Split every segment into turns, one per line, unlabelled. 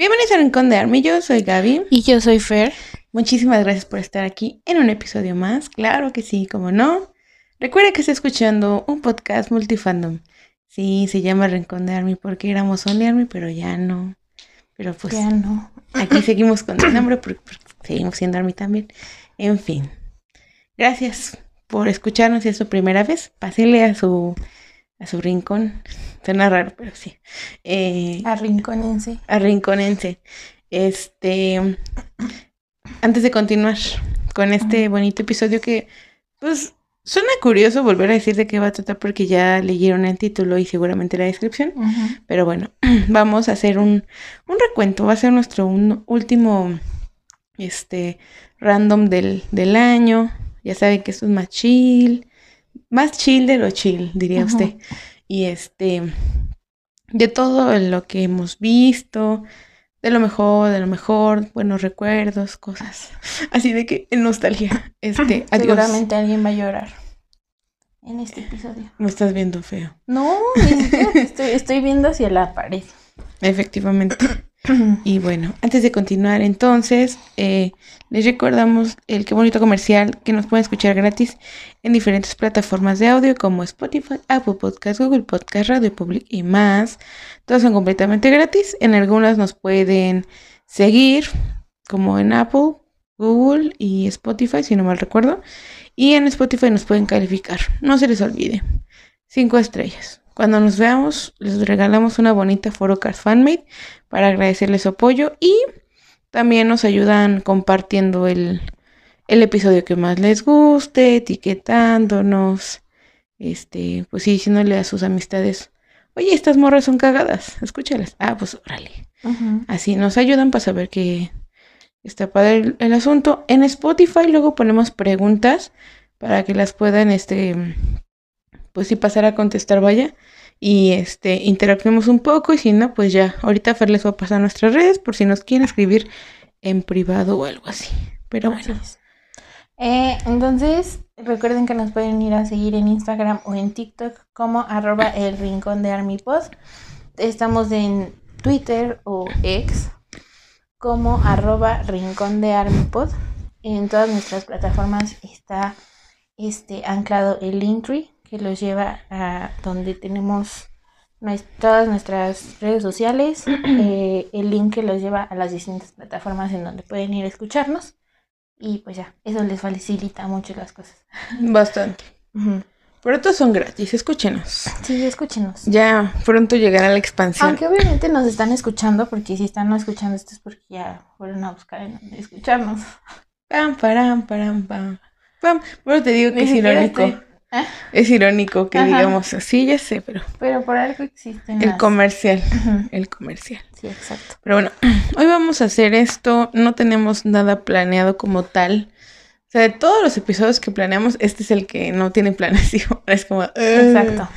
Bienvenidos a Rincón de Army, yo soy Gaby.
Y yo soy Fer.
Muchísimas gracias por estar aquí en un episodio más. Claro que sí, como no. Recuerda que está escuchando un podcast multifandom. Sí, se llama Rincón de Army porque éramos Only Army, pero ya no. Pero pues
Ya no.
aquí seguimos con el nombre porque, seguimos siendo Army también. En fin. Gracias por escucharnos si es su primera vez. Pásele a su a su rincón. Suena raro, pero sí. Eh,
Arrincónense.
arrinconense. Este, antes de continuar con este bonito episodio que, pues, suena curioso volver a decir de qué va a tratar porque ya leyeron el título y seguramente la descripción. Pero bueno, vamos a hacer un, un recuento. Va a ser nuestro un- último, este, random del, del año. Ya saben que esto es más chill. Más chill de lo chill, diría usted. Y este, de todo lo que hemos visto, de lo mejor, de lo mejor, buenos recuerdos, cosas. Así de que en nostalgia. Este, adiós.
Seguramente alguien va a llorar en este episodio.
Me estás viendo feo.
No, estoy, estoy viendo hacia la pared.
Efectivamente. Y bueno, antes de continuar, entonces, eh, les recordamos el qué bonito comercial que nos pueden escuchar gratis en diferentes plataformas de audio como Spotify, Apple Podcast, Google Podcast, Radio Public y más. Todas son completamente gratis. En algunas nos pueden seguir, como en Apple, Google y Spotify, si no mal recuerdo. Y en Spotify nos pueden calificar. No se les olvide. Cinco estrellas. Cuando nos veamos, les regalamos una bonita Forocard Fanmade para agradecerles su apoyo y también nos ayudan compartiendo el, el episodio que más les guste, etiquetándonos, este, pues sí, diciéndole a sus amistades, oye, estas morras son cagadas, escúchalas. Ah, pues órale. Así nos ayudan para saber que está padre el, el asunto. En Spotify luego ponemos preguntas para que las puedan, este, pues sí pasar a contestar, vaya. Y este, interactuemos un poco y si no, pues ya, ahorita Fer les va a pasar nuestras redes por si nos quieren escribir en privado o algo así. Pero bueno.
Eh, entonces, recuerden que nos pueden ir a seguir en Instagram o en TikTok como arroba el rincón de ArmyPod. Estamos en Twitter o X como arroba rincón de ArmyPod. En todas nuestras plataformas está este anclado el Linktree que los lleva a donde tenemos todas nuestras redes sociales, eh, el link que los lleva a las distintas plataformas en donde pueden ir a escucharnos. Y pues ya, eso les facilita mucho las cosas.
bastante. Pero todos son gratis, escúchenos.
Sí, escúchenos.
Ya pronto llegará la expansión.
Aunque obviamente nos están escuchando, porque si están no escuchando esto es porque ya fueron a buscar en donde escucharnos.
Pam, param, param, pam. Pam. Bueno, te digo que es irónico.
estoy-
Es irónico que
Ajá.
digamos así, ya sé, pero
Pero por algo existen
el comercial, el comercial.
Sí, exacto.
Pero bueno, hoy vamos a hacer esto, no tenemos nada planeado como tal. O sea, de todos los episodios que planeamos, este es el que no tiene planeación. Es como...
Exacto.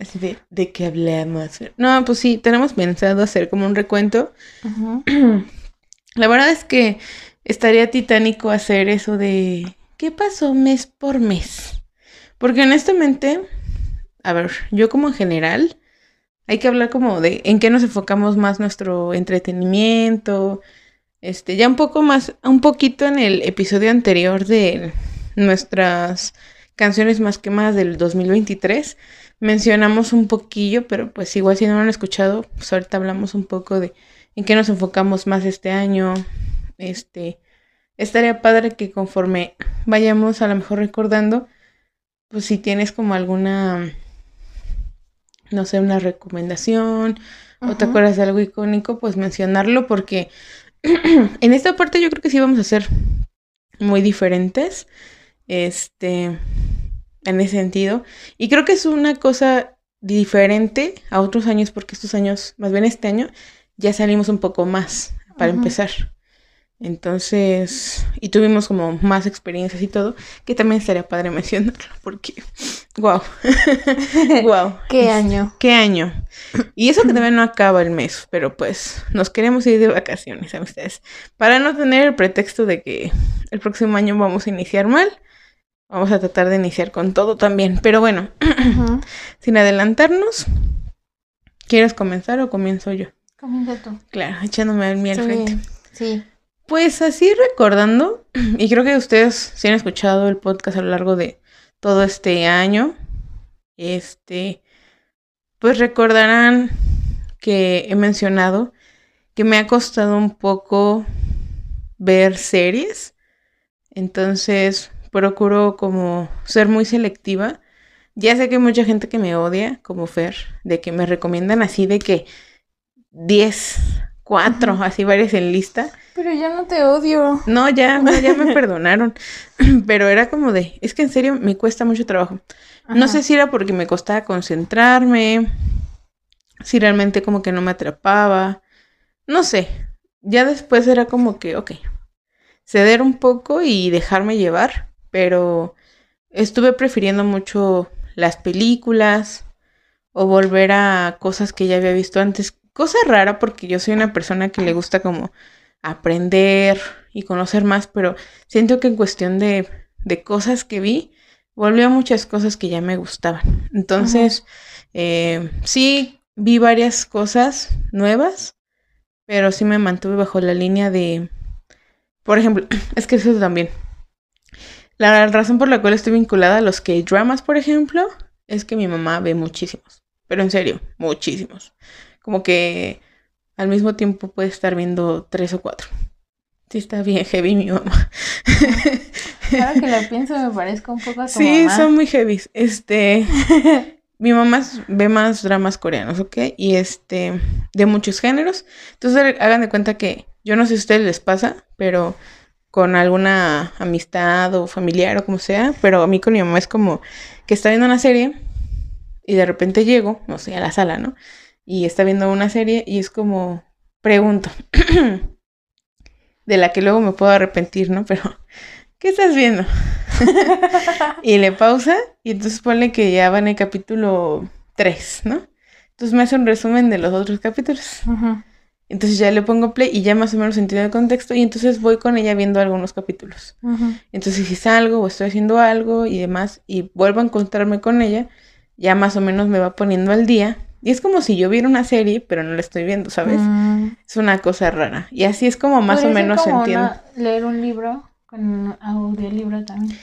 Así de, ¿de qué hablamos? No, pues sí, tenemos pensado hacer como un recuento. La verdad es que estaría titánico hacer eso de ¿qué pasó mes por mes? Porque honestamente, a ver, yo como en general, hay que hablar como de en qué nos enfocamos más nuestro entretenimiento, este, ya un poco más, un poquito en el episodio anterior de nuestras canciones más quemadas del 2023, mencionamos un poquillo, pero pues igual si no lo han escuchado, pues ahorita hablamos un poco de en qué nos enfocamos más este año. Este, estaría padre que conforme vayamos a lo mejor recordando, pues si tienes como alguna, no sé, una recomendación o te acuerdas de algo icónico, pues mencionarlo porque en esta parte yo creo que sí vamos a ser muy diferentes, este, en ese sentido. Y creo que es una cosa diferente a otros años porque estos años, más bien este año, ya salimos un poco más para empezar. Entonces, y tuvimos como más experiencias y todo, que también estaría padre mencionarlo, porque, wow, wow.
¿Qué año?
¿Qué año? Y eso que todavía no acaba el mes, pero pues nos queremos ir de vacaciones, amistades. Para no tener el pretexto de que el próximo año vamos a iniciar mal, vamos a tratar de iniciar con todo también. Pero bueno, sin adelantarnos, ¿quieres comenzar o comienzo yo?
Comienza tú.
Claro, echándome mí al
Sí,
frente.
Sí.
Pues así recordando, y creo que ustedes sí han escuchado el podcast a lo largo de todo este año, este, pues recordarán que he mencionado que me ha costado un poco ver series, entonces procuro como ser muy selectiva. Ya sé que hay mucha gente que me odia, como Fer, de que me recomiendan así de que 10, 4,
Ujú.
así varias en lista.
Pero ya no te odio.
No, ya, no, ya me perdonaron. Pero era como de, es que en serio me cuesta mucho trabajo. No sé si era porque me costaba concentrarme, si realmente como que no me atrapaba. No sé. Ya después era como que, ok, ceder un poco y dejarme llevar. Pero estuve prefiriendo mucho las películas o volver a cosas que ya había visto antes. Cosa rara porque yo soy una persona que le gusta como aprender y conocer más, pero siento que en cuestión de, de cosas que vi, volvió a muchas cosas que ya me gustaban. Entonces, eh, sí, vi varias cosas nuevas, pero sí me mantuve bajo la línea de, por ejemplo, es que eso también. La razón por la cual estoy vinculada a los K-dramas, por ejemplo, es que mi mamá ve muchísimos, pero en serio, muchísimos. Como que al mismo tiempo puede estar viendo tres o cuatro. Sí, está bien heavy mi mamá.
Ahora que lo pienso me parezco un poco a tu
Sí,
mamá.
son muy heavy. Este, mi mamá ve más dramas coreanos, ¿ok? Y este, de muchos géneros. Entonces hagan de cuenta que yo no sé si a ustedes les pasa, pero con alguna amistad o familiar o como sea, pero a mí con mi mamá es como que está viendo una serie y de repente llego, no sé, a la sala, ¿no? Y está viendo una serie y es como, pregunto, de la que luego me puedo arrepentir, ¿no? Pero, ¿qué estás viendo? y le pausa y entonces pone que ya van en el capítulo 3, ¿no? Entonces me hace un resumen de los otros capítulos. Entonces ya le pongo play y ya más o menos entiendo el contexto y entonces voy con ella viendo algunos capítulos. Entonces si salgo o estoy haciendo algo y demás y vuelvo a encontrarme con ella, ya más o menos me va poniendo al día. Y es como si yo viera una serie, pero no la estoy viendo, ¿sabes?
Mm.
Es una cosa rara. Y así es como más o menos
como
entiendo.
una- leer un libro con audiolibro también.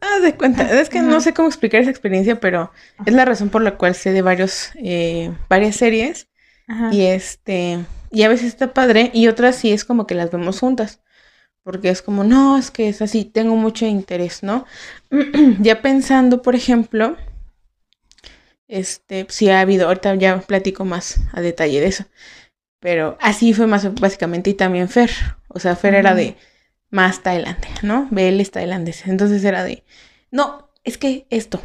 Haz de cuenta. Es que no sé cómo explicar esa experiencia, pero es la razón por la cual sé de varios, eh, varias series.
Ajá.
Y este, y a veces está padre, y otras sí es como que las vemos juntas. Porque es como, no, es que es así, tengo mucho interés, ¿no? ya pensando, por ejemplo, este, sí ha habido, ahorita ya platico más a detalle de eso. Pero así fue más básicamente, y también Fer. O sea, Fer era
Ujú.
de más Tailandia, ¿no? Ve él es tailandés. Entonces era de, no, es que esto,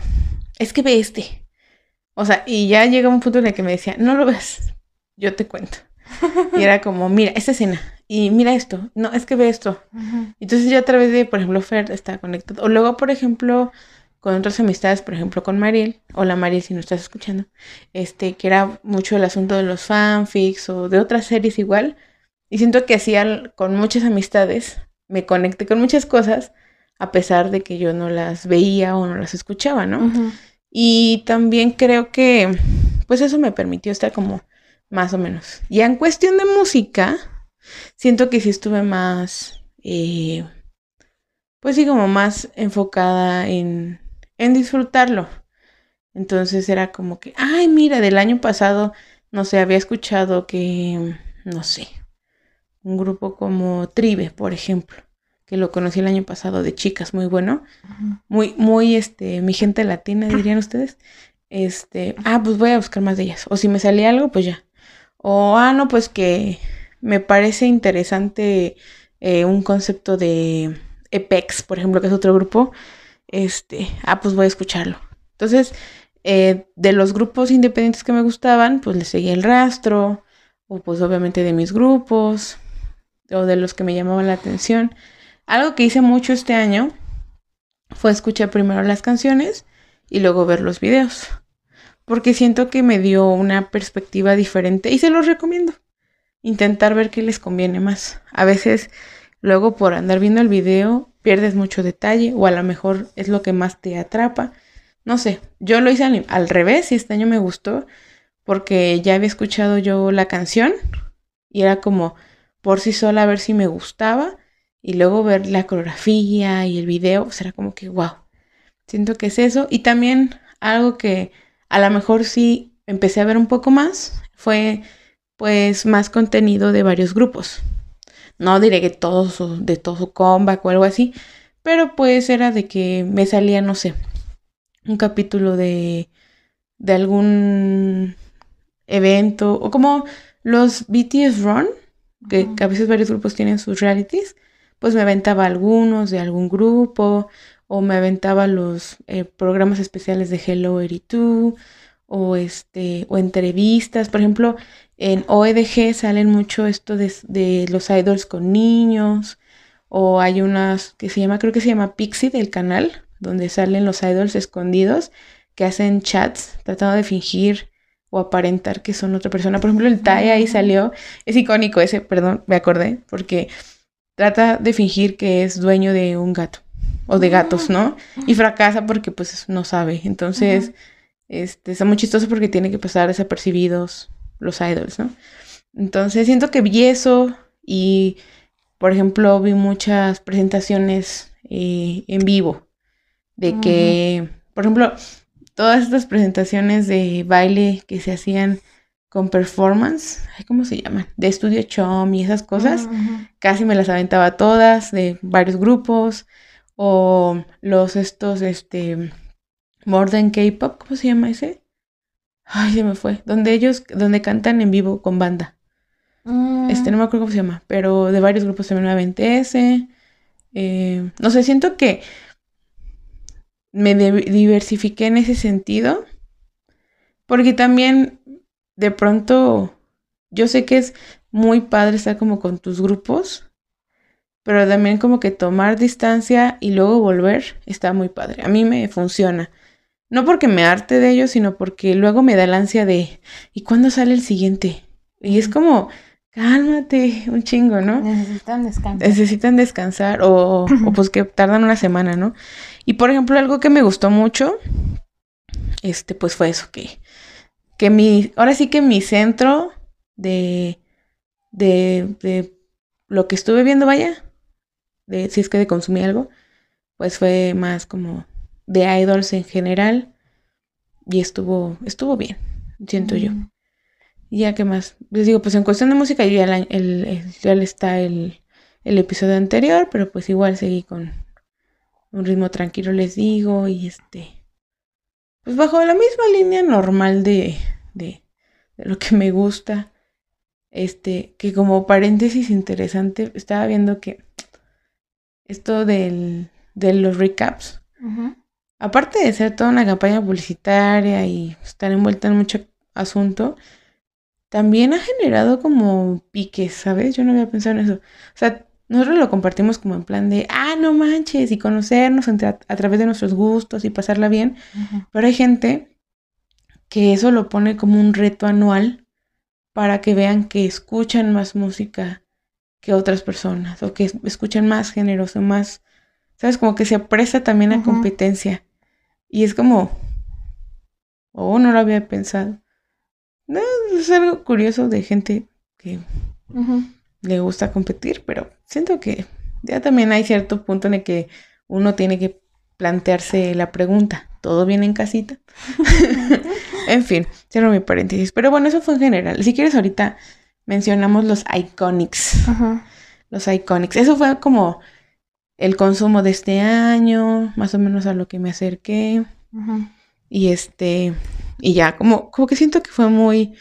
es que ve este. O sea, y ya llega un punto en el que me decía, no lo ves, yo te cuento. Y era como, mira, esta escena, y mira esto, no, es que ve esto.
Ujú.
Entonces ya a través de, por ejemplo, Fer está conectado. O luego, por ejemplo, con otras amistades, por ejemplo, con Mariel, hola Mariel, si no estás escuchando, este, que era mucho el asunto de los fanfics o de otras series igual. Y siento que así al- con muchas amistades me conecté con muchas cosas, a pesar de que yo no las veía o no las escuchaba, ¿no? Y también creo que, pues eso me permitió estar como más o menos. Ya en cuestión de música, siento que sí estuve más, eh, pues sí, como más enfocada en, en disfrutarlo. Entonces era como que, ay, mira, del año pasado, no sé, había escuchado que, no sé, un grupo como Tribe, por ejemplo, que lo conocí el año pasado de chicas, muy bueno muy, muy, este, mi gente latina, dirían ustedes. Este, ah, pues voy a buscar más de ellas. O si me salía algo, pues ya. O, ah, no, pues que me parece interesante eh, un concepto de Epex, por ejemplo, que es otro grupo. Este, ah, pues voy a escucharlo. Entonces, eh, de los grupos independientes que me gustaban, pues le seguía el rastro. O pues obviamente de mis grupos. O de los que me llamaban la atención. Algo que hice mucho este año fue escuchar primero las canciones y luego ver los videos. Porque siento que me dio una perspectiva diferente y se los recomiendo. Intentar ver qué les conviene más. A veces, luego por andar viendo el video, pierdes mucho detalle o a lo mejor es lo que más te atrapa. No sé, yo lo hice al, revés y este año me gustó porque ya había escuchado yo la canción y era como por sí sola a ver si me gustaba y luego ver la coreografía y el video, pues era como que wow. Siento que es eso y también algo que a lo mejor sí empecé a ver un poco más fue pues más contenido de varios grupos. No diré que todos de todo su comeback o algo así, pero pues era de que me salía, no sé, un capítulo de, de algún evento o como los BTS Run, que, a veces varios grupos tienen sus realities, pues me aventaba algunos de algún grupo o me aventaba los eh, programas especiales de Hello 82 o este o entrevistas, por ejemplo, en OEDG salen mucho esto de, de, los idols con niños o hay unas que se llama, creo que se llama Pixie del canal, donde salen los idols escondidos que hacen chats tratando de fingir o aparentar que son otra persona. Por ejemplo, el Tai ahí salió, es icónico ese, perdón, me acordé, porque trata de fingir que es dueño de un gato o de gatos, ¿no? Y fracasa porque pues no sabe. Entonces, este, está muy chistoso porque tiene que pasar desapercibidos los idols, ¿no? Entonces, siento que vi eso y, por ejemplo, vi muchas presentaciones eh, en vivo de que, por ejemplo, todas estas presentaciones de baile que se hacían con performance, ¿cómo se llaman? De estudio chom y esas cosas, casi me las aventaba todas de varios grupos o los estos este Modern K-pop, ¿cómo se llama ese? Ay, se me fue. Donde ellos, donde cantan en vivo con banda. Este, no me acuerdo cómo se llama, pero de varios grupos también me aventé ese. Eh, no sé, siento que me diversifiqué en ese sentido. Porque también de pronto yo sé que es muy padre estar como con tus grupos, pero también como que tomar distancia y luego volver está muy padre. A mí me funciona. No porque me arte de ellos, sino porque luego me da la ansia de ¿y cuándo sale el siguiente? Y es como cálmate un chingo, ¿no?
Necesitan descansar.
Necesitan descansar o, o pues que tardan una semana, ¿no? Y por ejemplo, algo que me gustó mucho, este, pues fue eso, que, que mi, ahora sí que mi centro de, de, de lo que estuve viendo, vaya, de si es que de consumir algo, pues fue más como de idols en general y estuvo, estuvo bien, siento yo. Mm. Y ya que más, les digo, pues en cuestión de música ya, el, ya está el, el episodio anterior, pero pues igual seguí con, un ritmo tranquilo les digo y este pues bajo la misma línea normal de, de, lo que me gusta este que como paréntesis interesante estaba viendo que esto del, de los recaps aparte de ser toda una campaña publicitaria y estar envuelta en mucho asunto también ha generado como piques, ¿sabes? Yo no había pensado en eso. O sea, nosotros lo compartimos como en plan de, ah, no manches, y conocernos a, través de nuestros gustos y pasarla bien. Pero hay gente que eso lo pone como un reto anual para que vean que escuchan más música que otras personas o que escuchan más géneros o más, ¿sabes? Como que se presta también a competencia. Y es como, oh, no lo había pensado. No, es algo curioso de gente que le gusta competir, pero siento que ya también hay cierto punto en el que uno tiene que plantearse la pregunta, ¿todo bien en casita? en fin, cierro mi paréntesis. Pero bueno, eso fue en general. Si quieres ahorita mencionamos los iconics. Los iconics. Eso fue como el consumo de este año, más o menos a lo que me acerqué. Y este, y ya, como, como que siento que fue muy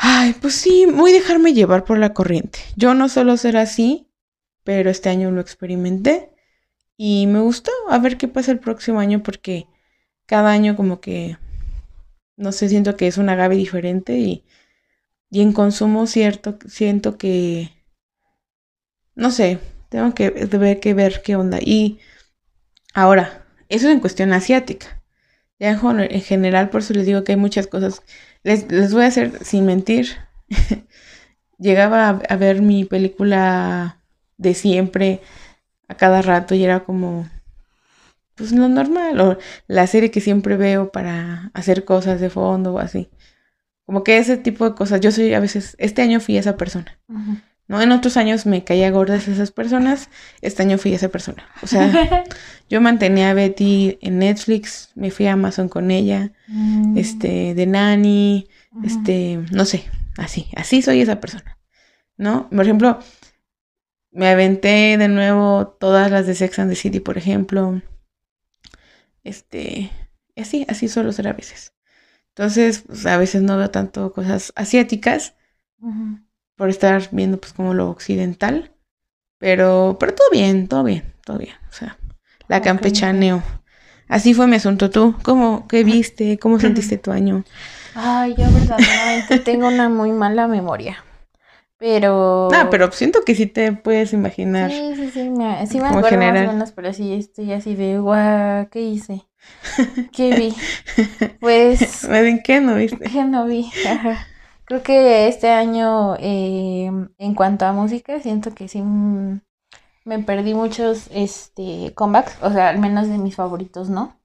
Ay, pues sí, muy dejarme llevar por la corriente. Yo no suelo ser así, pero este año lo experimenté y me gustó. A ver qué pasa el próximo año porque cada año como que, no sé, siento que es una Gaby diferente y, y en consumo cierto, siento que, no sé, tengo que ver, que ver qué onda. Y ahora, eso es en cuestión asiática. Ya en general, por eso les digo que hay muchas cosas les, voy a hacer sin mentir. Llegaba a, ver mi película de siempre a cada rato y era como, pues lo normal, o la serie que siempre veo para hacer cosas de fondo o así. Como que ese tipo de cosas. Yo soy a veces, este año fui esa persona. ¿No? En otros años me caía gordas esas personas, este año fui esa persona. O sea, yo mantenía a Betty en Netflix, me fui a Amazon con ella,
Mm,
este, de Nani, este, no sé, así, así soy esa persona, ¿no? Por ejemplo, me aventé de nuevo todas las de Sex and the City, por ejemplo, este, así, así suelo ser a veces. Entonces, pues, a veces no veo tanto cosas asiáticas,
Ujú.
Por estar viendo pues como lo occidental. Pero, pero todo bien, todo bien, todo bien. O sea, la campechaneo. Así fue mi asunto. ¿Tú cómo, qué viste? ¿Cómo sentiste tu año?
Ay, yo verdaderamente tengo una muy mala memoria. Pero.
Ah, pero siento que sí te puedes imaginar.
Sí, sí, sí, me, sí me acuerdo más
general.
o menos, pero sí estoy así de, guau, ¿qué hice? ¿Qué vi? Pues,
Más ¿qué no viste?
¿qué no vi? Ajá. Creo que este año, eh, en cuanto a música, siento que sí mm, me perdí muchos este, comebacks, o sea, al menos de mis favoritos, ¿no?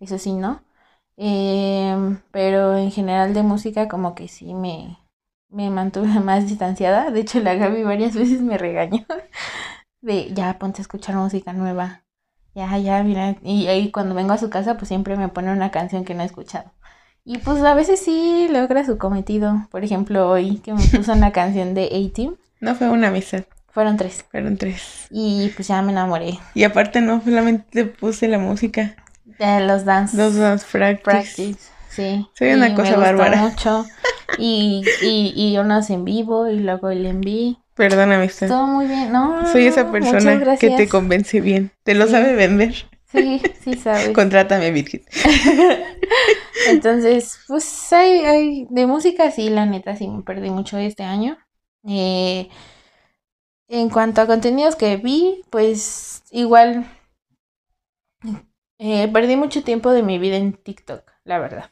Eso sí, ¿no? Em, pero en general de música como que sí me, me mantuve más distanciada. De hecho, la Gaby varias veces me regañó de ya ponte a escuchar música nueva. Ya, ya, mira. Y ahí cuando vengo a su casa, pues siempre me pone una canción que no he escuchado. Y pues a veces sí logra su cometido. Por ejemplo, hoy que me puso una canción de A-Team,
No fue una amistad,
fueron tres.
fueron tres.
Y pues ya me enamoré.
Y aparte no solamente te puse la música,
De los dance
dos dance practice.
practice. Sí.
Soy una
y
cosa
me gustó
bárbara.
mucho. Y, y, y unos en vivo y luego el en vivo.
Perdón, amistad.
Todo muy bien. No,
Soy esa persona que te convence bien. Te lo
Sí.
sabe vender.
Sí, sí sabes.
Contrátame, Virgin.
Entonces, pues hay, hay, de música sí, la neta sí me perdí mucho este año. Eh, en cuanto a contenidos que vi, pues igual eh, perdí mucho tiempo de mi vida en TikTok, la verdad.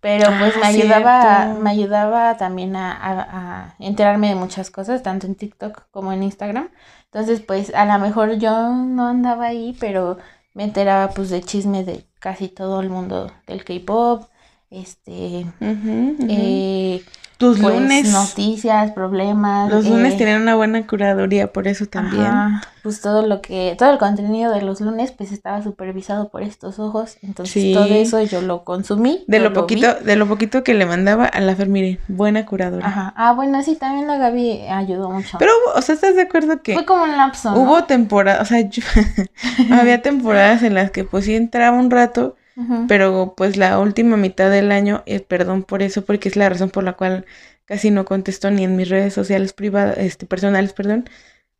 Pero pues
Ah,
me ayudaba,
cierto.
me ayudaba también a, a- a enterarme de muchas cosas, tanto en TikTok como en Instagram. Entonces, pues a lo mejor yo no andaba ahí, pero me enteraba pues de chismes de casi todo el mundo del K-pop, este, eh,
Tus
pues
lunes.
noticias, problemas.
Los lunes
eh,
tienen una buena curaduría, por eso también.
Ajá, pues todo lo que, todo el contenido de los lunes, pues estaba supervisado por estos ojos. Entonces
Sí.
todo eso yo lo consumí.
De lo
vi.
poquito, de lo poquito que le mandaba a la Fer, miren, buena curadora.
Ajá. Ah, bueno, sí, también la Gaby ayudó mucho.
Pero, o sea, ¿estás de acuerdo que
Fue como un lapso, ¿no?
hubo temporadas, o sea, yo- había temporadas en las que pues sí entraba un rato, Pero pues la última mitad del año, eh, perdón por eso, porque es la razón por la cual casi no contesto ni en mis redes sociales privadas, este, personales, perdón,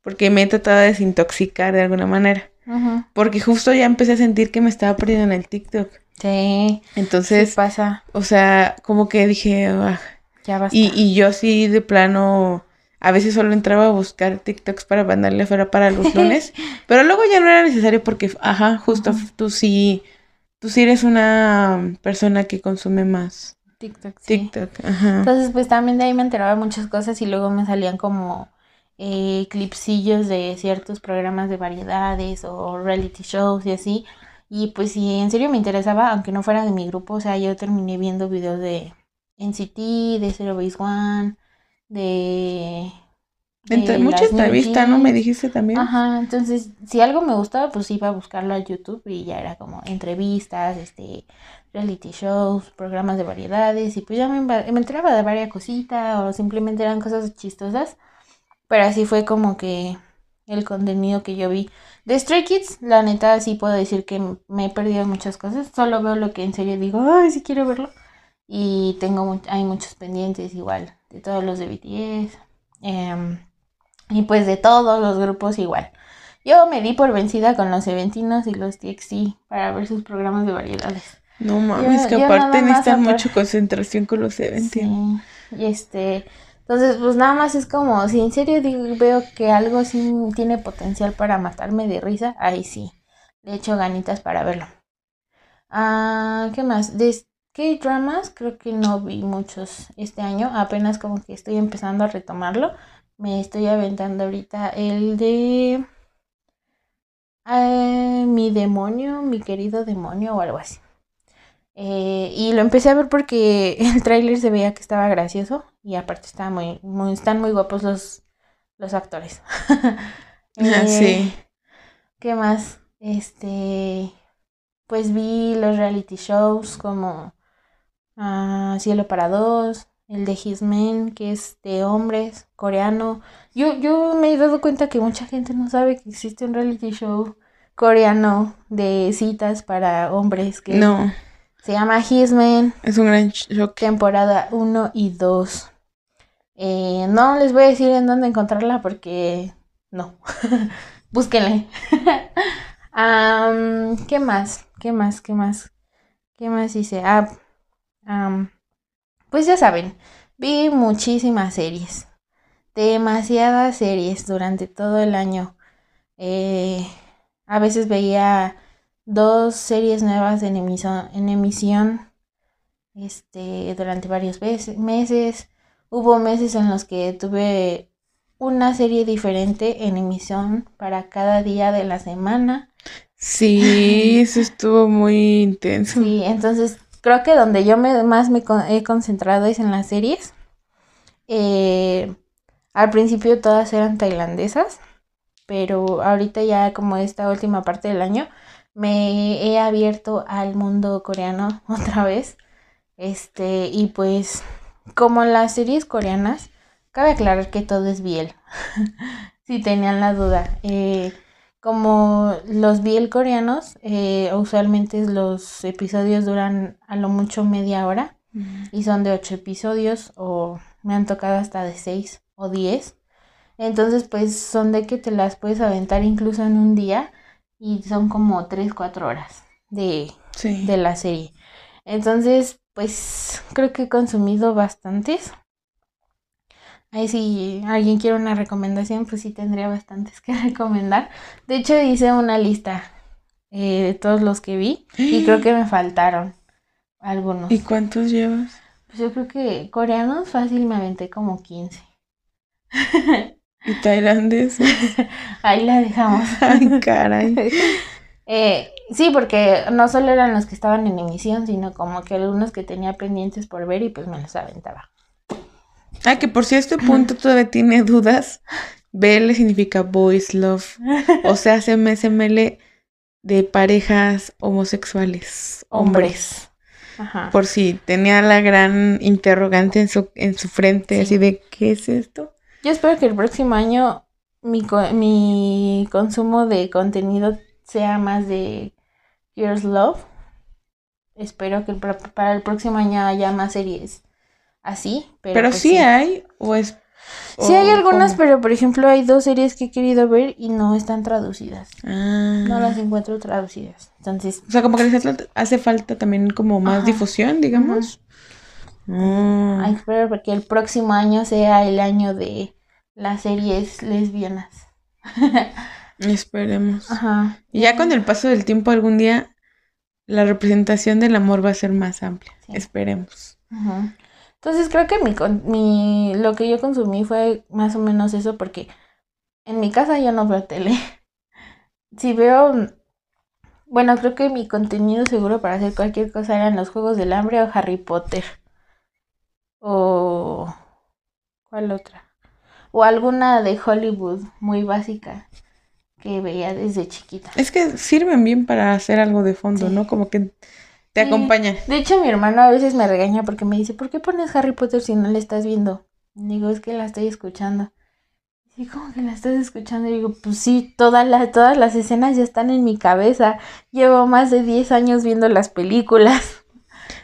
porque me he tratado de desintoxicar de alguna manera,
Ujú.
porque justo ya empecé a sentir que me estaba perdiendo en el TikTok.
Sí,
Entonces,
sí pasa.
o sea, como que dije, "Ah".
Ya basta.
y, y yo sí de plano, a veces solo entraba a buscar TikToks para mandarle fuera para los lunes, pero luego ya no era necesario porque, ajá, justo tú sí, tú sí eres una persona que consume más
TikTok, sí.
TikTok, ajá.
Entonces, pues también de ahí me enteraba muchas cosas y luego me salían como eh, clipsillos de ciertos programas de variedades o reality shows y así. Y pues si en serio me interesaba, aunque no fuera de mi grupo, o sea, yo terminé viendo videos de NCT, de Zero Base One, de...
Entre mucha entrevista, ¿no? Me dijiste también.
Ajá, entonces si algo me gustaba, pues iba a buscarlo a YouTube y ya era como entrevistas, este, reality shows, programas de variedades y pues ya me, me enteraba de varias cositas o simplemente eran cosas chistosas, pero así fue como que el contenido que yo vi. De Stray Kids, la neta sí puedo decir que me he perdido muchas cosas, solo veo lo que en serio digo, ay, sí quiero verlo. Y tengo hay muchos pendientes igual, de todos los de BTS. em, y pues de todos los grupos igual. Yo me di por vencida con los Eventinos y los TXT para ver sus programas de variedades.
No mames,
Yo-
que
yo
aparte necesitan mucha concentración con los eventos.
Sí, y este, entonces pues nada más es como, si en serio digo, veo que algo sí tiene potencial para matarme de risa, ahí sí, le echo ganitas para verlo. Ah, ¿qué más? De K-dramas creo que no vi muchos este año, apenas como que estoy empezando a retomarlo. Me estoy aventando ahorita el de eh, mi demonio, mi querido demonio o algo así. Eh, y lo empecé a ver porque el tráiler se veía que estaba gracioso y aparte estaba muy, muy están muy guapos los, los actores.
Ah,
Eh,
sí.
¿Qué más? Este, pues vi los reality shows como ah, Cielo para dos, el de His Men, que es de hombres, coreano. Yo, yo me he dado cuenta que mucha gente no sabe que existe un reality show coreano de citas para hombres que
No,
se llama His Men,
es un gran shock.
temporada 1 y 2. Eh, no les voy a decir en dónde encontrarla porque no. Búsquenle. Am, ¿Qué más? ¿Qué más? ¿Qué más? ¿Qué más hice? Ah, am, pues ya saben, vi muchísimas series. Demasiadas series durante todo el año. Eh, a veces veía dos series nuevas en emisión, en emisión este, durante varios veces- meses. Hubo meses en los que tuve una serie diferente en emisión para cada día de la semana.
Sí, eso estuvo muy intenso.
Sí, entonces creo que donde yo me, más me he concentrado es en las series. Eh, al principio todas eran tailandesas, pero ahorita ya como esta última parte del año me he abierto al mundo coreano otra vez. Este, y pues como las series coreanas, cabe aclarar que todo es biel. si tenían la duda. Eh, como los biel coreanos, eh, usualmente los episodios duran a lo mucho media hora y son de ocho episodios o me han tocado hasta de seis o diez. Entonces, pues son de que te las puedes aventar incluso en un día y son como tres, cuatro horas de,
Sí.
de la serie. Entonces, pues creo que he consumido bastantes. Ahí si alguien quiere una recomendación, pues sí tendría bastantes que recomendar. De hecho, hice una lista eh, de todos los que vi y creo que me faltaron algunos.
¿Y cuántos llevas?
Pues yo creo que coreanos fácil me aventé como 15.
¿Y tailandés?
Ahí la dejamos.
Ay, caray.
Eh, sí, porque no solo eran los que estaban en emisión, sino como que algunos que tenía pendientes por ver y pues me los aventaba.
Ah, que por si a este punto todavía tiene dudas, BL significa Boys Love. O sea, SML de parejas homosexuales, hombres.
Ajá.
Por si tenía la gran interrogante en su, en su frente,
Sí.
así de, ¿qué es esto?
Yo espero que el próximo año mi, co- mi consumo de contenido sea más de Girls Love. Espero que el para el próximo año haya más series así. Pero,
Pero,
pues
sí hay, o es...
Sí hay algunas,
cómo?
pero por ejemplo hay dos series que he querido ver y no están traducidas.
Ah.
No las encuentro traducidas. Entonces,
O sea, como que les hace falta, también como más
Ajá.
difusión, digamos. Mm.
ay, espero que el próximo año sea el año de las series lesbianas.
Esperemos.
Ajá.
Y ya con el paso del tiempo algún día la representación del amor va a ser más amplia.
Sí.
Esperemos.
Ujú. Entonces creo que mi, mi lo que yo consumí fue más o menos eso porque en mi casa yo no veo tele. Si veo, bueno, creo que mi contenido seguro para hacer cualquier cosa eran los Juegos del Hambre o Harry Potter. O ¿cuál otra? O alguna de Hollywood muy básica que veía desde chiquita.
Es que sirven bien para hacer algo de fondo,
Sí.
¿no? Como que te
Sí.
acompañan.
De hecho, mi hermano a veces me regaña porque me dice, ¿por qué pones Harry Potter si no la estás viendo? Y digo, es que la estoy escuchando. Y ¿cómo que la estás escuchando? Y digo, pues sí, todas las, todas las escenas ya están en mi cabeza. Llevo más de 10 años viendo las películas.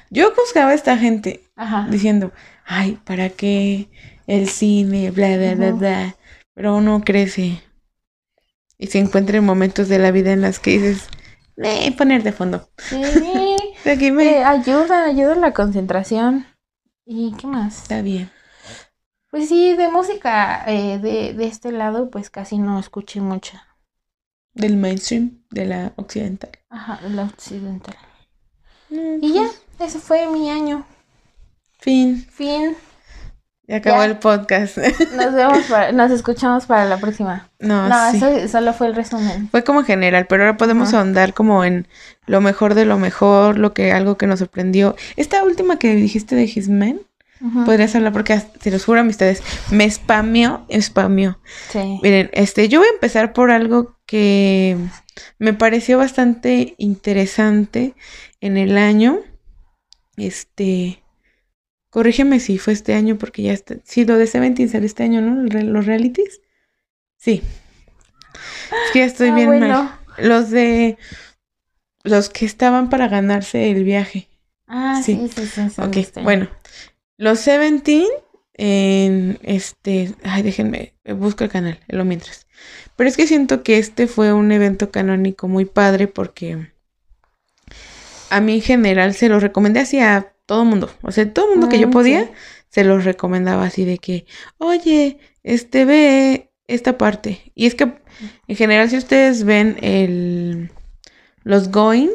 Yo juzgaba a esta gente
Ajá.
diciendo, ay, ¿para qué el cine? Bla, bla, bla, bla. Pero uno crece y se encuentra en momentos de la vida en las que dices, eh, poner de fondo.
Sí,
De aquí me...
eh, ayuda, ayuda a la concentración. ¿Y qué más?
Está bien.
Pues sí, de música eh, de, de este lado, pues casi no escuché mucha.
Del mainstream, de la occidental.
Ajá, de la occidental.
Mm,
Y ya, ese fue mi año.
Fin.
Fin.
Ya acabó
Ya.
el podcast.
Nos vemos, para- nos escuchamos para la próxima.
no,
No,
sí.
eso solo fue el resumen.
Fue como general, pero ahora podemos ahondar como en lo mejor de lo mejor, lo que algo que nos sorprendió. Esta última que dijiste de His Men,
Ujú.
podrías hablar porque te los juro amistades, me spameó, spameó.
Sí.
Miren, este, yo voy a empezar por algo que me pareció bastante interesante en el año. Este, corrígeme si fue este año porque ya está, sí, lo de Seventeen salió este año, ¿no? Los realities. Sí. Es que ya estoy
Ah,
bien
bueno.
mal. Los de los que estaban para ganarse el viaje.
Ah,
Sí.
sí, sí, sí.
Ok,
este.
bueno. Los Seventeen en este, ay, déjenme, busco el canal, lo mientras. Pero es que siento que este fue un evento canónico muy padre porque a mí en general se lo recomendé así a todo mundo. O sea, todo mundo que yo
Mm,
podía,
sí.
se los recomendaba así de que, oye, este ve esta parte. Y es que en general si ustedes ven el los going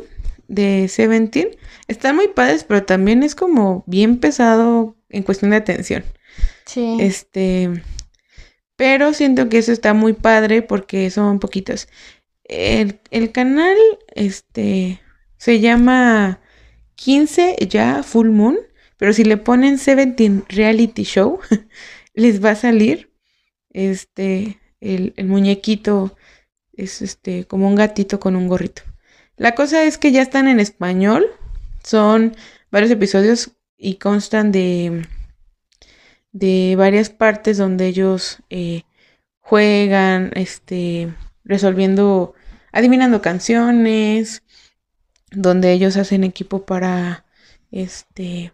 de Seventeen, están muy padres, pero también es como bien pesado en cuestión de atención.
Sí.
Este, pero siento que eso está muy padre porque son poquitos. El, el canal, este, se llama 15 ya Full Moon, pero si le ponen 17 Reality Show, les va a salir, este, el, muñequito es este, como un gatito con un gorrito. La cosa es que ya están en español, son varios episodios y constan de de varias partes donde ellos eh, juegan, este, resolviendo, adivinando canciones, donde ellos hacen equipo para, este,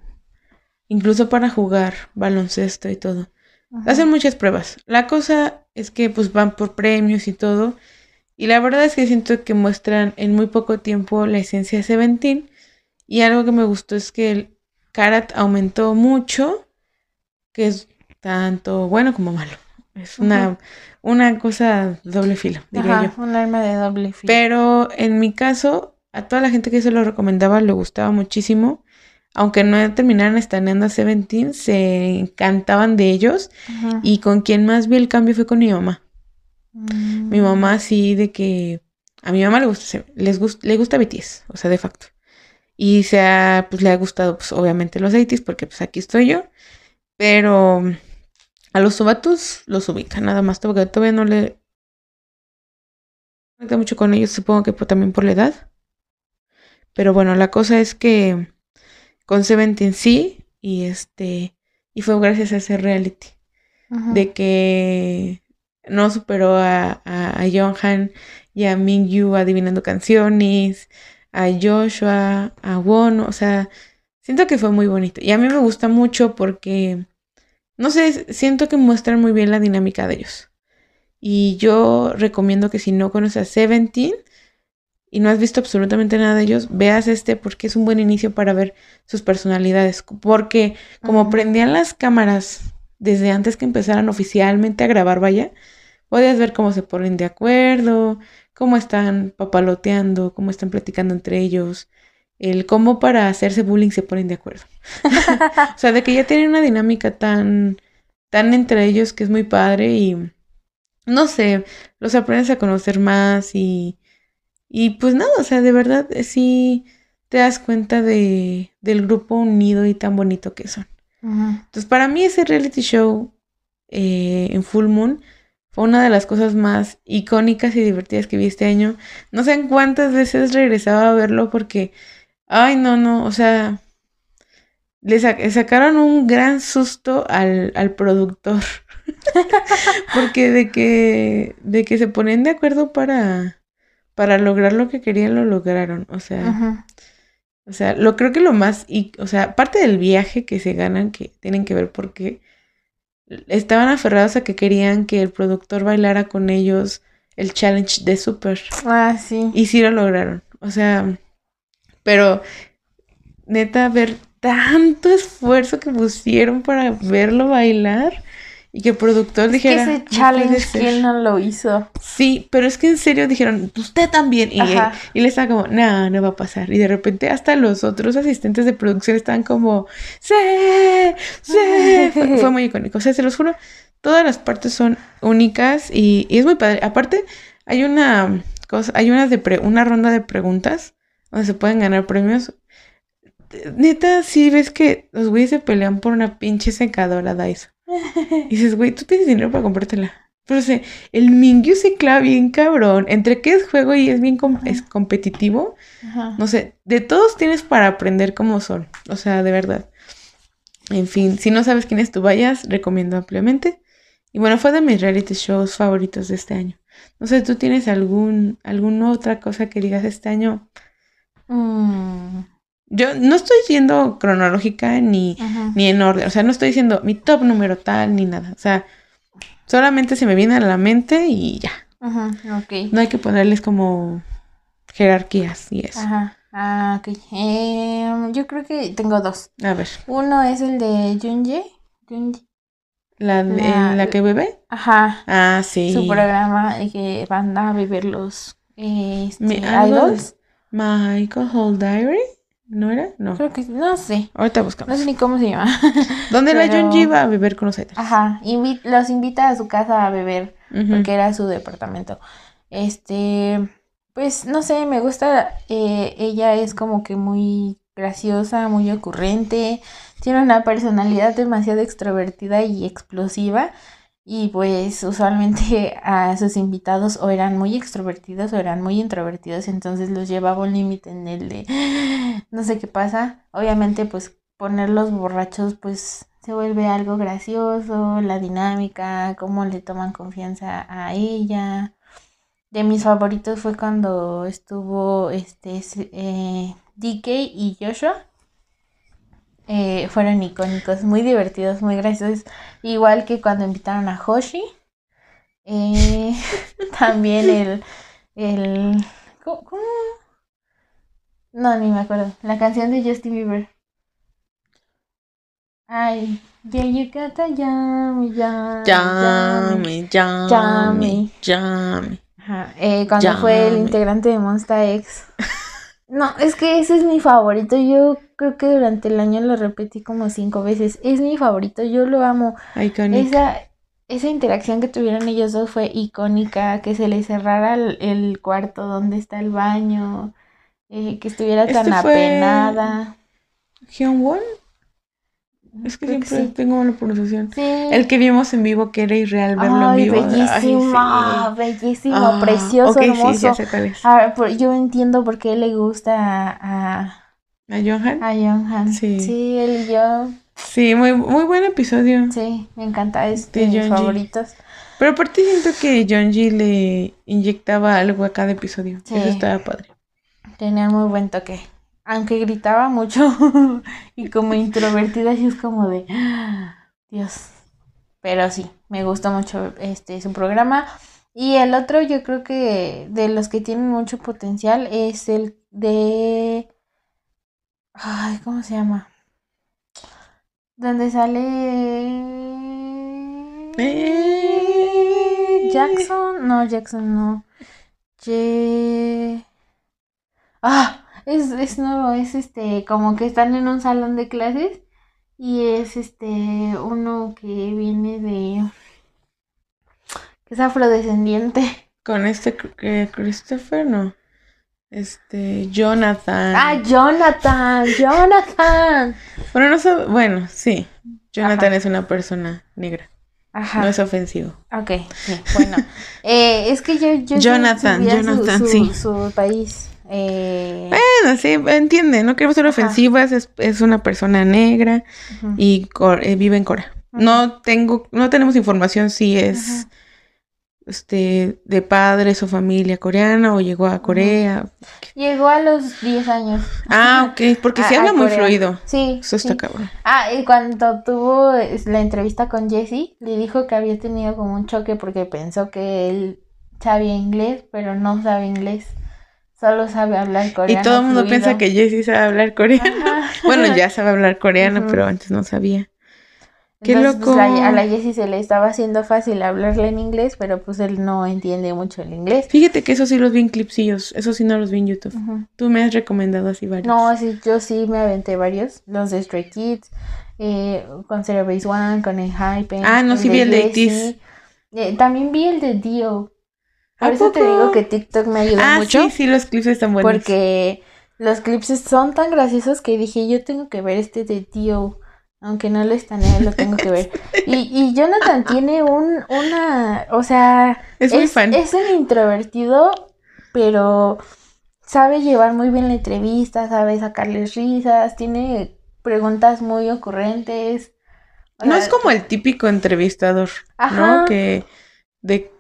incluso para jugar baloncesto y todo.
Ajá.
Hacen muchas pruebas. La cosa es que pues van por premios y todo. Y la verdad es que siento que muestran en muy poco tiempo la esencia de Seventeen. Y algo que me gustó es que el Karat aumentó mucho, que es tanto bueno como malo. Es una, una cosa doble filo, diría
Ajá,
yo.
un arma de doble filo.
Pero en mi caso, a toda la gente que se lo recomendaba le gustaba muchísimo. Aunque no terminaran estaneando a Seventeen, se encantaban de ellos.
Ajá.
Y con quien más vi el cambio fue con mi mamá.
Mm.
Mi mamá sí de que a mi mamá le gusta les gusta le gusta BTS, o sea, de facto. Y se ha, pues le ha gustado pues obviamente los 80 porque pues aquí estoy yo, pero a los subatos los ubica nada más, porque todavía no le conecta mucho con ellos, supongo que por- también por la edad. Pero bueno, la cosa es que con Seventeen sí y este y fue gracias a ese reality
Ajá.
de que no superó a, a, a Johan y a Mingyu adivinando canciones, a Joshua, a Won, o sea, siento que fue muy bonito. Y a mí me gusta mucho porque, no sé, siento que muestran muy bien la dinámica de ellos. Y yo recomiendo que si no conoces a Seventeen y no has visto absolutamente nada de ellos, veas este porque es un buen inicio para ver sus personalidades. Porque como prendían las cámaras desde antes que empezaran oficialmente a grabar, vaya, podías ver cómo se ponen de acuerdo, cómo están papaloteando, cómo están platicando entre ellos, el cómo para hacerse bullying se ponen de acuerdo. o sea, de que ya tienen una dinámica tan, tan entre ellos que es muy padre y no sé, los aprendes a conocer más y, y pues nada, o sea, de verdad eh, sí te das cuenta de, del grupo unido y tan bonito que son. Entonces, para mí ese reality show eh, en Full Moon fue una de las cosas más icónicas y divertidas que vi este año. No sé en cuántas veces regresaba a verlo porque, ay, no, no, o sea, le sacaron un gran susto al, al productor. porque de que, de que se ponen de acuerdo para, para lograr lo que querían, lo lograron. O sea,
Ajá.
o sea, lo creo que lo más, y, o sea, aparte del viaje que se ganan, que tienen que ver porque estaban aferrados a que querían que el productor bailara con ellos el challenge de Super.
Ah, sí.
Y sí lo lograron. O sea, pero neta, ver tanto esfuerzo que pusieron para verlo bailar y que el productor
Es que
dijera.
ese
"No
challenge,
ser".
¿quién no lo hizo?
Sí, pero es que en serio dijeron, usted también. Y,
Ajá.
y le estaba como, no, no va a pasar. Y de repente hasta los otros asistentes de producción estaban como, sí, sí. Fue, fue muy icónico. O sea, se los juro, todas las partes son únicas y, y es muy padre. Aparte, hay una cosa, hay una, de pre- una ronda de preguntas donde se pueden ganar premios. Neta, sí ves que los güeyes se pelean por una pinche secadora Dyson. Y dices, güey, tú tienes dinero para comprártela. Pero o sea, el Mingyu se clava bien cabrón. Entre que es juego y es bien com- es competitivo.
Ajá.
No sé, de todos tienes para aprender cómo son. O sea, de verdad. En fin, si no sabes quién es tú vayas, recomiendo ampliamente. Y bueno, fue de mis reality shows favoritos de este año. No sé, ¿tú tienes algún, alguna otra cosa que digas este año?
Mm,
Yo no estoy siendo cronológica ni,
ajá.
ni en orden. O sea, no estoy diciendo mi top número tal ni nada. O sea, solamente se me viene a la mente y ya.
Ajá, ok.
No hay que ponerles como jerarquías y eso.
Ajá. Ah, ok. Em, yo creo que tengo dos.
A ver,
Uno es el de Junji. Junji.
¿la,
La-
en la que bebé?
Ajá.
Ah, sí.
Su programa de que van a beber los eh, este, idols.
Michael Hall Diary. ¿No era? No.
Creo que no sé.
Ahorita
No
buscamos.
sé ni cómo se llama.
¿Dónde la
pero-
Junji va a beber con los idols?
Ajá. Invi- los invita a su casa a beber. Porque era su departamento. Este, pues no sé, me gusta, eh, ella es como que muy graciosa, muy ocurrente, tiene una personalidad demasiado extrovertida y explosiva y pues usualmente a sus invitados o eran muy extrovertidos o eran muy introvertidos, entonces los llevaba un límite en el de no sé qué pasa. Obviamente pues ponerlos borrachos pues se vuelve algo gracioso, la dinámica, cómo le toman confianza a ella. De mis favoritos fue cuando estuvo este eh, DK y Joshua. Eh, fueron icónicos, muy divertidos, muy graciosos. Igual que cuando invitaron a Hoshi. Eh, también el, el ¿cómo, cómo? No, ni me acuerdo. La canción de Justin Bieber. Ay, yeah, you gotta yummy, yummy, yummy.
Llame.
Ajá, eh, cuando fue el integrante de Monsta X. No, es que ese es mi favorito. Yo creo que durante el año lo repetí como cinco veces. Es mi favorito, yo lo amo.
Iconic.
Esa, esa interacción que tuvieron ellos dos fue icónica. Que se les cerrara el, el cuarto donde está el baño. eh, que estuviera tan
Este fue-
apenada.
¿Hyunwon? Es que
Creo que
siempre
sí.
tengo mala pronunciación.
Sí.
El que vimos en vivo, que era irreal verlo en vivo.
bellísimo,
Ay, sí.
bellísimo,
Ah,
precioso,
ok,
hermoso.
Ya sé cuál es.
Ah, por- yo entiendo por qué le gusta a,
¿A Johan?
a Jonghan.
Sí.
Sí, él y yo.
Sí, muy, muy buen episodio.
Sí, me encanta, es
De
de mis favoritos.
Pero aparte siento que Jonji le inyectaba algo a cada episodio.
Sí.
Eso estaba padre.
Tenía muy buen toque. Aunque gritaba mucho y como introvertida, así es como de "Ah, Dios. Pero sí, me gustó mucho este su programa. Y el otro, yo creo que de los que tienen mucho potencial es el de. Ay, ¿cómo se llama? Donde sale. Jackson. No, Jackson no. Ye- Ah, es, es nuevo, es este, como que están en un salón de clases y es este, uno que viene de, que es afrodescendiente.
Con este eh, Christopher, no. Este, Jonathan.
Ah, Jonathan, Jonathan.
Bueno, no sé, bueno, sí. Jonathan
Ajá.
es una persona negra.
Ajá.
No es ofensivo.
Ok, sí, bueno. Eh, es que yo, yo
Jonathan,
su-
Jonathan,
su,
sí.
su país. Eh,
Bueno, sí, entiende, no queremos ser ofensivas, es, es una persona negra y cor- eh, vive en Corea.
Ujú.
No tengo, no tenemos información si es
Ajá.
este de padres o familia coreana o llegó a Corea.
Llegó a los 10 años.
Ah, ok, porque se habla muy fluido.
Sí.
Eso está
sí.
cabrón.
Ah, y cuando tuvo la entrevista con Jesse, le dijo que había tenido como un choque porque pensó que él sabía inglés, pero no sabe inglés. Solo sabe hablar coreano.
Y todo el mundo
fluido.
piensa que Jessie sabe hablar coreano.
Ajá.
Bueno, ya sabe hablar coreano, pero antes no sabía. Qué
Entonces, pues,
loco.
a la Jessie se le estaba haciendo fácil hablarle en inglés, pero pues él no entiende mucho el inglés.
Fíjate que eso sí los vi en clipsillos, eso sí no los vi en YouTube. Tú me has recomendado así varios.
No, sí, yo sí me aventé varios. Los de Stray Kids, eh, con Zero Base One, con el Hype.
Ah, no, sí vi el de
Jessie. Eh, también vi el de Dio.
¿A
Por eso te digo que TikTok me ayudó
Ah,
mucho.
sí, sí, los clips están buenos.
Porque los clips son tan graciosos que dije, yo tengo que ver este de Dio. Aunque no lo están, lo tengo que ver. Y, y Jonathan tiene un, una, o sea,
Es muy fan.
es un introvertido, pero sabe llevar muy bien la entrevista, sabe sacarles risas, tiene preguntas muy ocurrentes. O
No es como el típico entrevistador,
Ajá.
¿no? Que de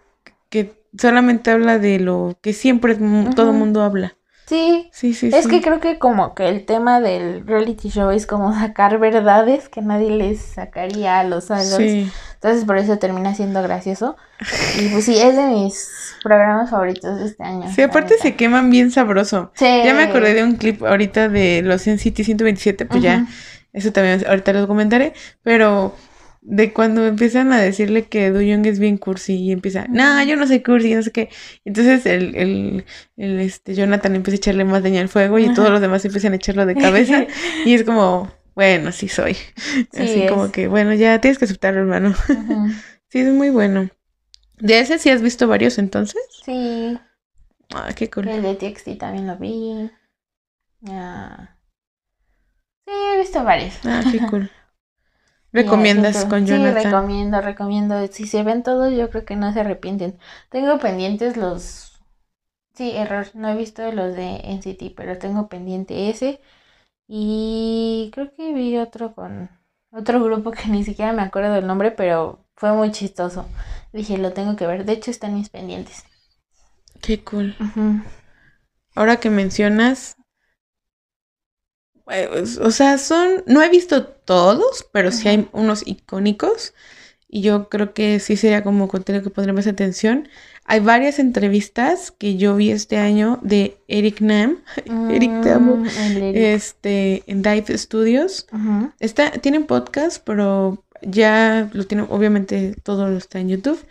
solamente habla de lo que siempre todo mundo habla.
Sí,
Sí, sí,
es
sí.
que creo que como que el tema del reality show es como sacar verdades que nadie les sacaría a los idols.
Sí.
Entonces por eso termina siendo gracioso. Y pues sí, es de mis programas favoritos de este año.
Sí, aparte
neta.
se queman bien sabroso.
Sí.
Ya me acordé de un clip ahorita de los NCT 127, pues ya, eso también ahorita lo comentaré, pero de cuando empiezan a decirle que Do Young es bien cursi y empieza, no, yo no soy cursi, no sé qué. Entonces el, el, el, este, Jonathan empieza a echarle más leña al fuego y
Ajá.
todos los demás empiezan a echarlo de cabeza y es como, bueno, sí soy.
Sí,
Así como que, bueno, ya tienes que aceptarlo, hermano. Sí, es muy bueno. ¿De ese sí has visto varios entonces?
Sí,
Ah, qué cool.
el de TXT también lo vi. Ah. Sí, he visto varios.
Ah, qué cool. ¿Recomiendas con
Sí,
Jonathan?
recomiendo, recomiendo. Si se ven todos, yo creo que no se arrepienten. Tengo pendientes los... Sí, error. No he visto los de NCT, pero tengo pendiente ese. Y creo que vi otro con otro grupo que ni siquiera me acuerdo del nombre, pero fue muy chistoso. Dije, lo tengo que ver. De hecho, están mis pendientes.
Qué cool. Ahora que mencionas, o sea, son, no he visto todos, pero sí hay unos icónicos y yo creo que sí sería como contenido que pondría más atención. Hay varias entrevistas que yo vi este año de Eric Nam, Eric te amo,
Mm,
este, en Dive Studios. Está, tienen podcast, pero ya lo tienen, obviamente todo lo está en YouTube.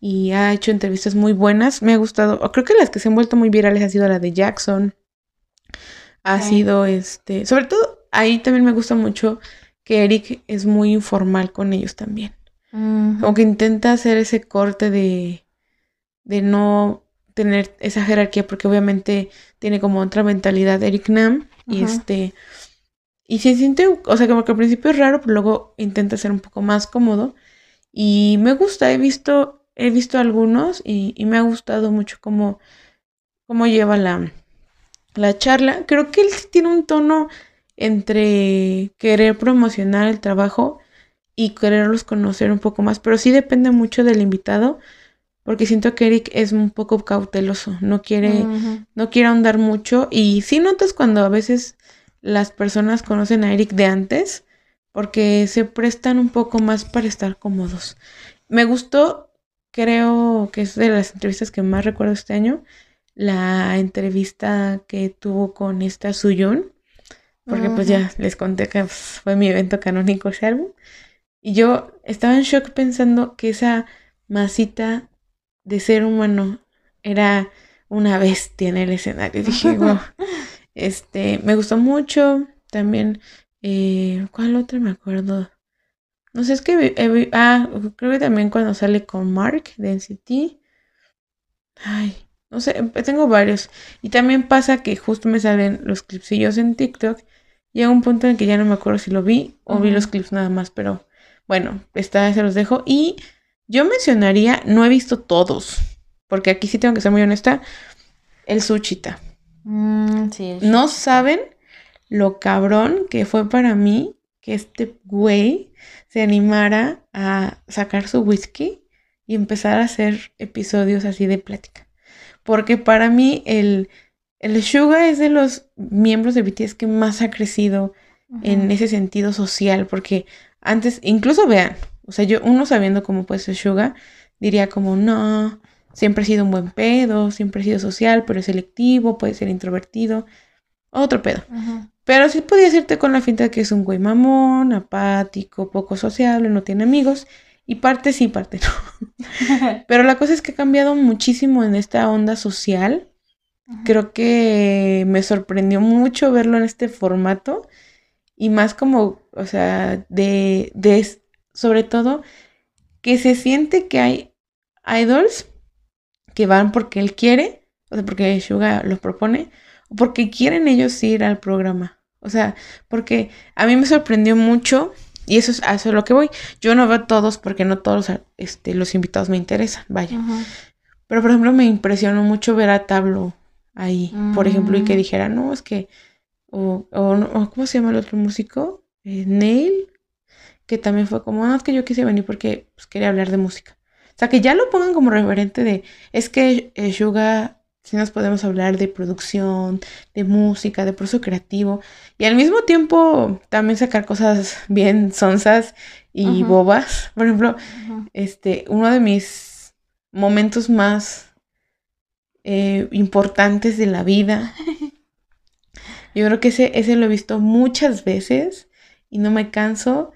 Y ha hecho entrevistas muy buenas. Me ha gustado. Creo que las que se han vuelto muy virales ha sido la de Jackson. Ha sido este. Sobre todo, ahí también me gusta mucho que Eric es muy informal con ellos también.
Ujú.
Como que intenta hacer ese corte de. de no tener esa jerarquía. Porque obviamente tiene como otra mentalidad Eric Nam. Y este. Y se siente, o sea, como que al principio es raro, pero luego intenta ser un poco más cómodo. Y me gusta, he visto, he visto algunos y, y me ha gustado mucho cómo, cómo lleva la, la charla. Creo que él sí tiene un tono entre querer promocionar el trabajo y quererlos conocer un poco más, pero sí depende mucho del invitado, porque siento que Eric es un poco cauteloso, no quiere no quiero ahondar mucho. Y sí notas cuando a veces las personas conocen a Eric de antes, porque se prestan un poco más para estar cómodos. Me gustó, creo que es de las entrevistas que más recuerdo este año, la entrevista que tuvo con esta Suyun, porque pues ya les conté que pues, fue mi evento canónico ese álbum. Y yo estaba en shock pensando que esa masita de ser humano era una bestia en el escenario. Dije, wow. Este, me gustó mucho. También, eh, ¿cuál otra me acuerdo? No sé, es que vi- ah, creo que también cuando sale con Mark de NCT. Ay, no sé, em- tengo varios. Y también pasa que justo me salen los clipsillos en TikTok. Llega un punto en que ya no me acuerdo si lo vi o vi los clips nada más, pero bueno, está, se los dejo. Y yo mencionaría, no he visto todos, porque aquí sí tengo que ser muy honesta, el Suchita.
Mm, sí, el
No saben lo cabrón que fue para mí que este güey se animara a sacar su whisky y empezar a hacer episodios así de plática. Porque para mí el, el Suga es de los miembros de BTS que más ha crecido en ese sentido social, porque antes, incluso vean, o sea, yo, uno sabiendo cómo puede ser Suga, diría como, no, siempre ha sido un buen pedo, siempre ha sido social, pero es selectivo, puede ser introvertido. otro pedo. Pero sí podía hacerte con la finta que es un güey mamón, apático, poco sociable, no tiene amigos. Y parte sí, parte no. Pero la cosa es que ha cambiado muchísimo en esta onda social.
Ajá.
Creo que me sorprendió mucho verlo en este formato. Y más como, o sea, de, de sobre todo, que se siente que hay idols que van porque él quiere, o sea, porque Suga los propone, o porque quieren ellos ir al programa. O sea, porque a mí me sorprendió mucho, y eso es a eso es lo que voy. Yo no veo todos porque no todos este, los invitados me interesan, vaya. Pero por ejemplo, me impresionó mucho ver a Tablo ahí, por ejemplo, y que
Mm.
dijera, no, es que, o, o, no- o ¿cómo se llama el otro músico? Eh, Neil, que también fue como, no, es que yo quise venir porque pues, quería hablar de música. O sea, que ya lo pongan como referente de, es que eh, Suga, sí nos podemos hablar de producción, de música, de proceso creativo, y al mismo tiempo también sacar cosas bien sonsas y bobas. Por ejemplo, este, uno de mis momentos más eh, importantes de la vida. Yo creo que ese, ese lo he visto muchas veces y no me canso.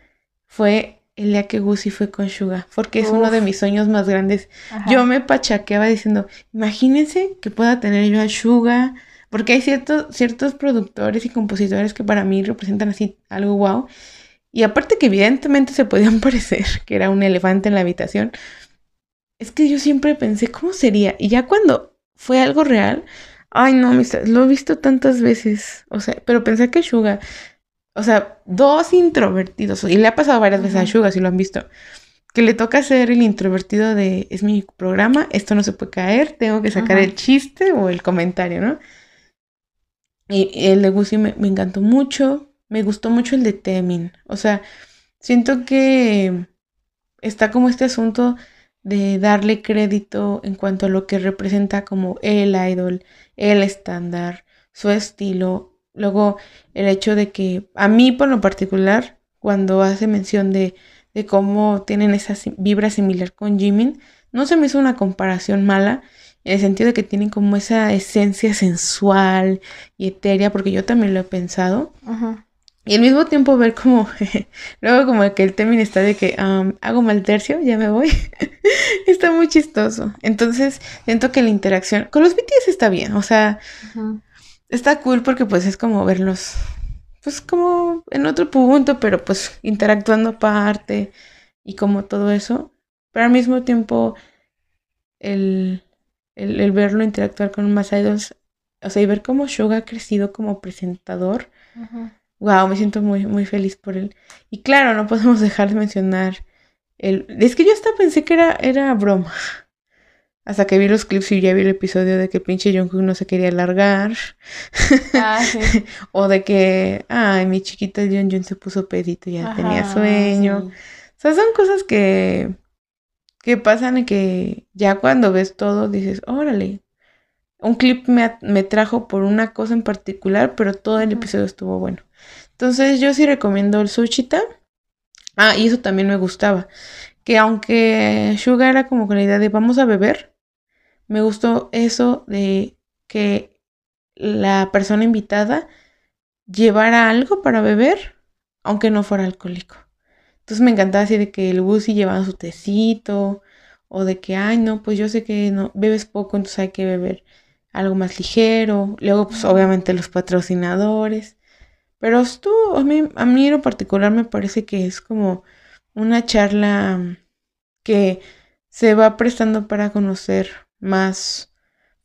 Fue el día que Gucci fue con Suga, porque es uno de mis sueños más grandes.
Ajá.
Yo me pachaqueaba diciendo, imagínense que pueda tener yo a Suga, porque hay ciertos, ciertos productores y compositores que para mí representan así algo wow. Y aparte que evidentemente se podían parecer que era un elefante en la habitación, es que yo siempre pensé, ¿cómo sería? Y ya cuando fue algo real, ay no, amistad, lo he visto tantas veces, o sea, pero pensé que Suga, o sea, dos introvertidos, y le ha pasado varias veces a. Suga, si lo han visto, que le toca ser el introvertido de, es mi programa, esto no se puede caer, tengo que sacar
Ajá.
el chiste o el comentario, ¿no? Y y el de Gucci me, me encantó mucho, me gustó mucho el de Temin, o sea, siento que está como este asunto de darle crédito en cuanto a lo que representa como el idol, el estándar, su estilo. Luego el hecho de que a mí por lo particular, cuando hace mención de, de cómo tienen esa vibra similar con Jimin, no se me hizo una comparación mala, en el sentido de que tienen como esa esencia sensual y etérea, porque yo también lo he pensado.
Ajá.
Y al mismo tiempo ver como, luego como que el Temin está de que um, hago mal tercio, ya me voy. está muy chistoso. Entonces, siento que la interacción con los BTS está bien. O sea,
Ajá.
Está cool porque pues es como verlos, pues como en otro punto, pero pues interactuando aparte y como todo eso. Pero al mismo tiempo, el, el, el verlo interactuar con más idols, o sea, y ver cómo Suga ha crecido como presentador.
Ajá.
Wow, me siento muy, muy feliz por él. Y claro, no podemos dejar de mencionar el. Es que yo hasta pensé que era, era broma. Hasta que vi los clips y ya vi el episodio de que pinche Jungkook no se quería largar.
Ah, sí.
o de que, ay, mi chiquita Jun se puso pedito y ya
Ajá,
tenía sueño.
sí.
O sea, son cosas que, que pasan y que ya cuando ves todo dices, órale. Un clip me, me trajo por una cosa en particular, pero todo el episodio estuvo bueno. Entonces yo sí recomiendo el Sushita. Ah, y eso también me gustaba. Que aunque Suga era como con la idea de vamos a beber, me gustó eso de que la persona invitada llevara algo para beber, aunque no fuera alcohólico. Entonces me encantaba así de que el Wusi llevaba su tecito, o de que, ay, no, pues yo sé que no bebes poco, entonces hay que beber algo más ligero. Luego, pues obviamente los patrocinadores. Pero estuvo, a mí, a mí en lo particular me parece que es como una charla que se va prestando para conocer más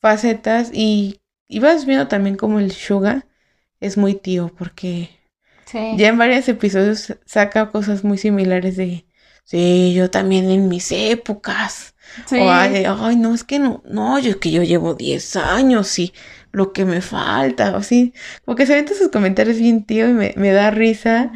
facetas y, y vas viendo también como el Suga es muy tío porque
Sí.
ya en varios episodios saca cosas muy similares de, sí, yo también en mis épocas.
Sí.
O ay, ay, no, es que no, no, yo es que yo llevo 10 años y lo que me falta, o así. Como que se ven sus comentarios bien tío y me, me da risa,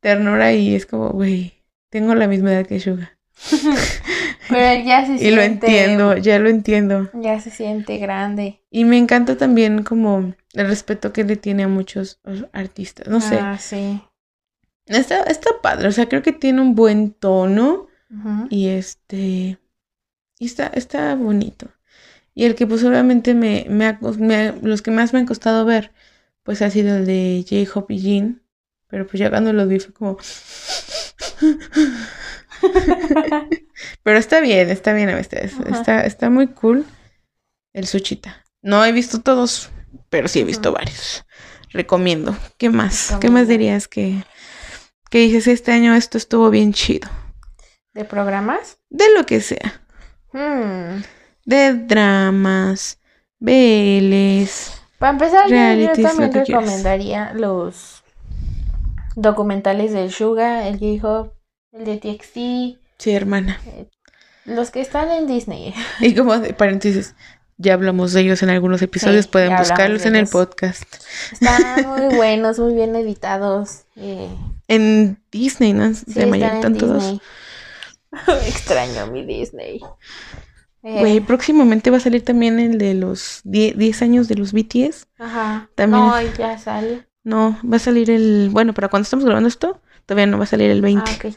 ternura y es como, güey, tengo la misma edad que Suga.
Pero él ya se siente.
Y lo entiendo, ya lo entiendo.
Ya se siente grande.
Y me encanta también como el respeto que le tiene a muchos artistas. No sé,
Ah, sí.
está, está padre, o sea, creo que tiene un buen tono y este, y está, está bonito. Y el que pues obviamente me, me, ha me los que más me han costado ver, pues ha sido el de J-Hope y Jin. Pero pues ya cuando lo vi fue como... pero está bien, está bien a veces. Está, está muy cool el Suchita. No he visto todos, pero sí he visto varios. Recomiendo. ¿Qué más? ¿Qué más dirías que, que dices este año esto estuvo bien chido?
¿De programas?
De lo que sea.
Hmm.
De dramas, BLs.
Para empezar, yo- yo,
Realities, lo
también recomendaría los documentales del Suga, el J-Hop, el de TXT,
Sí, hermana.
los que están en Disney.
Y como de paréntesis, ya hablamos de ellos en algunos episodios,
Sí,
pueden buscarlos en el podcast.
Están muy buenos, muy bien editados. eh,
En Disney, ¿no?
sí,
De mayor,
están en
todos.
Disney. Extraño mi Disney. Eh,
Güey, próximamente va a salir también el de los 10 10 años de los BTS.
Ajá.
también-
No, ya sale.
No, va a salir el. Bueno, para cuando estamos grabando esto, todavía no va a salir el 20.
Ah.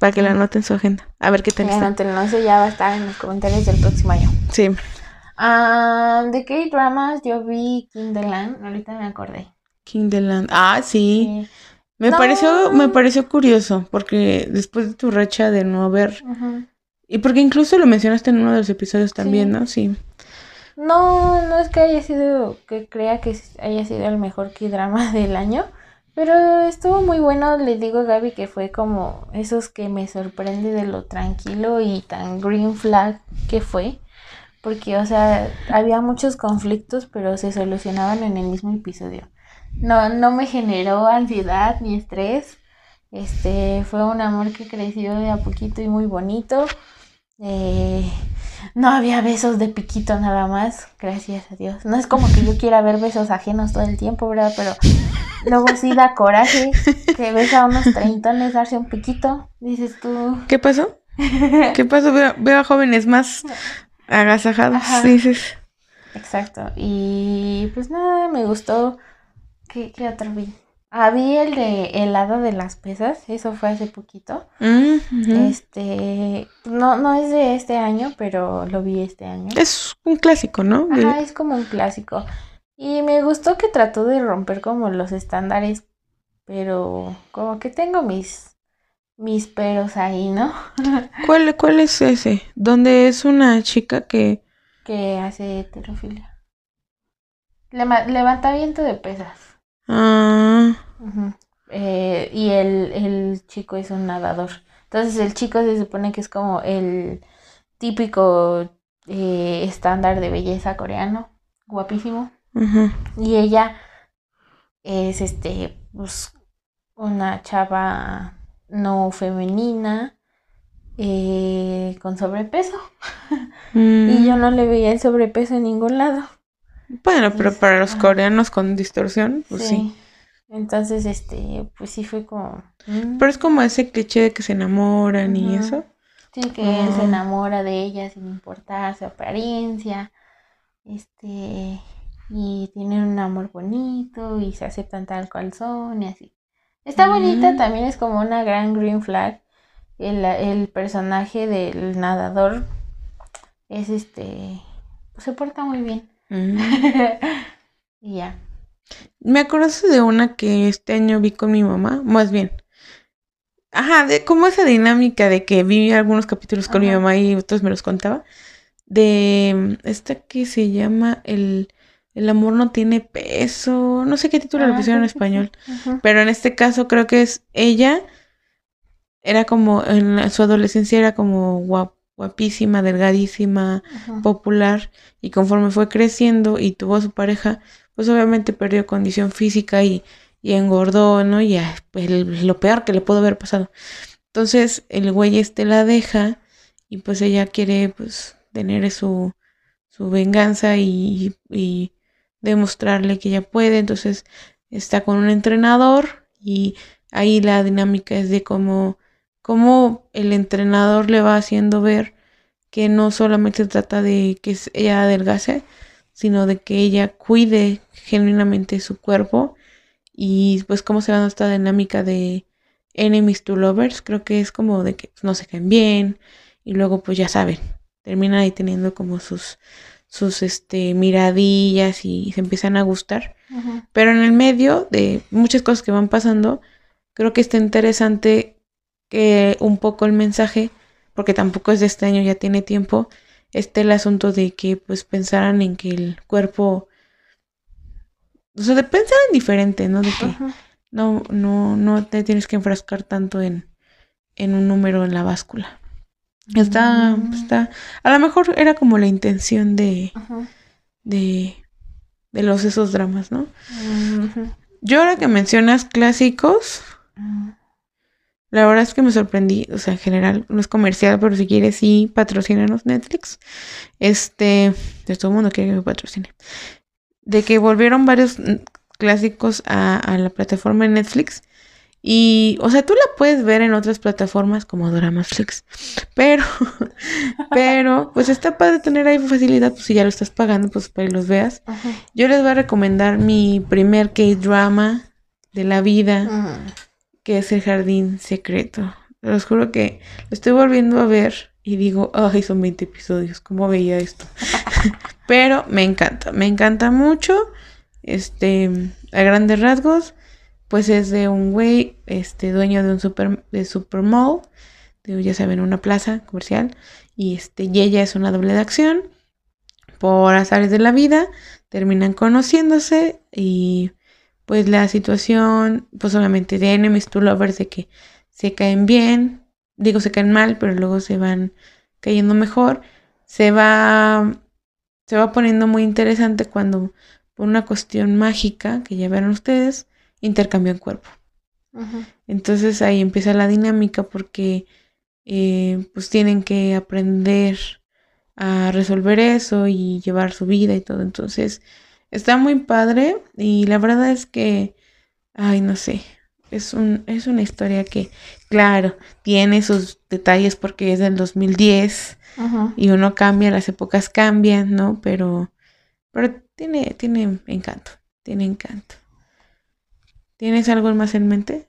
Para que lo anoten en su agenda. A ver qué tal está.
no te lo sé, ya va a estar en los comentarios del próximo año.
Sí.
Ah, de K-dramas yo vi King the Land, ahorita me acordé.
King the Land. Ah, sí.
Sí.
Me
No.
pareció, me pareció curioso, porque después de tu racha de no ver.
Ujú.
Y porque incluso lo mencionaste en uno de los episodios también,
Sí.
¿no? Sí.
No, no es que haya sido, que crea que haya sido el mejor K-drama del año, pero estuvo muy bueno. Le digo Gaby que fue como esos que me sorprende de lo tranquilo y tan green flag que fue. Porque, o sea, había muchos conflictos, pero se solucionaban en el mismo episodio. No, no me generó ansiedad ni estrés. Este, fue un amor que creció de a poquito y muy bonito. Eh, no había besos de piquito nada más, gracias a Dios. No es como que yo quiera ver besos ajenos todo el tiempo, ¿verdad? Pero luego sí da coraje que ves a unos treintones darse un piquito. Dices tú.
¿Qué pasó? ¿Qué pasó? Veo, veo a jóvenes más agasajados,
Ajá.
dices.
Exacto. Y pues nada, me gustó. ¿Qué, qué otro vi? Vi el de helado de las pesas, eso fue hace poquito.
Mm.
Este, no, no es de este año, pero lo vi este año.
Es un clásico, ¿no?
Ajá, es como un clásico. Y me gustó que trató de romper como los estándares, pero como que tengo mis, mis peros ahí, ¿no?
¿Cuál, ¿Cuál es ese? Donde es una chica que...
Que hace heterofilia. Lema- levantamiento de pesas.
Ah,
Eh, y el, el chico es un nadador. Entonces el chico se supone que es como el típico eh, estándar de belleza coreano, guapísimo. Y ella es este, pues, una chava no femenina eh, con sobrepeso.
Mm.
Y yo no le veía el sobrepeso en ningún lado.
Bueno, pero para los coreanos con distorsión, pues sí.
Entonces, este, pues sí fue como. mm,
Pero es como ese cliché de que se enamoran y eso.
Sí, que él se
Ah.
enamora de ella sin importar su apariencia. Este. Y tienen un amor bonito y se aceptan tal cual son y así. Está bonita,
Mm.
también es como una gran green flag. El, el personaje del nadador es este. Se porta muy bien.
Mm.
y ya.
Me acuerdo de una que este año vi con mi mamá, más bien. Ajá, de como esa dinámica de que vi algunos capítulos con mi mamá y otros me los contaba. De mm, esta que se llama El, el amor no tiene peso. No sé qué título le
Ah,
pusieron en español. Pero en este caso creo que es ella. Era como, en la- su adolescencia era como guap- guapísima, delgadísima, popular. Y conforme fue creciendo y tuvo a su pareja, pues obviamente perdió condición física y, y engordó, ¿no? Y ah, pues, lo peor que le pudo haber pasado. Entonces el güey este la deja y pues ella quiere pues tener su, su venganza y, y demostrarle que ella puede. Entonces está con un entrenador y ahí la dinámica es de cómo, cómo el entrenador le va haciendo ver que no solamente se trata de que ella adelgace, sino de que ella cuide genuinamente su cuerpo y pues cómo se va dando esta dinámica de enemies to lovers, creo que es como de que no se caen bien y luego pues ya saben, terminan ahí teniendo como sus sus este, miradillas y se empiezan a gustar. Pero en el medio de muchas cosas que van pasando, creo que está interesante que un poco el mensaje, porque tampoco es de este año, ya tiene tiempo, esté el asunto de que pues pensaran en que el cuerpo, o sea, de pensar en diferente, ¿no? De que no, no, no te tienes que enfrascar tanto en, en un número en la báscula. Está, mm. está, a lo mejor era como la intención de, de, de los esos dramas, ¿no? Yo ahora que mencionas clásicos, mm. La verdad es que me sorprendí, o sea, en general, no es comercial, pero si quieres sí, patrocínanos Netflix. Este, de todo el mundo quiere que me patrocine. De que volvieron varios clásicos a, a la plataforma de Netflix y, o sea, tú la puedes ver en otras plataformas como Doramaflix. Pero, pero, pues está padre tener ahí facilidad, pues si ya lo estás pagando, pues para que los veas. Yo les voy a recomendar mi primer K-drama de la vida, que es El Jardín Secreto. Les juro que lo estoy volviendo a ver y digo, ay, son 20 episodios, ¿cómo veía esto? pero me encanta, me encanta mucho. Este, a grandes rasgos pues es de un güey, este, dueño de un super, de mall, de, ya saben, una plaza comercial, y este, y ella es una doble de acción, por azares de la vida, terminan conociéndose, y pues la situación, pues obviamente de enemies to lovers, de que se caen bien, digo se caen mal, pero luego se van cayendo mejor, se va, se va poniendo muy interesante cuando por una cuestión mágica que ya vieron ustedes, intercambian cuerpo. Entonces ahí empieza la dinámica porque eh, pues tienen que aprender a resolver eso y llevar su vida y todo. Entonces está muy padre y la verdad es que, ay, no sé, es, un, es una historia que, claro, tiene sus detalles porque es del 2010 y uno cambia, las épocas cambian, ¿no? Pero, pero tiene, tiene encanto, tiene encanto. ¿Tienes algo más en mente?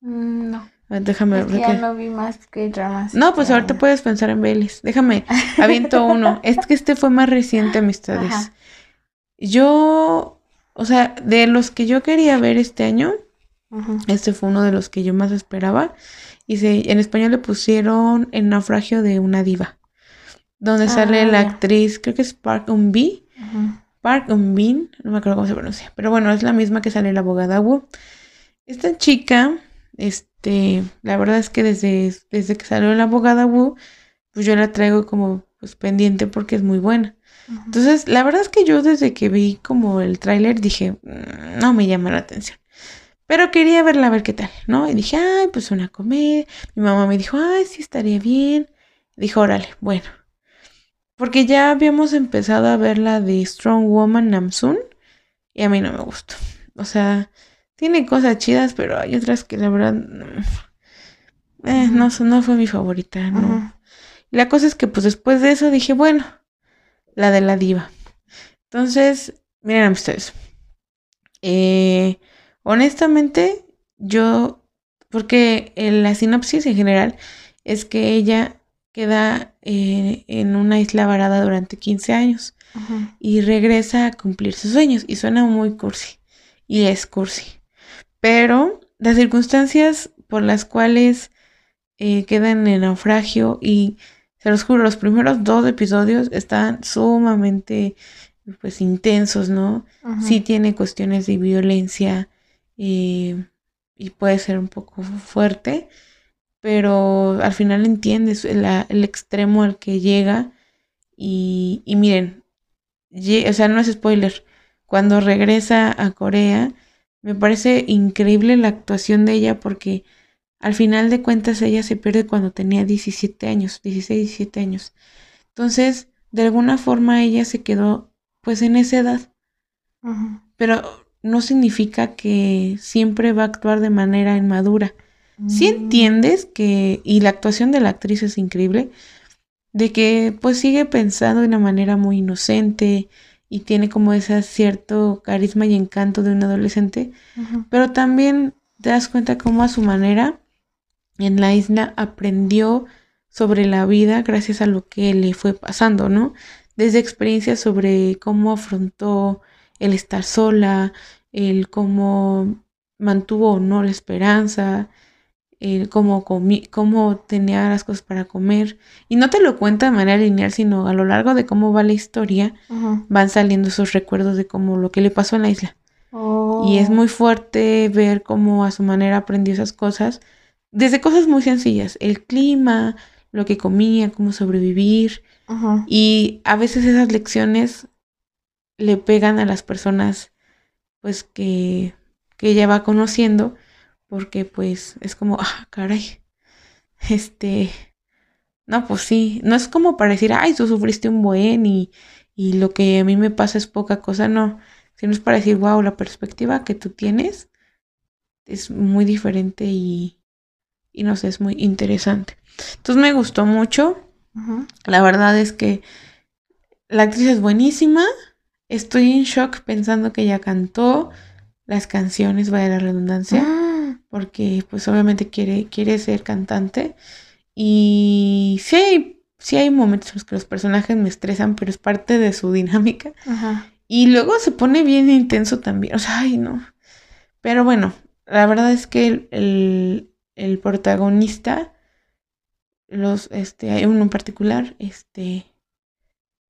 Mm, no.
déjame
ver. ya no vi más que dramas.
No, pues ahorita puedes pensar en Belis. Déjame, aviento uno. Es que este fue más reciente, amistades. Yo, o sea, de los que yo quería ver este año, este fue uno de los que yo más esperaba. Y se, en español le pusieron El naufragio de una diva. Donde sale ah, la actriz, creo que es Park Un B. Park Eun-bin, no me acuerdo cómo se pronuncia, pero bueno, es la misma que sale la abogada Wu. Esta chica, este, la verdad es que desde, desde que salió la abogada Wu, pues yo la traigo como pues, pendiente porque es muy buena. Entonces, la verdad es que yo desde que vi como el tráiler dije, mm, no me llama la atención. Pero quería verla a ver qué tal, ¿no? Y dije, ay, pues una comedia. Mi mamá me dijo, ay, sí estaría bien. Dijo, órale, bueno. Porque ya habíamos empezado a ver la de Strong Woman Namsoon y a mí no me gustó. O sea, tiene cosas chidas, pero hay otras que la verdad no, eh, no, fue mi favorita, ¿no? La cosa es que pues después de eso dije, bueno, la de la diva. Entonces, miren ustedes. Eh, honestamente, yo, porque la sinopsis en general es que ella queda eh, en una isla varada durante 15 años y regresa a cumplir sus sueños. Y suena muy cursi. Y es cursi. Pero las circunstancias por las cuales eh, quedan en naufragio y se los juro, los primeros dos episodios están sumamente pues intensos, ¿no? Sí tiene cuestiones de violencia eh, y puede ser un poco fuerte, pero al final entiendes el, extremo al que llega y, y miren, o sea, no es spoiler, cuando regresa a Corea, me parece increíble la actuación de ella porque al final de cuentas ella se pierde cuando tenía 17 años, 16, 17 años. Entonces, de alguna forma ella se quedó pues en esa edad. Pero no significa que siempre va a actuar de manera inmadura. Si mm. entiendes que, y la actuación de la actriz es increíble, de que pues sigue pensando de una manera muy inocente y tiene como ese cierto carisma y encanto de un adolescente, pero también te das cuenta cómo a su manera en la isla aprendió sobre la vida gracias a lo que le fue pasando, ¿no? desde experiencias sobre cómo afrontó el estar sola, el cómo mantuvo o no la esperanza, el cómo, cómo tenía las cosas para comer. Y no te lo cuenta de manera lineal, sino a lo largo de cómo va la historia, van saliendo esos recuerdos de cómo lo que le pasó en la isla. Y es oh. muy fuerte ver cómo a su manera aprendió esas cosas, desde cosas muy sencillas, el clima, lo que comía, cómo sobrevivir. Y a veces esas lecciones le pegan a las personas pues que, que ella va conociendo, porque pues es como, ah, caray, este, no, pues sí, no es como para decir, ay, tú sufriste un buen y, y lo que a mí me pasa es poca cosa, no, sino es para decir, wow, la perspectiva que tú tienes es muy diferente y, y no sé, es muy interesante. Entonces me gustó mucho. La verdad es que la actriz es buenísima. Estoy en shock pensando que ella cantó las canciones, vaya la redundancia, ah. porque pues obviamente quiere, quiere ser cantante. Y sí hay, sí hay momentos en los que los personajes me estresan, pero es parte de su dinámica. Y luego se pone bien intenso también. O sea, ay, no. Pero bueno, la verdad es que el, el protagonista, los, este, hay uno en particular, este,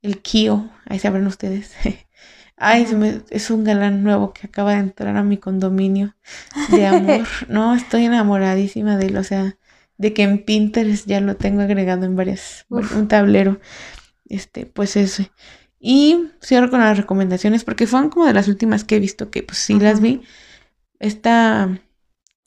el Kio, ahí sabrán ustedes. Ay, es un galán nuevo que acaba de entrar a mi condominio de amor. no, estoy enamoradísima de él, o sea, de que en Pinterest ya lo tengo agregado en varias, un tablero. Este, pues ese. Y cierro con las recomendaciones porque fueron como de las últimas que he visto que pues sí las vi. Está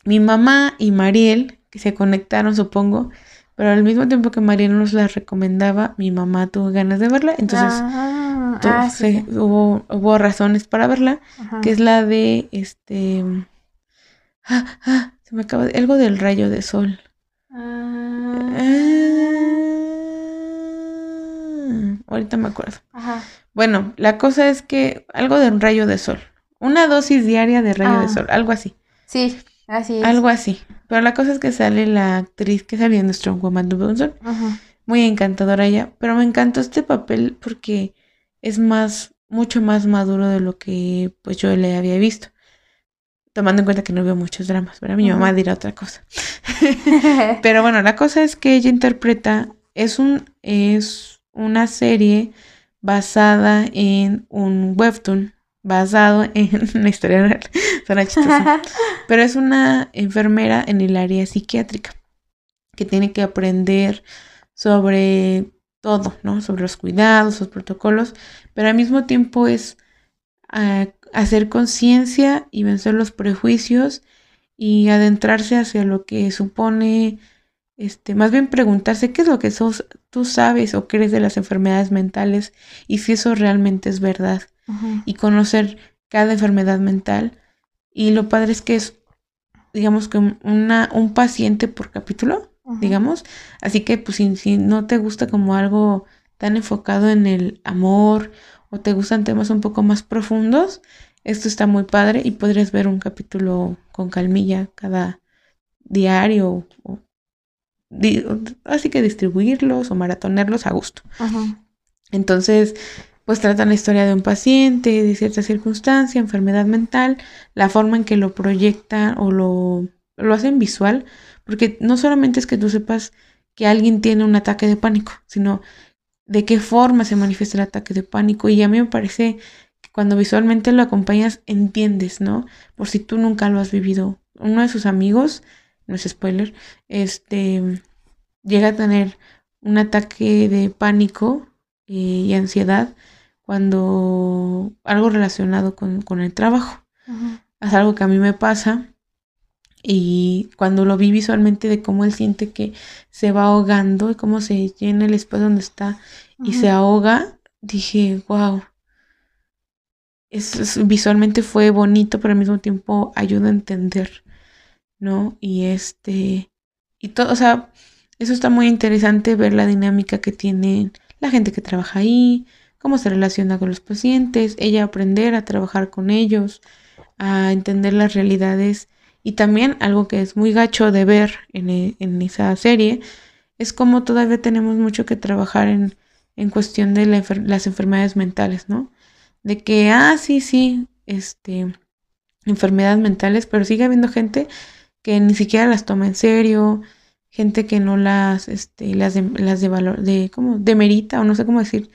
mi mamá y Mariel, que se conectaron, supongo, pero al mismo tiempo que Mariel nos la recomendaba, mi mamá tuvo ganas de verla, entonces ah, ah, hubo, hubo, razones para verla, que es la de este... Ah, ah, se me acaba de, algo del rayo de sol. Ah. ahorita me acuerdo. Bueno, la cosa es que algo de un rayo de sol. Una dosis diaria de rayo de sol, algo así.
Sí. Así es.
Algo así. Pero la cosa es que sale la actriz que salía en Strong Woman de Muy encantadora ella. Pero me encantó este papel porque es más, mucho más maduro de lo que pues yo le había visto. Tomando en cuenta que no veo muchos dramas, pero mi mamá dirá otra cosa. pero bueno, la cosa es que ella interpreta, es un, es una serie basada en un webtoon basado en una historia real. Pero es una enfermera en el área psiquiátrica que tiene que aprender sobre todo, ¿no? Sobre los cuidados, los protocolos, pero al mismo tiempo es ah, hacer conciencia y vencer los prejuicios y adentrarse hacia lo que supone, este, más bien preguntarse qué es lo que sos, tú sabes o crees de las enfermedades mentales y si eso realmente es verdad y conocer cada enfermedad mental. Y lo padre es que es, digamos que una, un paciente por capítulo, digamos. Así que pues si, si no te gusta como algo tan enfocado en el amor o te gustan temas un poco más profundos, esto está muy padre y podrías ver un capítulo con calmilla cada diario o, así que distribuirlos o maratonerlos a gusto. Entonces, pues tratan la historia de un paciente, de cierta circunstancia, enfermedad mental, la forma en que lo proyectan o lo, lo hacen visual, porque no solamente es que tú sepas que alguien tiene un ataque de pánico, sino de qué forma se manifiesta el ataque de pánico. Y a mí me parece que cuando visualmente lo acompañas, entiendes, ¿no? Por si tú nunca lo has vivido. Uno de sus amigos, no es spoiler, este llega a tener un ataque de pánico eh, y ansiedad cuando algo relacionado con, el trabajo. Es algo que a mí me pasa y cuando lo vi visualmente de cómo él siente que se va ahogando y cómo se llena el espacio donde está y se ahoga, dije, wow. Es, visualmente fue bonito, pero al mismo tiempo ayuda a entender, ¿no? Y este, y todo, o sea, eso está muy interesante ver la dinámica que tiene la gente que trabaja ahí, cómo se relaciona con los pacientes, ella aprender a trabajar con ellos, a entender las realidades y también algo que es muy gacho de ver en, e, esa serie es como todavía tenemos mucho que trabajar en, en cuestión de las enfermedades mentales, ¿no? De que, ah, sí, sí, este, enfermedades mentales, pero sigue habiendo gente que ni siquiera las toma en serio, gente que no las, este, las de, las de valor, de, ¿cómo? Demerita, o no sé cómo decir,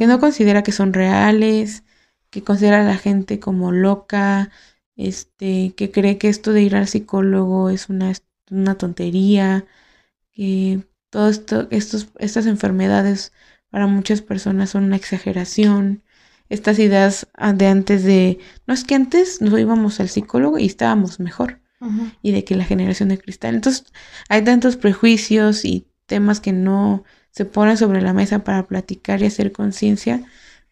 que no considera que son reales, que considera a la gente como loca, este, que cree que esto de ir al psicólogo es una, una tontería, que todo esto, estos, estas enfermedades para muchas personas son una exageración. Estas ideas ah, de antes de, no es que antes nos íbamos al psicólogo y estábamos mejor, y de que la generación de cristal. Entonces, hay tantos prejuicios y temas que no se ponen sobre la mesa para platicar y hacer conciencia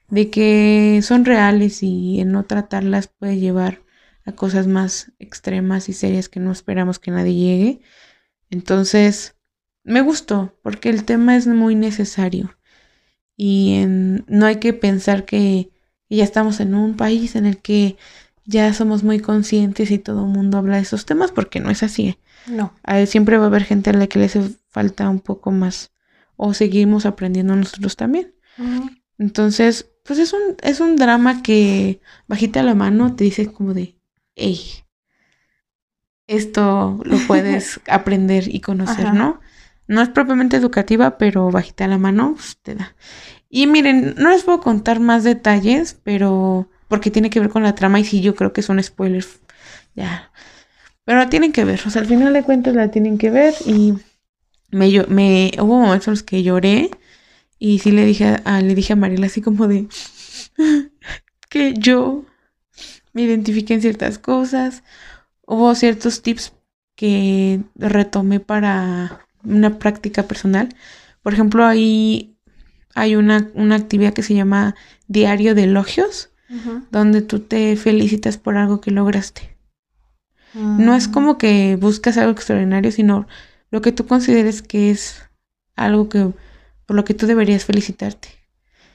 de que son reales y en no tratarlas puede llevar a cosas más extremas y serias que no esperamos que nadie llegue. Entonces, me gustó porque el tema es muy necesario y en- no hay que pensar que ya estamos en un país en el que ya somos muy conscientes y todo el mundo habla de esos temas porque no es así.
No.
Ah, Siempre va a haber gente a la que le hace falta un poco más o seguimos aprendiendo nosotros también. Entonces, pues es un, es un drama que bajita la mano te dice como de, hey, esto lo puedes aprender y conocer,
Ajá.
¿no? No es propiamente educativa, pero bajita la mano pues, te da. Y miren, no les puedo contar más detalles, pero porque tiene que ver con la trama y sí, yo creo que son spoilers. Ya. Pero la tienen que ver, o sea, al final de cuentas la tienen que ver y me, me hubo momentos en los que lloré y sí le dije a, le dije a Mariela así como de que yo me identifiqué en ciertas cosas. Hubo ciertos tips que retomé para una práctica personal. Por ejemplo, ahí hay una, una actividad que se llama Diario de Elogios, donde tú te felicitas por algo que lograste. No es
Mm.
como que buscas algo extraordinario, sino lo que tú consideres que es algo que por lo que tú deberías felicitarte.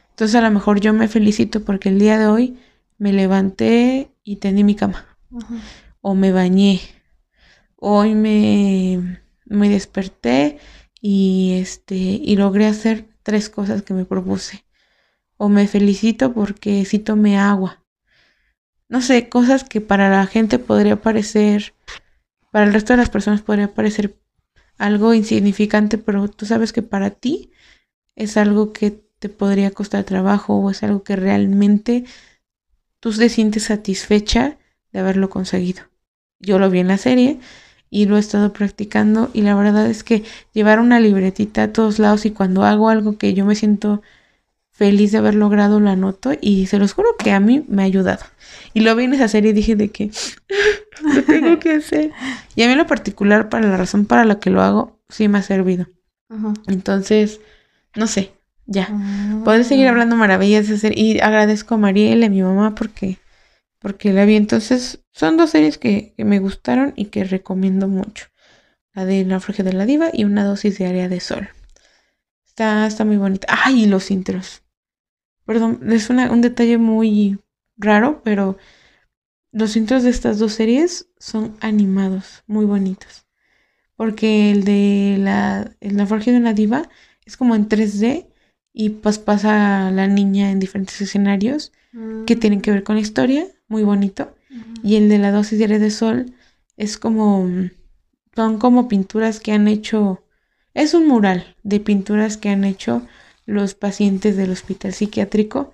Entonces a lo mejor yo me felicito porque el día de hoy me levanté y tendí mi cama o me bañé. Hoy me, me desperté y este y logré hacer tres cosas que me propuse. O me felicito porque sí tomé agua. No sé, cosas que para la gente podría parecer, para el resto de las personas podría parecer algo insignificante, pero tú sabes que para ti es algo que te podría costar trabajo o es algo que realmente tú te sientes satisfecha de haberlo conseguido. Yo lo vi en la serie y lo he estado practicando y la verdad es que llevar una libretita a todos lados y cuando hago algo que yo me siento feliz de haber logrado lo anoto y se los juro que a mí me ha ayudado. Y lo vi en esa serie y dije de que lo tengo que hacer. Y a mí en lo particular, para la razón para la que lo hago, sí me ha servido. Entonces, no sé, ya.
Mm.
Podés seguir hablando maravillas de hacer y agradezco a Mariela, a mi mamá, porque, porque la vi. Entonces, son dos series que, que me gustaron y que recomiendo mucho. La de Naufragio de la Diva y una dosis diaria de sol. Está, está muy bonita. ¡Ay! y los intros. Perdón, es una- un detalle muy raro, pero los intros de estas dos series son animados, muy bonitos. Porque el de la, el Naufragio de una Diva es como en 3D y pues pasa la niña en diferentes escenarios
Mm.
que tienen que ver con la historia, muy bonito. Y el de la dosis diaria de sol es como, son como pinturas que han hecho, es un mural de pinturas que han hecho los pacientes del hospital psiquiátrico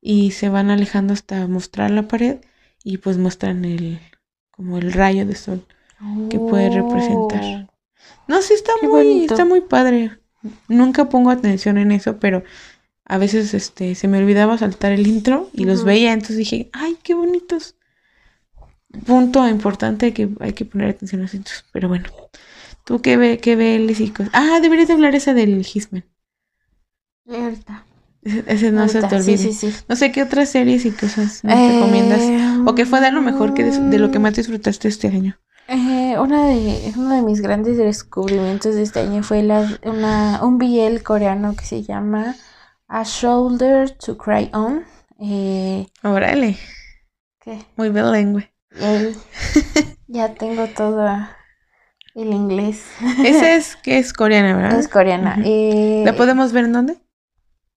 y se van alejando hasta mostrar la pared y pues muestran el, como el rayo de sol. que puede representar.
Oh.
No, sí está
Qué
muy,
bonito.
está muy padre. Nunca pongo atención en eso, pero a veces este se me olvidaba saltar el intro y los veía, entonces dije, ay, qué bonitos. Punto importante que hay que poner atención a los intros. Pero bueno, tú qué ve, qué cosas. Ah, deberías de hablar esa del Hisman. Ese, no se te
sí,
olvide.
sí, sí.
No sé qué otras series y cosas
Eh,
recomiendas. O qué fue de lo mejor que de lo que más disfrutaste este año.
Eh, una de, uno de mis grandes descubrimientos de este año fue la, una, un BL coreano que se llama A Shoulder to Cry On. Eh,
Órale,
¿qué?
muy bilingüe.
Ya tengo todo el inglés.
Esa es que es coreana, ¿verdad?
Es coreana. Eh,
¿La podemos ver en dónde?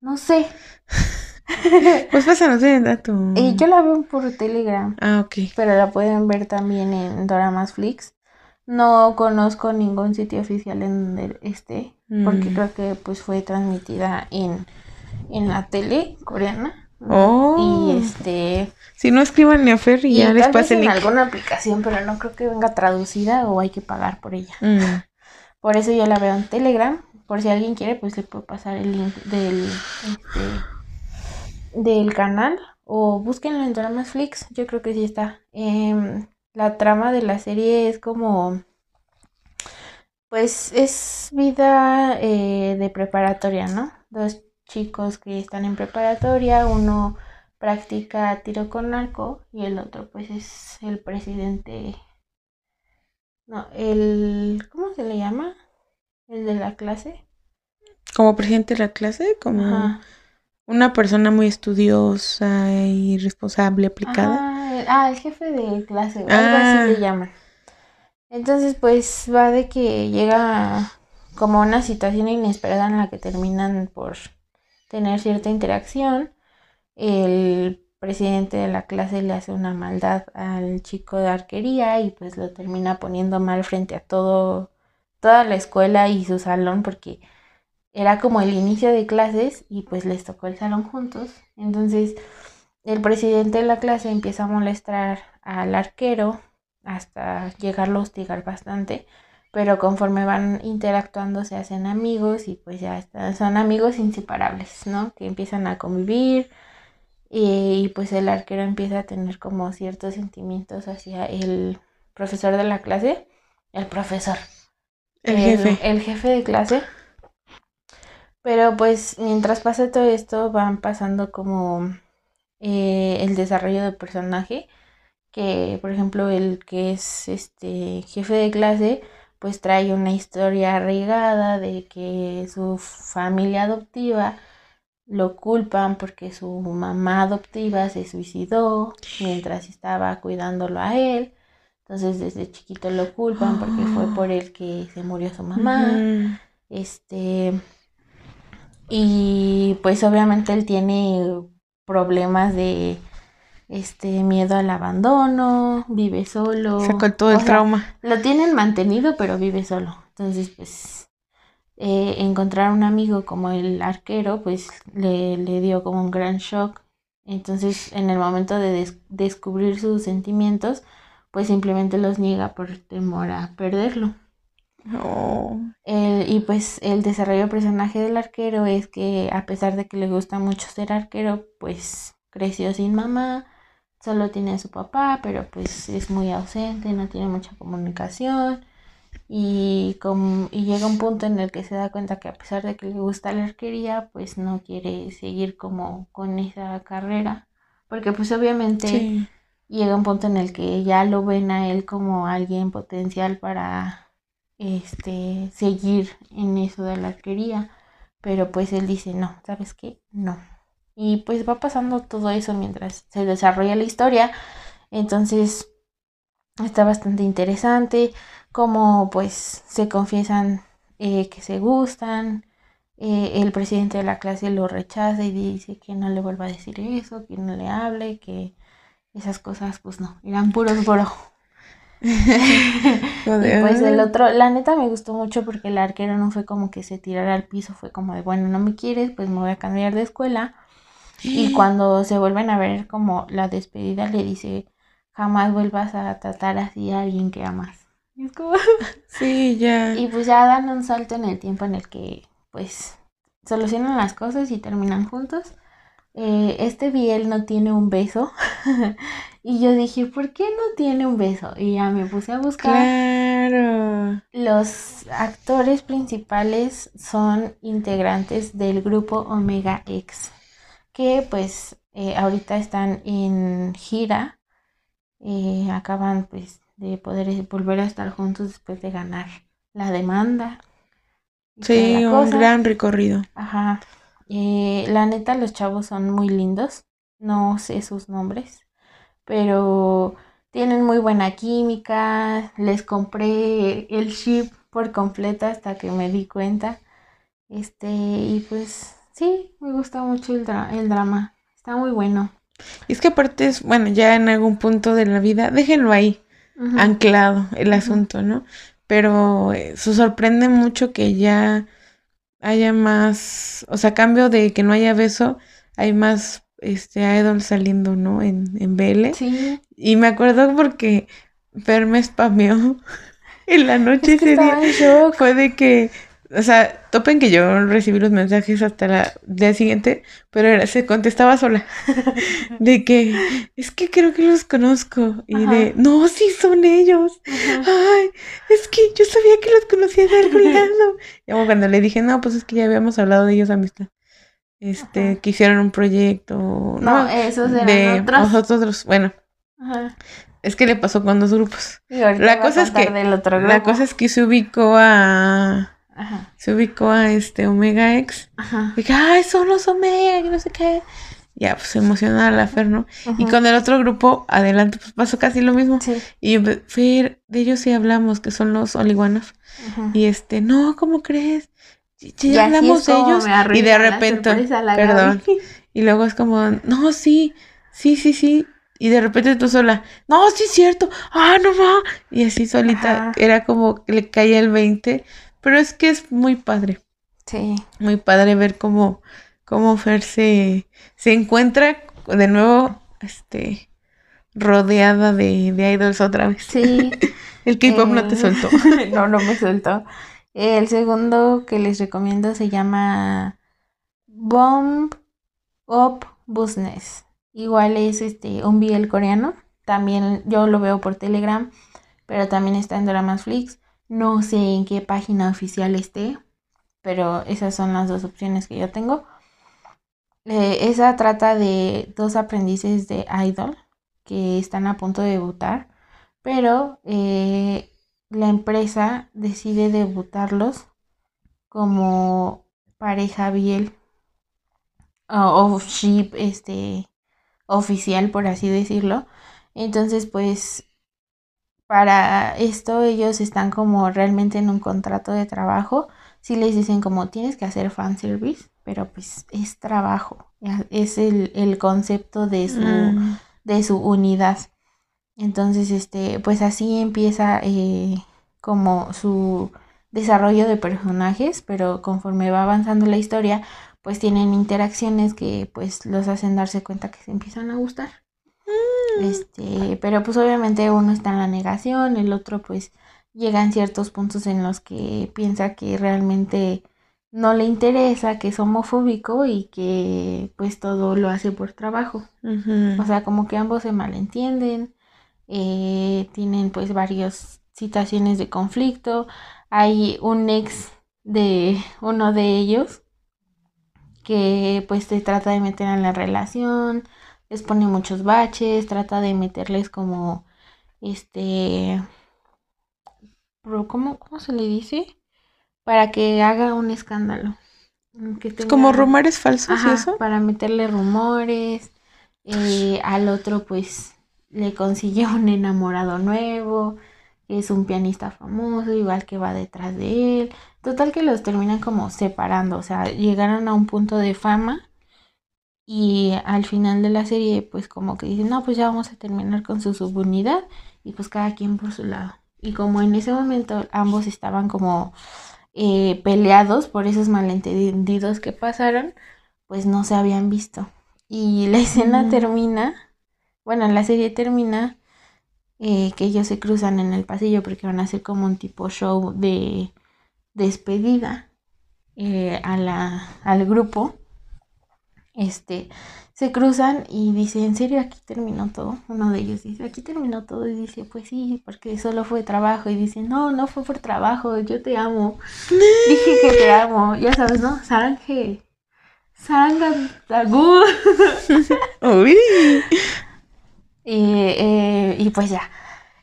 No sé.
pues pásanos el dato.
Y yo la veo por Telegram.
Ah, ok.
Pero la pueden ver también en Doramas Flix. No conozco ningún sitio oficial en donde esté, porque
Mm.
creo que pues fue transmitida en, en la tele coreana.
Oh.
Y este
Si no escriban a Fer y,
y
ya les pase el
en
link.
alguna aplicación, pero no creo que venga traducida o hay que pagar por ella.
Mm.
Por eso yo la veo en Telegram. Por si alguien quiere, pues le puedo pasar el link del, este, del canal. O búsquenlo en Dramas Flix. Yo creo que sí está. Em, la trama de la serie es como. Pues es vida eh, de preparatoria, ¿no? Dos chicos que están en preparatoria. Uno practica tiro con arco y el otro, pues, es el presidente. No, el. ¿Cómo se le llama? El de la clase.
Como presidente de la clase, como
Ajá.
una persona muy estudiosa y responsable, aplicada.
Ah, el, ah, el jefe de clase, algo
Ah.
así le llaman. Entonces, pues va de que llega como una situación inesperada en la que terminan por tener cierta interacción. El presidente de la clase le hace una maldad al chico de arquería y pues lo termina poniendo mal frente a todo, toda la escuela y su salón porque era como el inicio de clases y pues les tocó el salón juntos. Entonces el presidente de la clase empieza a molestar al arquero hasta llegarlo a hostigar bastante, pero conforme van interactuando se hacen amigos y pues ya están, son amigos inseparables, ¿no? Que empiezan a convivir y, y, pues el arquero empieza a tener como ciertos sentimientos hacia el profesor de la clase, el profesor,
El jefe.
el jefe de clase. Pero pues mientras pasa todo esto van pasando como eh, el desarrollo del personaje, que por ejemplo el que es este jefe de clase pues trae una historia arraigada de que su familia adoptiva lo culpan porque su mamá adoptiva se suicidó mientras estaba cuidándolo a él. Entonces desde chiquito lo culpan porque fue por él que se murió su mamá. Este. Y pues obviamente él tiene problemas de este miedo al abandono, vive solo.
Sacó todo
o
el
sea,
trauma.
Lo tienen mantenido, pero vive solo. Entonces, pues, eh, encontrar un amigo como el arquero, pues, le, le dio como un gran shock. Entonces, en el momento de des- descubrir sus sentimientos, pues simplemente los niega por temor a perderlo.
Oh.
El- y pues el desarrollo del personaje del arquero es que a pesar de que le gusta mucho ser arquero, pues creció sin mamá, solo tiene a su papá, pero pues es muy ausente, no tiene mucha comunicación y, com- y llega un punto en el que se da cuenta que a pesar de que le gusta la arquería, pues no quiere seguir como con esa carrera, porque pues obviamente
Sí.
Llega un punto en el que ya lo ven a él como alguien potencial para este seguir en eso de la arquería, pero pues él dice, "No, ¿sabes qué? No." Y pues va pasando todo eso mientras se desarrolla la historia. Entonces está bastante interesante cómo pues se confiesan eh, que se gustan. Eh, el presidente de la clase lo rechaza y dice que no le vuelva a decir eso, que no le hable, que esas cosas pues no, eran puros bro. Y pues el otro, la neta me gustó mucho porque el arquero no fue como que se tirara al piso, fue como de, bueno, no me quieres, pues me voy a cambiar de escuela. Y cuando se vuelven a ver como la despedida le dice, jamás vuelvas a tratar así a alguien que amas. Y es como...
Sí, ya.
Y pues ya dan un salto en el tiempo en el que pues solucionan las cosas y terminan juntos. Eh, este Biel no tiene un beso. y yo dije, ¿por qué no tiene un beso? Y ya me puse a buscar.
Claro.
Los actores principales son integrantes del grupo Omega X, que pues eh, ahorita están en gira, eh, acaban pues de poder volver a estar juntos después de ganar la demanda.
Sí, un gran recorrido.
Ajá. Eh, la neta, los chavos son muy lindos. No sé sus nombres. Pero tienen muy buena química. Les compré el ship por completo hasta que me di cuenta. Este, y pues Sí, me gusta mucho el, dra- el drama. Está muy bueno.
Y es que aparte es, bueno, ya en algún punto de la vida, déjenlo ahí, anclado el asunto, ¿no? Pero eh, se sorprende mucho que ya haya más, o sea, a cambio de que no haya beso, hay más este idol saliendo, ¿no? En, en BL.
Sí,
Y me acuerdo porque Fer me spameó en la noche
es que
ese día. Fue de que, o sea, topen que yo recibí los mensajes hasta la día siguiente, pero era- se contestaba sola. De que, es que creo que los conozco. Y de, no, sí son ellos.
Ajá.
Ay, es que yo sabía que los conocía de algún lado. Y como cuando le dije, no, pues es que ya habíamos hablado de ellos, amistad. Este,
Ajá.
que hicieron un proyecto,
No,
¿no?
esos eran
de
otros.
nosotros. Bueno,
Ajá.
es que le pasó con dos grupos. La cosa es que- La cosa es que se ubicó a.
Ajá.
Se ubicó a este Omega X.
Ajá.
Dije, ay, son los Omega, que no sé qué. Ya, pues emociona a la Fer, ¿no? Y
Ujú.
con el otro grupo, adelante, pues pasó casi lo mismo.
Sí.
Y yo, Fer, de ellos sí hablamos, que son los.
Ujú.
Y este, no, ¿cómo crees? Sí,
Y
hablamos de ellos. Y de repente, perdón. Y luego es como, no, sí, sí, sí, sí. Y de repente tú sola, no, sí es cierto, ah, no va. Y así solita,
Ajá.
era como que le caía el 20. Pero es que es muy padre,
Sí.
muy padre ver cómo, cómo Fer se, se encuentra de nuevo, este, rodeada de, de idols otra vez.
Sí.
El K-pop no te
Eh,
soltó.
no, no me soltó. El segundo que les recomiendo se llama Bomb Up Business. Igual es este un BL coreano. También yo lo veo por Telegram, pero también está en Dramasflix. No sé en qué página oficial esté, pero esas son las dos opciones que yo tengo. Eh, esa trata de dos aprendices de idol que están a punto de debutar, pero eh, la empresa decide debutarlos como pareja biel o, ship este oficial por así decirlo entonces pues para esto ellos están como realmente en un contrato de trabajo si les dicen como tienes que hacer fan service pero pues es trabajo es el, el concepto de su
Mm,
de su unidad. Entonces, este, pues así empieza eh, como su desarrollo de personajes, pero conforme va avanzando la historia, pues tienen interacciones que pues los hacen darse cuenta que se empiezan a gustar. Este, pero pues obviamente uno está en la negación, el otro pues llega en ciertos puntos en los que piensa que realmente no le interesa, que es homofóbico y que pues todo lo hace por trabajo. O sea, como que ambos se malentienden, eh, tienen pues varias situaciones de conflicto. Hay un ex de uno de ellos que pues se trata de meter en la relación, les pone muchos baches, trata de meterles como este, ¿cómo, cómo se le dice? Para que haga un escándalo. Que
Es como rumores falsos y eso.
para meterle rumores. eh, al otro, pues, le consiguió un enamorado nuevo, que es un pianista famoso, igual que va detrás de él. Total que los terminan como separando, o sea, llegaron a un punto de fama y al final de la serie, pues como que dicen, no, pues ya vamos a terminar con su subunidad y pues cada quien por su lado. Y como en ese momento ambos estaban como eh, peleados por esos malentendidos que pasaron, pues no se habían visto. Y la escena
Mm.
termina, bueno, la serie termina eh, que ellos se cruzan en el pasillo porque van a hacer como un tipo show de despedida eh, a la, al grupo. Este, se cruzan y dice, ¿en serio aquí terminó todo? Uno de ellos dice, aquí terminó todo y dice, pues sí, porque solo fue trabajo. Y dice, no, no fue por trabajo, yo te amo. Dije que te amo, ya sabes, ¿no? Saranje. Sarangantagú.
Uy.
Y, eh, y pues ya.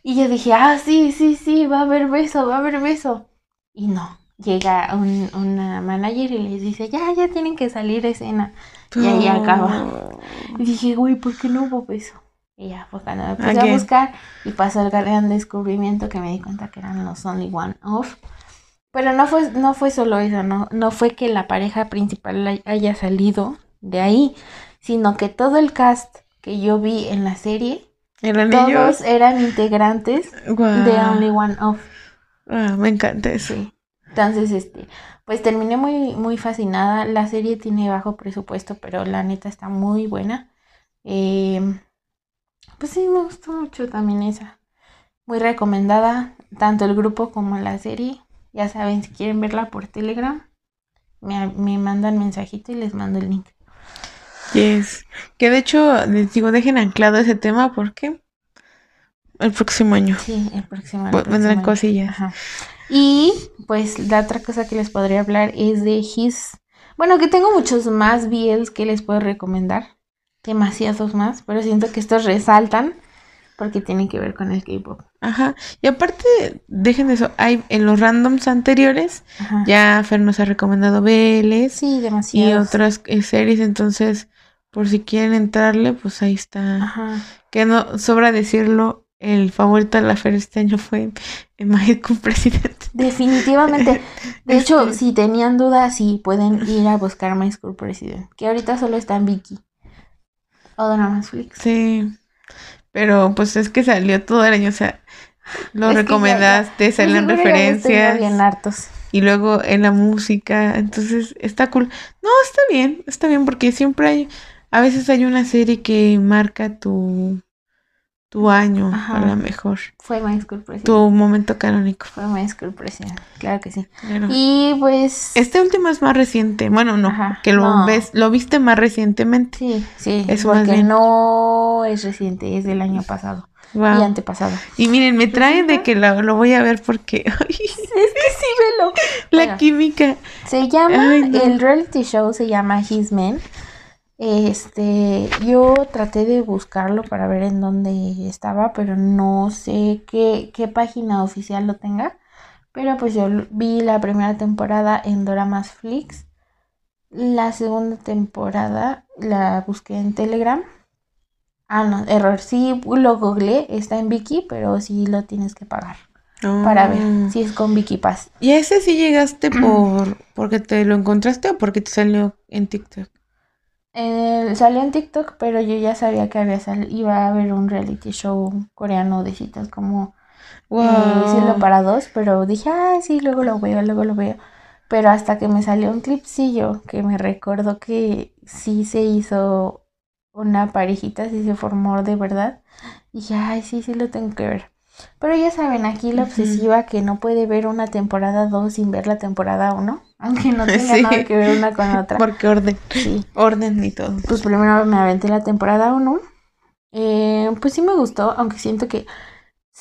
Y yo dije, ah, sí, sí, sí, va a haber beso, va a haber beso. Y no, llega un, una manager y les dice, ya, ya tienen que salir a escena. Y ahí acaba. Y dije, güey, ¿por qué no hubo beso? Y ya fue cuando me puse a buscar y pasó el gran descubrimiento que me di cuenta que eran los Only One Off. Pero no fue, no fue solo eso, no, no fue que la pareja principal haya salido de ahí, sino que todo el cast que yo vi en la serie,
¿Eran
todos
ellos?
eran integrantes de Only One Of.
Ah, me encanta eso.
Sí. Entonces, este, pues terminé muy, muy fascinada. La serie tiene bajo presupuesto, pero la neta está muy buena. Eh, pues sí, me gustó mucho también esa. Muy recomendada, tanto el grupo como la serie. Ya saben, si quieren verla por Telegram, me, me mandan mensajito y les mando el link.
Yes. Que de hecho, les digo, dejen anclado ese tema porque el próximo año
Sí, el próximo.
pues, vendrán
año.
cosillas.
Ajá. Y pues la otra cosa que les podría hablar es de His. Bueno, que tengo muchos más BLs que les puedo recomendar. Demasiados más, pero siento que estos resaltan porque tienen que ver con el K-pop.
Ajá. Y aparte, dejen eso. Hay en los randoms anteriores,
Ajá.
ya Fer nos ha recomendado BLs
Sí,
y
demasiado.
otras eh, series. Entonces, por si quieren entrarle, pues ahí está.
Ajá.
Que no sobra decirlo. El favorito de la Fer este año fue Magic con Presidente.
Definitivamente. De hecho,
Este-
si tenían dudas, sí pueden ir a buscar My School President. Que ahorita solo está en Vicky. O Dramasflix.
Sí. Pero pues es que salió todo el año, o sea, lo
Es
recomendaste,
De
salen referencias
bien hartos.
y luego en la música, entonces está cool. No, está bien, está bien porque siempre hay, a veces hay una serie que marca tu, tu año,
Ajá.
a lo mejor,
Fue My School President.
tu momento canónico.
Fue My School President. Claro que sí.
Claro.
Y pues.
Este último es más reciente, bueno, no,
Ajá,
que lo
no.
ves, lo viste más recientemente.
Sí, sí.
Es bien.
no es reciente, es del año pasado
Wow.
y antepasado.
Y miren, me trae de que lo, lo voy a ver porque
Es que sí, velo.
la
Bueno.
química.
Se llama,
Ay, no.
el reality show se llama His Men. Este, yo traté de buscarlo para ver en dónde estaba, pero no sé qué, qué página oficial lo tenga. Pero pues yo vi la primera temporada en Doramas Flix. La segunda temporada la busqué en Telegram. Ah, no, error. Sí, lo googleé, está en Viki, pero sí lo tienes que pagar para ver si es con Pass.
¿Y ese sí llegaste por porque te lo encontraste o porque te salió en TikTok?
Eh, salió en TikTok, pero yo ya sabía que había sal- iba a haber un reality show coreano de citas como eh, Cielo para dos, pero dije, ay, sí, luego lo veo, luego lo veo. Pero hasta que me salió un clipsillo que me recordó que sí se hizo una parejita, sí se formó de verdad. Dije, ay, sí, sí lo tengo que ver. Pero ya saben, aquí la obsesiva que no puede ver una temporada 2 sin ver la temporada 1, aunque no tenga
Sí.
nada que ver una con otra.
Porque orden,
Sí
orden y todo.
pues primero me aventé la temporada 1. Eh, pues sí me gustó, aunque siento que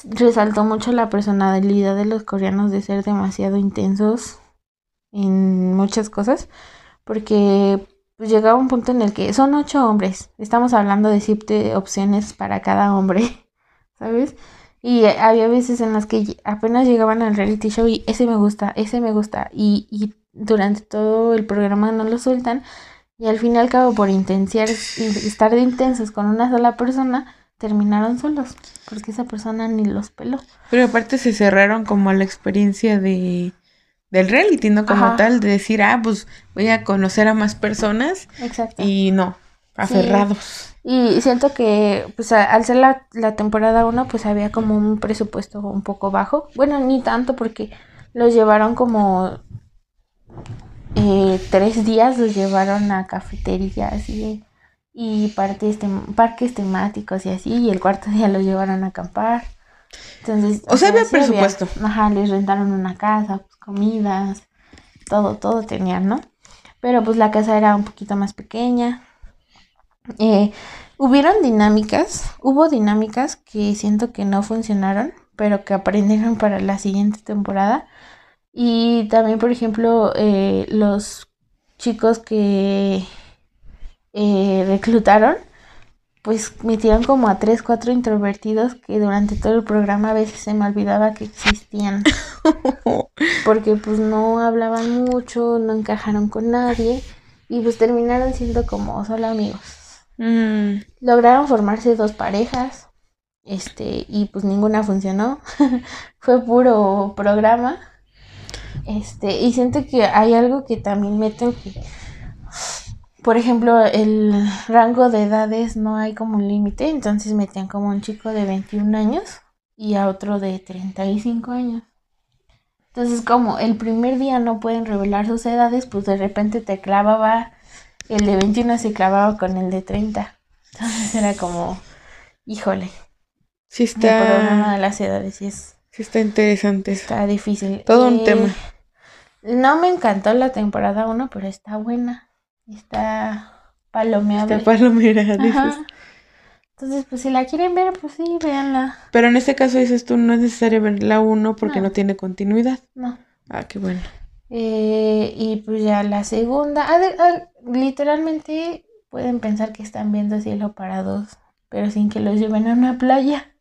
resaltó mucho la personalidad de los coreanos de ser demasiado intensos en muchas cosas, porque pues llegaba un punto en el que son ocho hombres, estamos hablando de siete opciones para cada hombre, ¿sabes? Y había veces en las que apenas llegaban al reality show y ese me gusta, ese me gusta, y, y durante todo el programa no lo sueltan. Y al fin y al cabo, por intensiar, estar de intensos con una sola persona, terminaron solos. Porque esa persona ni los peló.
Pero aparte se cerraron como a la experiencia de del reality, ¿no? Como
Ajá.
tal, de decir, ah, pues voy a conocer a más personas
Exacto.
y no, aferrados.
Y siento que, pues, a- al ser la, la temporada 1, pues había como un presupuesto un poco bajo. Bueno, ni tanto, porque los llevaron como eh, tres días, los llevaron a cafeterías y, y partes tem- parques temáticos y así. Y el cuarto día los llevaron a acampar. Entonces,
O sea, había
sí
presupuesto.
ajá, les rentaron una casa, pues, comidas, todo, todo tenían, ¿no? Pero pues la casa era un poquito más pequeña. Eh, hubieron dinámicas, hubo dinámicas que siento que no funcionaron, pero que aprendieron para la siguiente temporada. Y también, por ejemplo, eh, los chicos que eh, reclutaron, pues metieron como a tres, cuatro introvertidos que durante todo el programa a veces se me olvidaba que existían. Porque pues no hablaban mucho, no encajaron con nadie y pues terminaron siendo como solo amigos.
Mm,
Lograron formarse dos parejas, este, y pues ninguna funcionó. Fue puro programa. Este, y siento que hay algo que también meten que, por ejemplo, el rango de edades no hay como un límite, entonces metían como un chico de 21 años y a otro de 35 años. Entonces, como el primer día no pueden revelar sus edades, pues de repente te clavaba, el de 21 se clavaba con el de 30. Entonces era como, híjole.
Sí
El problema
está,
de las edades sí es,
sí está interesante.
está difícil.
Todo un
Eh,
tema.
No me encantó la temporada 1, pero está buena. Está palomeable.
Está palomera, dices.
Ajá. Entonces, pues si la quieren ver, pues sí, véanla.
Pero en este caso dices tú, no es necesario ver la 1 porque
No.
no tiene continuidad.
No.
Ah, qué bueno.
Eh, y pues ya la segunda, ah, de- ah, literalmente pueden pensar que están viendo cielo para dos, pero sin que los lleven a una playa.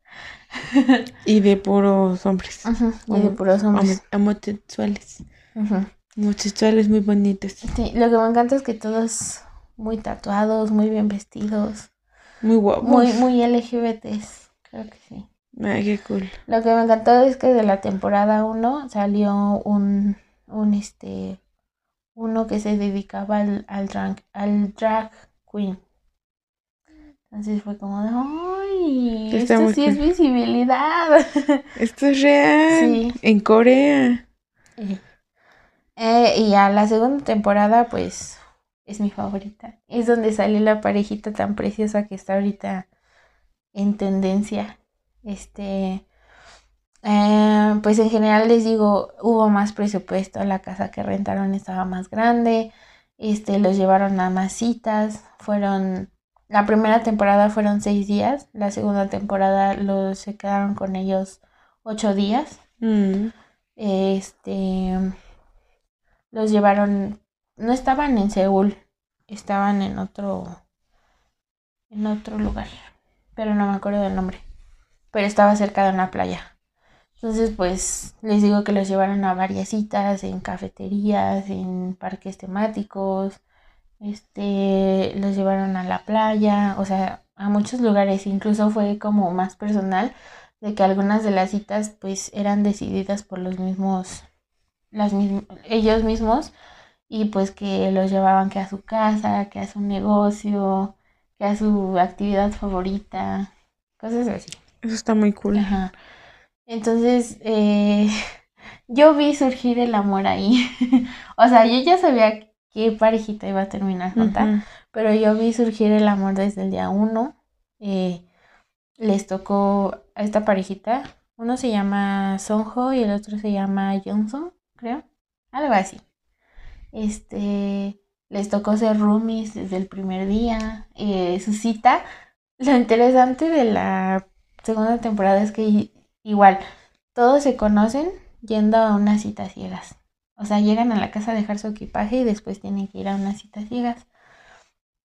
Y de puros hombres.
Ujú, Y de puros hombres.
Homo- Homosexuales.
Ujú.
Homosexuales muy bonitos.
Sí, lo que me encanta es que todos muy tatuados, muy bien vestidos,
Muy guapos.
muy, muy LGBTs, creo que sí.
Ay, qué cool.
Lo que me encantó es que de la temporada 1 salió un, un este, uno que se dedicaba al, al, drag, al drag queen. Entonces fue como de, ¡ay!
Sí, está
esto sí es visibilidad.
Esto es real.
Sí.
En Corea.
Eh, eh, y a la segunda temporada, pues, es mi favorita. Es donde sale la parejita tan preciosa que está ahorita en tendencia. Este, eh, pues en general les digo, hubo más presupuesto, la casa que rentaron estaba más grande, este, los llevaron a más citas, fueron, la primera temporada fueron seis días, la segunda temporada los se quedaron con ellos ocho días.
Mm.
Este, los llevaron, no estaban en Seúl, estaban en otro, en otro lugar, pero no me acuerdo del nombre, pero estaba cerca de una playa. Entonces, pues, les digo que los llevaron a varias citas, en cafeterías, en parques temáticos, este, los llevaron a la playa, o sea, a muchos lugares, incluso fue como más personal de que algunas de las citas pues eran decididas por los mismos, las mism- ellos mismos y pues que los llevaban que a su casa, que a su negocio, que a su actividad favorita, cosas así.
Eso está muy cool.
Ajá. Entonces, eh, yo vi surgir el amor ahí. O sea, yo ya sabía qué parejita iba a terminar junta,
Ujú.
pero yo vi surgir el amor desde el día uno. Eh, les tocó a esta parejita. Uno se llama Sonjo y el otro se llama Johnson, creo. Algo así. Este, les tocó ser roomies desde el primer día. Eh, su cita. Lo interesante de la segunda temporada es que igual todos se conocen yendo a unas citas ciegas. O sea, llegan a la casa a dejar su equipaje y después tienen que ir a unas citas ciegas.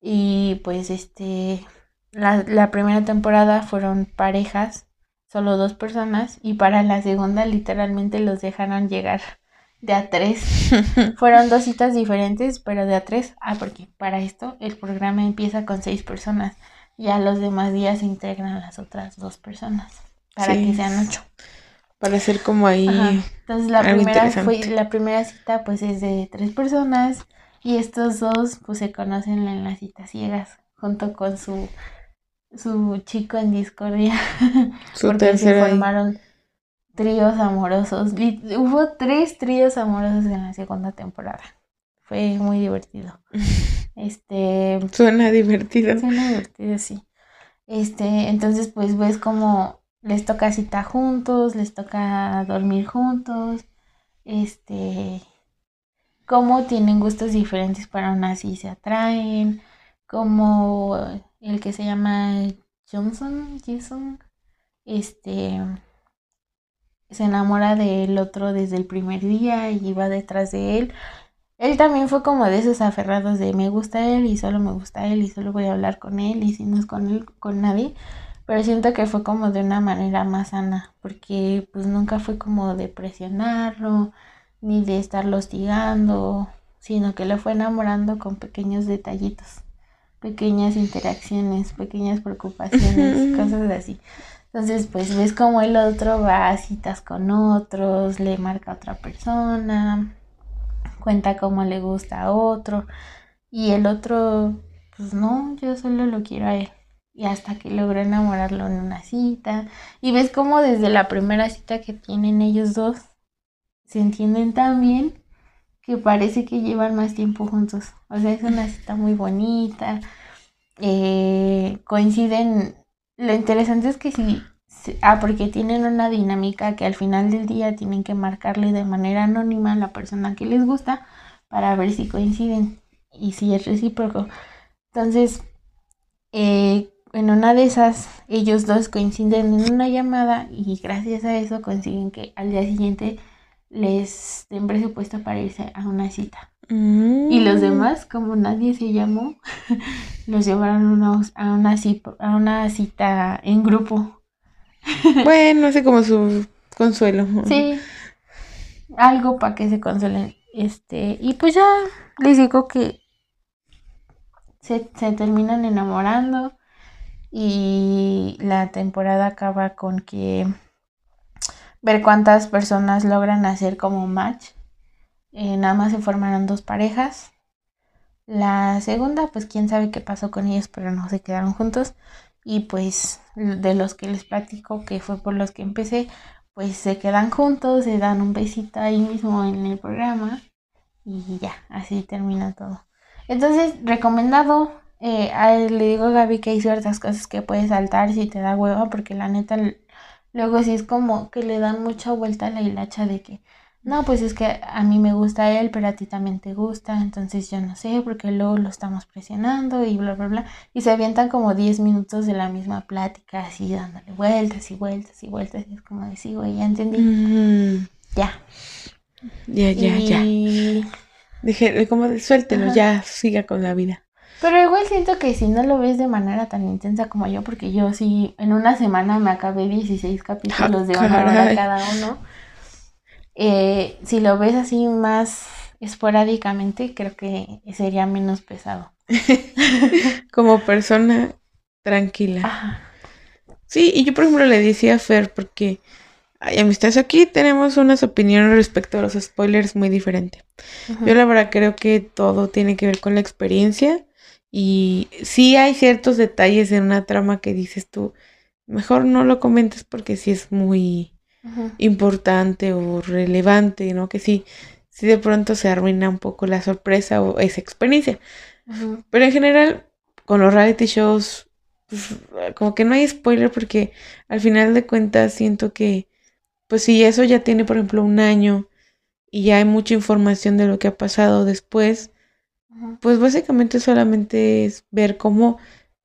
Y pues este, la primera temporada fueron parejas, solo dos personas, y para la segunda literalmente los dejaron llegar de a tres. Fueron dos citas diferentes, pero de a tres. Ah, porque para esto el programa empieza con seis personas. Ya los demás días se integran las otras dos personas para
Sí.
que sean ocho.
Para hacer como ahí.
Ajá. Entonces la primera fue, la primera cita pues es de tres personas y estos dos pues se conocen en las citas ciegas junto con su su chico en discordia
Su
porque se
tercera
formaron tríos amorosos. Hubo tres tríos amorosos en la segunda temporada. Fue muy divertido. Este,
Suena divertido.
Suena divertido, sí. Este, entonces pues ves como les toca cita juntos, les toca dormir juntos, este, cómo tienen gustos diferentes pero aún así se atraen, como el que se llama Johnson, Jason, este, se enamora del otro desde el primer día y va detrás de él. Él también fue como de esos aferrados de me gusta él y solo me gusta él y solo voy a hablar con él y si no es con él, con nadie. Pero siento que fue como de una manera más sana, porque pues nunca fue como de presionarlo, ni de estarlo hostigando, sino que lo fue enamorando con pequeños detallitos. pequeñas interacciones, pequeñas preocupaciones, cosas así. Entonces, pues ves como el otro va a citas con otros, le marca a otra persona, cuenta cómo le gusta a otro, y el otro, pues no, yo solo lo quiero a él. Y hasta que logra enamorarlo en una cita. Y ves como desde la primera cita que tienen ellos dos, se entienden tan bien que parece que llevan más tiempo juntos. O sea, es una cita muy bonita. Eh, coinciden. Lo interesante es que si. Ah, porque tienen una dinámica que al final del día tienen que marcarle de manera anónima a la persona que les gusta para ver si coinciden y si es recíproco. Entonces, eh, en una de esas, ellos dos coinciden en una llamada y gracias a eso consiguen que al día siguiente les den presupuesto para irse a una cita. Y los mm. demás, como nadie se llamó, los llevaron a, una cita, a una cita en grupo.
Bueno, así como su consuelo.
Sí, algo para que se consuelen. Este, y pues ya les digo que se, se terminan enamorando y la temporada acaba con que ver cuántas personas logran hacer como match. Eh, nada más se formaron dos parejas. La segunda, pues quién sabe qué pasó con ellos, pero no se quedaron juntos. Y pues de los que les platico, que fue por los que empecé, pues se quedan juntos, se dan un besito ahí mismo en el programa. Y ya, así termina todo. Entonces, recomendado. Eh, le digo a Gaby que hay ciertas cosas que puedes saltar si te da hueva, porque la neta Luego sí es como que le dan mucha vuelta a la hilacha de que, no, pues es que a mí me gusta él, pero a ti también te gusta, entonces yo no sé, porque luego lo estamos presionando y bla, bla, bla. Y se avientan como 10 minutos de la misma plática, así dándole vueltas y vueltas y vueltas. Y es como decir, güey, ya entendí.
Mm.
Ya.
Ya, ya, ya. Dije, como suéltelo, ya siga con la vida.
Pero igual siento que si no lo ves de manera tan intensa como yo, porque yo sí, en una semana me acabé 16 capítulos de una hora cada uno. Eh, si lo ves así más esporádicamente, creo que sería menos pesado.
como persona tranquila. Sí, y yo por ejemplo le decía a Fer, porque hay amistades aquí, tenemos unas opiniones respecto a los spoilers muy diferentes. Yo la verdad creo que todo tiene que ver con la experiencia y sí hay ciertos detalles en una trama que dices tú, mejor no lo comentes porque sí es muy importante o relevante, ¿no? Que sí, sí de pronto se arruina un poco la sorpresa o esa experiencia. Pero en general, con los reality shows, pues, como que no hay spoiler porque al final de cuentas siento que, pues si eso ya tiene, por ejemplo, un año y ya hay mucha información de lo que ha pasado después, pues básicamente solamente es ver cómo,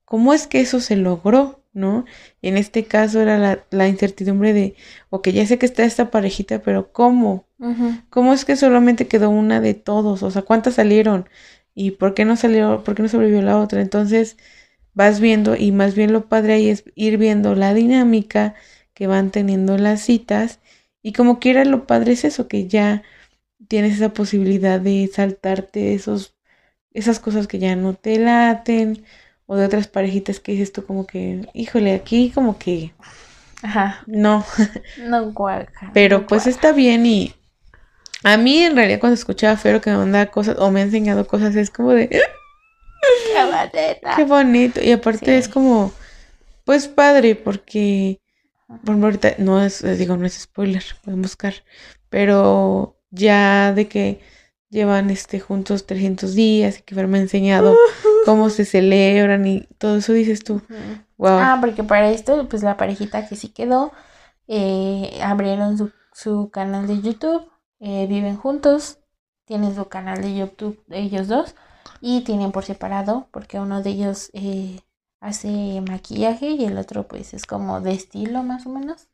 cómo es que eso se logró, ¿no? en este caso era la, incertidumbre de, ok, ya sé que está esta parejita, pero ¿cómo? ¿Cómo es que solamente quedó una de todos? O sea, ¿cuántas salieron? ¿Y por qué no salió, por qué no sobrevivió la otra? Entonces vas viendo y más bien lo padre ahí es ir viendo la dinámica que van teniendo las citas y como quiera lo padre es eso, que ya tienes esa posibilidad de saltarte esos esas cosas que ya no te laten o de otras parejitas que dices tú como que, híjole, aquí como que
Ajá.
No.
No cuaja.
Pero pues está bien y a mí en realidad cuando escuchaba a Fero que me manda cosas o me ha enseñado cosas es como de
qué,
qué bonito y aparte es como pues padre porque por ahorita no es digo no es spoiler, pueden buscar, pero ya de que llevan este juntos 300 días y que me ha enseñado cómo se celebran y todo eso dices tú. Wow.
Ah, porque para esto, pues la parejita que sí quedó, eh, abrieron su, su, canal de YouTube, eh, viven juntos, tienen su canal de YouTube ellos dos y tienen por separado porque uno de ellos eh, hace maquillaje y el otro pues es como de estilo más o menos.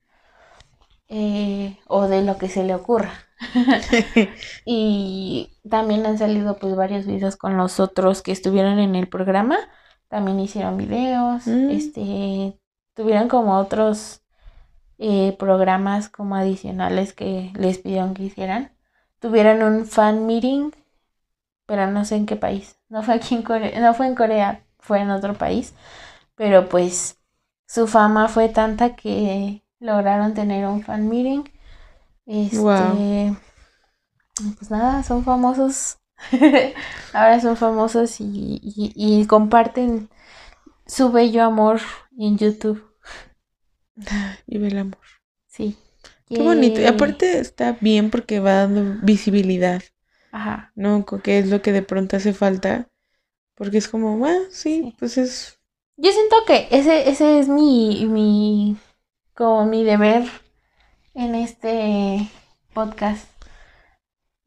o de lo que se le ocurra. y también han salido pues varios videos con los otros que estuvieron en el programa. También hicieron videos, mm. este, tuvieron como otros eh, programas como adicionales que les pidieron que hicieran. Tuvieron un fan meeting, pero no sé en qué país. No fue aquí en Corea, no fue en Corea, fue en otro país, pero pues su fama fue tanta que lograron tener un fan meeting. Este, pues nada, son famosos. Ahora son famosos y, y, comparten su bello amor en YouTube.
Vive el amor.
Sí.
Qué bonito. Y aparte está bien porque va dando visibilidad.
Ajá.
¿No? Que es lo que de pronto hace falta. Porque es como, bueno, sí, pues es.
Yo siento que ese, ese es mi, mi, como mi deber en este podcast.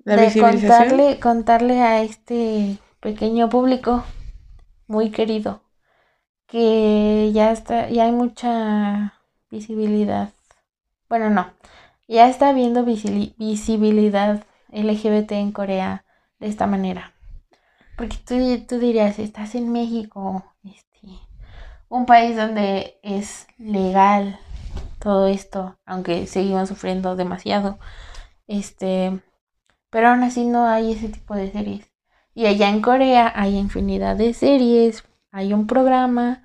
La
de contarle, contarle a este pequeño público muy querido que ya está, ya hay mucha visibilidad. Bueno, no, ya está habiendo visibilidad LGBT en Corea de esta manera. Porque tú, tú dirías, estás en México, este, un país donde es legal todo esto, aunque seguimos sufriendo demasiado. Este, pero aún así no hay ese tipo de series. Y allá en Corea hay infinidad de series, hay un programa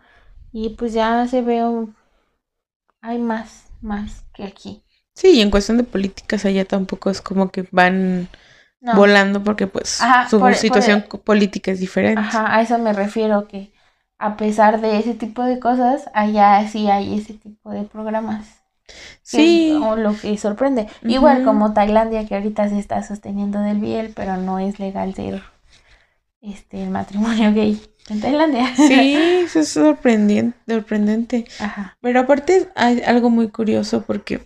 y pues ya se ve hay más, más que aquí.
Sí, y en cuestión de políticas allá tampoco es como que van volando porque pues su situación política es diferente.
Ajá, a eso me refiero que a pesar de ese tipo de cosas, allá sí hay ese tipo de programas.
Sí.
o lo que sorprende. Igual como Tailandia que ahorita se está sosteniendo del biel, pero no es legal ser este el matrimonio gay en Tailandia.
Sí, eso es sorprendente, sorprendente.
Ajá.
Pero aparte hay algo muy curioso porque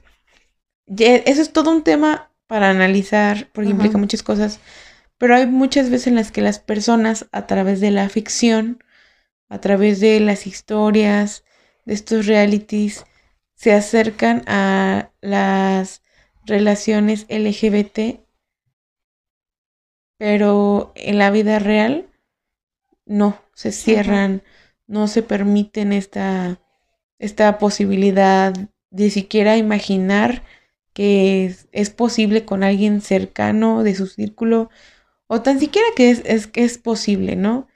eso es todo un tema para analizar, porque implica muchas cosas, pero hay muchas veces en las que las personas a través de la ficción, a través de las historias, de estos realities, se acercan a las relaciones LGBT, pero en la vida real no, se cierran, no se permiten esta, esta posibilidad de siquiera imaginar que es, posible con alguien cercano de su círculo, o tan siquiera que es, es, que es posible, ¿no?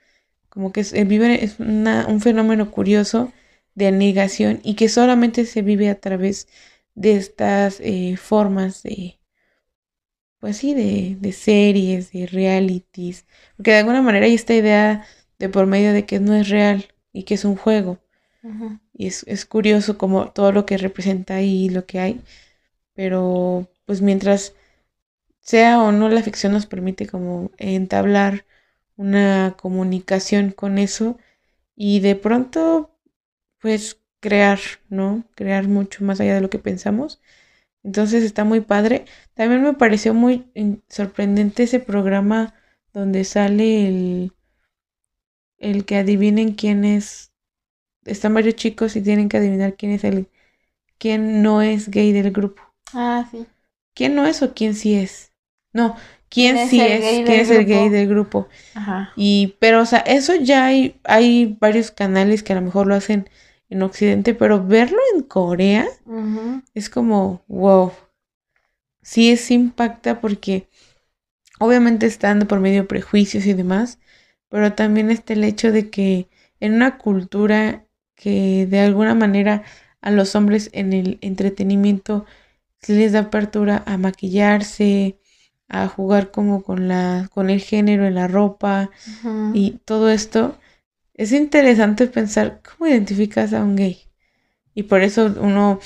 Como que es, vive, es un fenómeno curioso de negación y que solamente se vive a través de estas eh, formas de, pues sí, de, de, series, de realities, porque de alguna manera hay esta idea de por medio de que no es real y que es un juego. Y es, es curioso como todo lo que representa ahí, lo que hay, pero pues mientras sea o no la ficción nos permite como entablar una comunicación con eso y de pronto pues crear, ¿no? Crear mucho más allá de lo que pensamos. Entonces está muy padre. También me pareció muy sorprendente ese programa donde sale el, el que adivinen quién es. Están varios chicos y tienen que adivinar quién es el, quién no es gay del grupo.
Ah, sí.
¿Quién no es o quién sí es? No, quién, sí es, quién es el gay del grupo.
Ajá.
Y, pero, o sea, eso ya hay, hay varios canales que a lo mejor lo hacen en Occidente, pero verlo en Corea es como, wow. Sí es impacta porque obviamente está dando por medio prejuicios y demás, pero también está el hecho de que en una cultura que de alguna manera a los hombres en el entretenimiento se les da apertura a maquillarse, a jugar como con la con el género en la ropa y todo esto es interesante pensar cómo identificas a un gay. Y por eso uno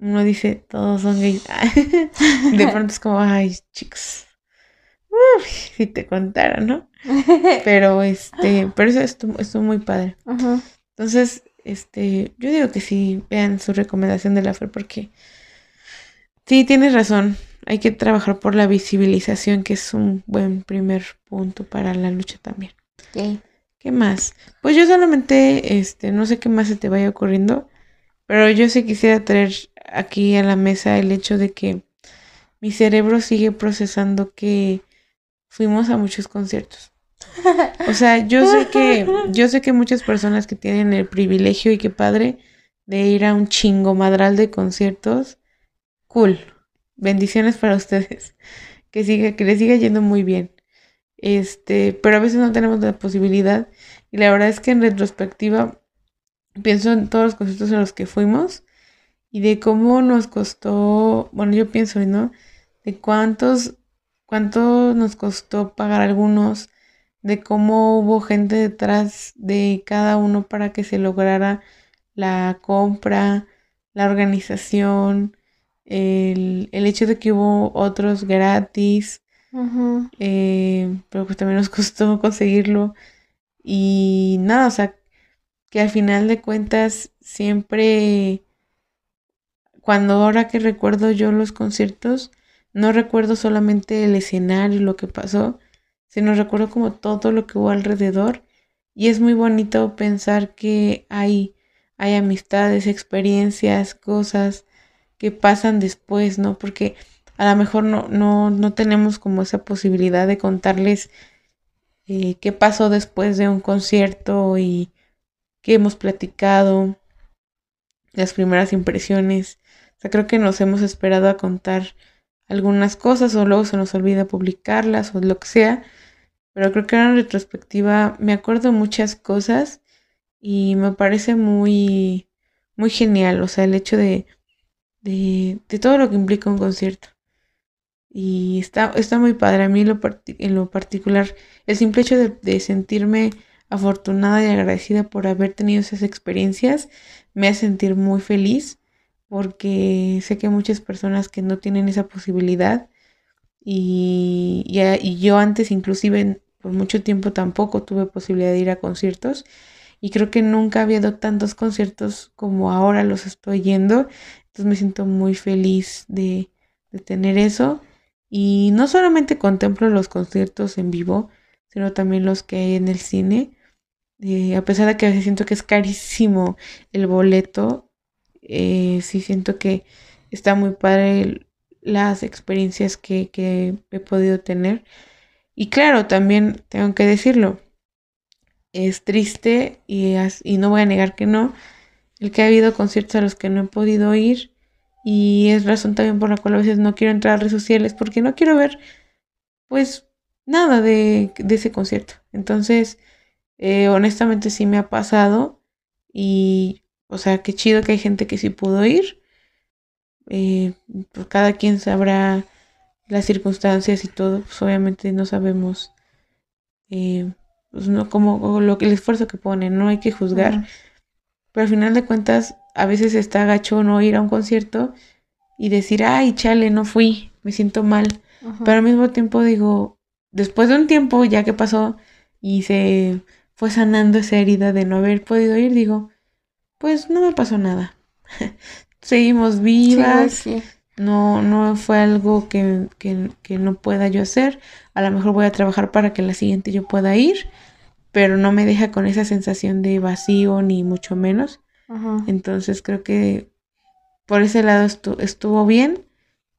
uno dice todos son gays de pronto es como ay chicos si te contara no pero este pero eso es muy padre. Entonces este yo digo que sí vean su recomendación de la fe porque Sí, tienes razón. Hay que trabajar por la visibilización, que es un buen primer punto para la lucha también. ¿Qué más? Pues yo solamente, este, no sé qué más se te vaya ocurriendo, pero yo sí quisiera traer aquí a la mesa el hecho de que mi cerebro sigue procesando que fuimos a muchos conciertos. O sea, yo sé que, yo sé que muchas personas que tienen el privilegio y qué padre de ir a un chingo madral de conciertos, Cool. Bendiciones para ustedes. Que siga, que les siga yendo muy bien. Este, pero a veces no tenemos la posibilidad Y la verdad es que en retrospectiva pienso en todos los conciertos en los que fuimos y de cómo nos costó, bueno, yo pienso, ¿no? De cuántos, cuánto nos costó pagar algunos, de cómo hubo gente detrás de cada uno para que se lograra la compra, la organización, el, hecho de que hubo otros gratis, eh, pero pues también nos costó conseguirlo. Y nada, o sea, que al final de cuentas siempre, cuando ahora que recuerdo yo los conciertos, no recuerdo solamente el escenario, lo que pasó, sino recuerdo como todo lo que hubo alrededor. Y es muy bonito pensar que hay, hay amistades, experiencias, cosas que pasan después, ¿no? Porque a lo mejor no, no, no tenemos como esa posibilidad de contarles eh, qué pasó después de un concierto y qué hemos platicado, las primeras impresiones. O sea, creo que nos hemos esperado a contar algunas cosas o luego se nos olvida publicarlas o lo que sea. Pero creo que en retrospectiva me acuerdo muchas cosas y me parece muy, muy genial. O sea, el hecho de de, todo lo que implica un concierto. Y está, está muy padre. A mí en lo particular, el simple hecho de, sentirme afortunada y agradecida por haber tenido esas experiencias me hace sentir muy feliz porque sé que muchas personas que no tienen esa posibilidad y, y, yo antes inclusive por mucho tiempo tampoco tuve posibilidad de ir a conciertos y creo que nunca había habido tantos conciertos como ahora los estoy yendo entonces me siento muy feliz de, tener eso. Y no solamente contemplo los conciertos en vivo, sino también los que hay en el cine. Eh, a pesar de que a veces siento que es carísimo el boleto, eh, sí siento que está muy padre las experiencias que, he podido tener. Y claro, también tengo que decirlo, es triste y, y no voy a negar que no, el que ha habido conciertos a los que no he podido ir y es razón también por la cual a veces no quiero entrar a redes sociales porque no quiero ver pues nada de, ese concierto. Entonces, eh, honestamente sí me ha pasado y o sea, qué chido que hay gente que sí pudo ir. Eh, pues cada quien sabrá las circunstancias y todo, pues obviamente no sabemos eh, pues no como lo el esfuerzo que ponen, no hay que juzgar. Pero al final de cuentas, a veces está gacho no ir a un concierto y decir, ay, chale, no fui, me siento mal. Pero al mismo tiempo digo, después de un tiempo ya que pasó y se fue sanando esa herida de no haber podido ir, digo, pues no me pasó nada. Seguimos vivas. No, no fue algo que, que, que no pueda yo hacer. A lo mejor voy a trabajar para que la siguiente yo pueda ir pero no me deja con esa sensación de vacío ni mucho menos. Entonces creo que por ese lado estuvo bien,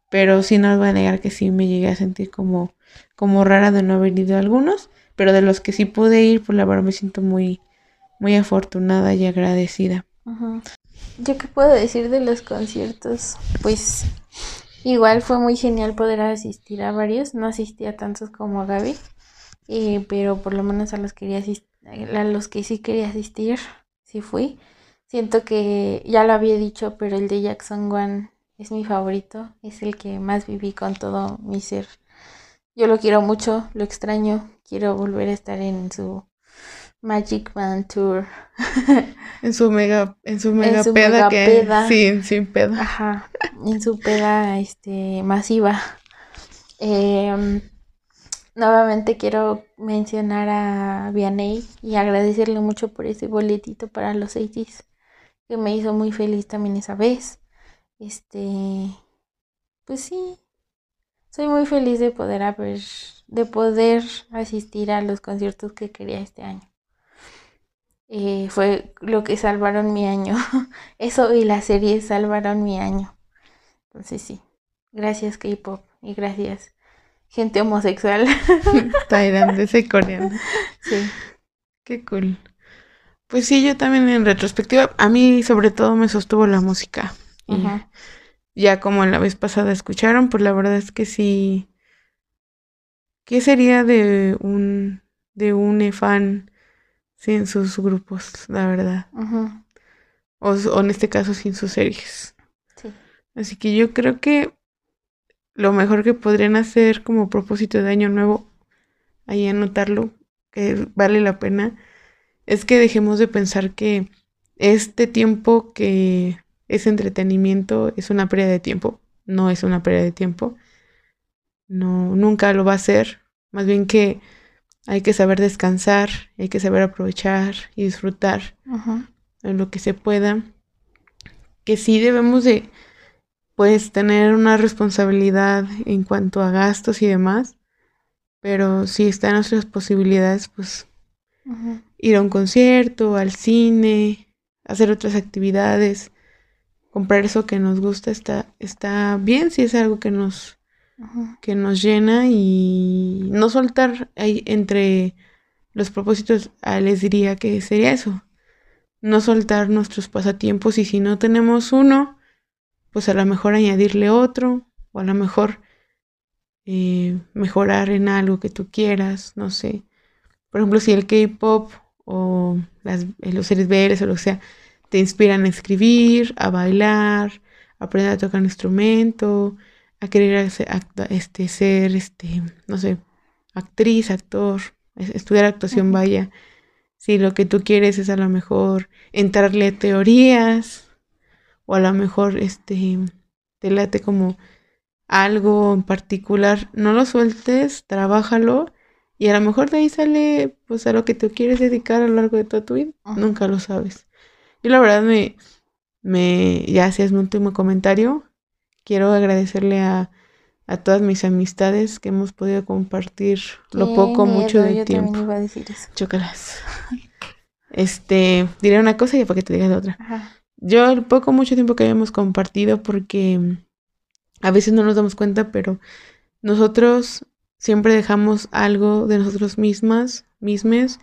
pero sí no os voy a negar que sí me llegué a sentir como, como rara de no haber ido a algunos, pero de los que sí pude ir, pues la verdad me siento muy, muy afortunada y agradecida.
¿Yo qué puedo decir de los conciertos? Pues igual fue muy genial poder asistir a varios, no asistí a tantos como Gaby, eh, pero por lo menos a los, quería a los que sí quería asistir, sí fui. Siento que ya lo había dicho, pero el de Jackson One es mi favorito, es el que más viví con todo mi ser. Yo lo quiero mucho, lo extraño, quiero volver a estar en su Magic Man Tour.
en su mega, en su mega, peda, que, sí, sin peda.
Ajá, en su peda este masiva. Eh, Nuevamente quiero mencionar a Vianney y agradecerle mucho por ese boletito para los 80 que me hizo muy feliz también esa vez. Este, pues sí, soy muy feliz de poder haber, de poder asistir a los conciertos que quería este año. Eh, fue lo que salvaron mi año. Eso y la serie salvaron mi año. Entonces sí, gracias K-Pop y gracias gente homosexual.
Tailandesa y coreana. Sí. Qué cool. Pues sí, yo también en retrospectiva, a mí sobre todo me sostuvo la música. ya como la vez pasada escucharon, pues la verdad es que sí. ¿Qué sería de un de un fan sin sus grupos, la verdad. o, o, en este caso sin sus series. Sí. Así que yo creo que lo mejor que podrían hacer como propósito de año nuevo, ahí anotarlo, que vale la pena, es que dejemos de pensar que este tiempo que es entretenimiento es una pérdida de tiempo. No es una pérdida de tiempo. No, nunca lo va a ser. Más bien que hay que saber descansar, hay que saber aprovechar y disfrutar en lo que se pueda. Que sí debemos de, pues, tener una responsabilidad en cuanto a gastos y demás. Pero si están nuestras posibilidades, pues ir a un concierto, al cine, hacer otras actividades, comprar eso que nos gusta, está, está bien si es algo que nos, que nos llena y no soltar ahí entre los propósitos, ah, les diría que sería eso, no soltar nuestros pasatiempos y si no tenemos uno, pues a lo mejor añadirle otro o a lo mejor eh, mejorar en algo que tú quieras, no sé. Por ejemplo, si el K-pop o las, eh, los series BLs o lo que sea, te inspiran a escribir, a bailar, a aprender a tocar un instrumento, a querer este, ser, este, no sé, actriz, actor, estudiar actuación, vaya. Si lo que tú quieres es a lo mejor entrarle teorías, o a lo mejor este, te late como algo en particular, no lo sueltes, trabájalo y a lo mejor de ahí sale pues a lo que tú quieres dedicar a lo largo de toda tu vida. Nunca lo sabes. Y la verdad me, me, ya es mi último comentario, quiero agradecerle a, a todas mis amistades que hemos podido compartir lo poco, mucho de tiempo. Iba a decir eso. Chócalas. Este, diré una cosa y después que te digas otra. Yo el poco, mucho tiempo que habíamos compartido porque a veces no nos damos cuenta, pero nosotros siempre dejamos algo de nosotros mismas, mismes,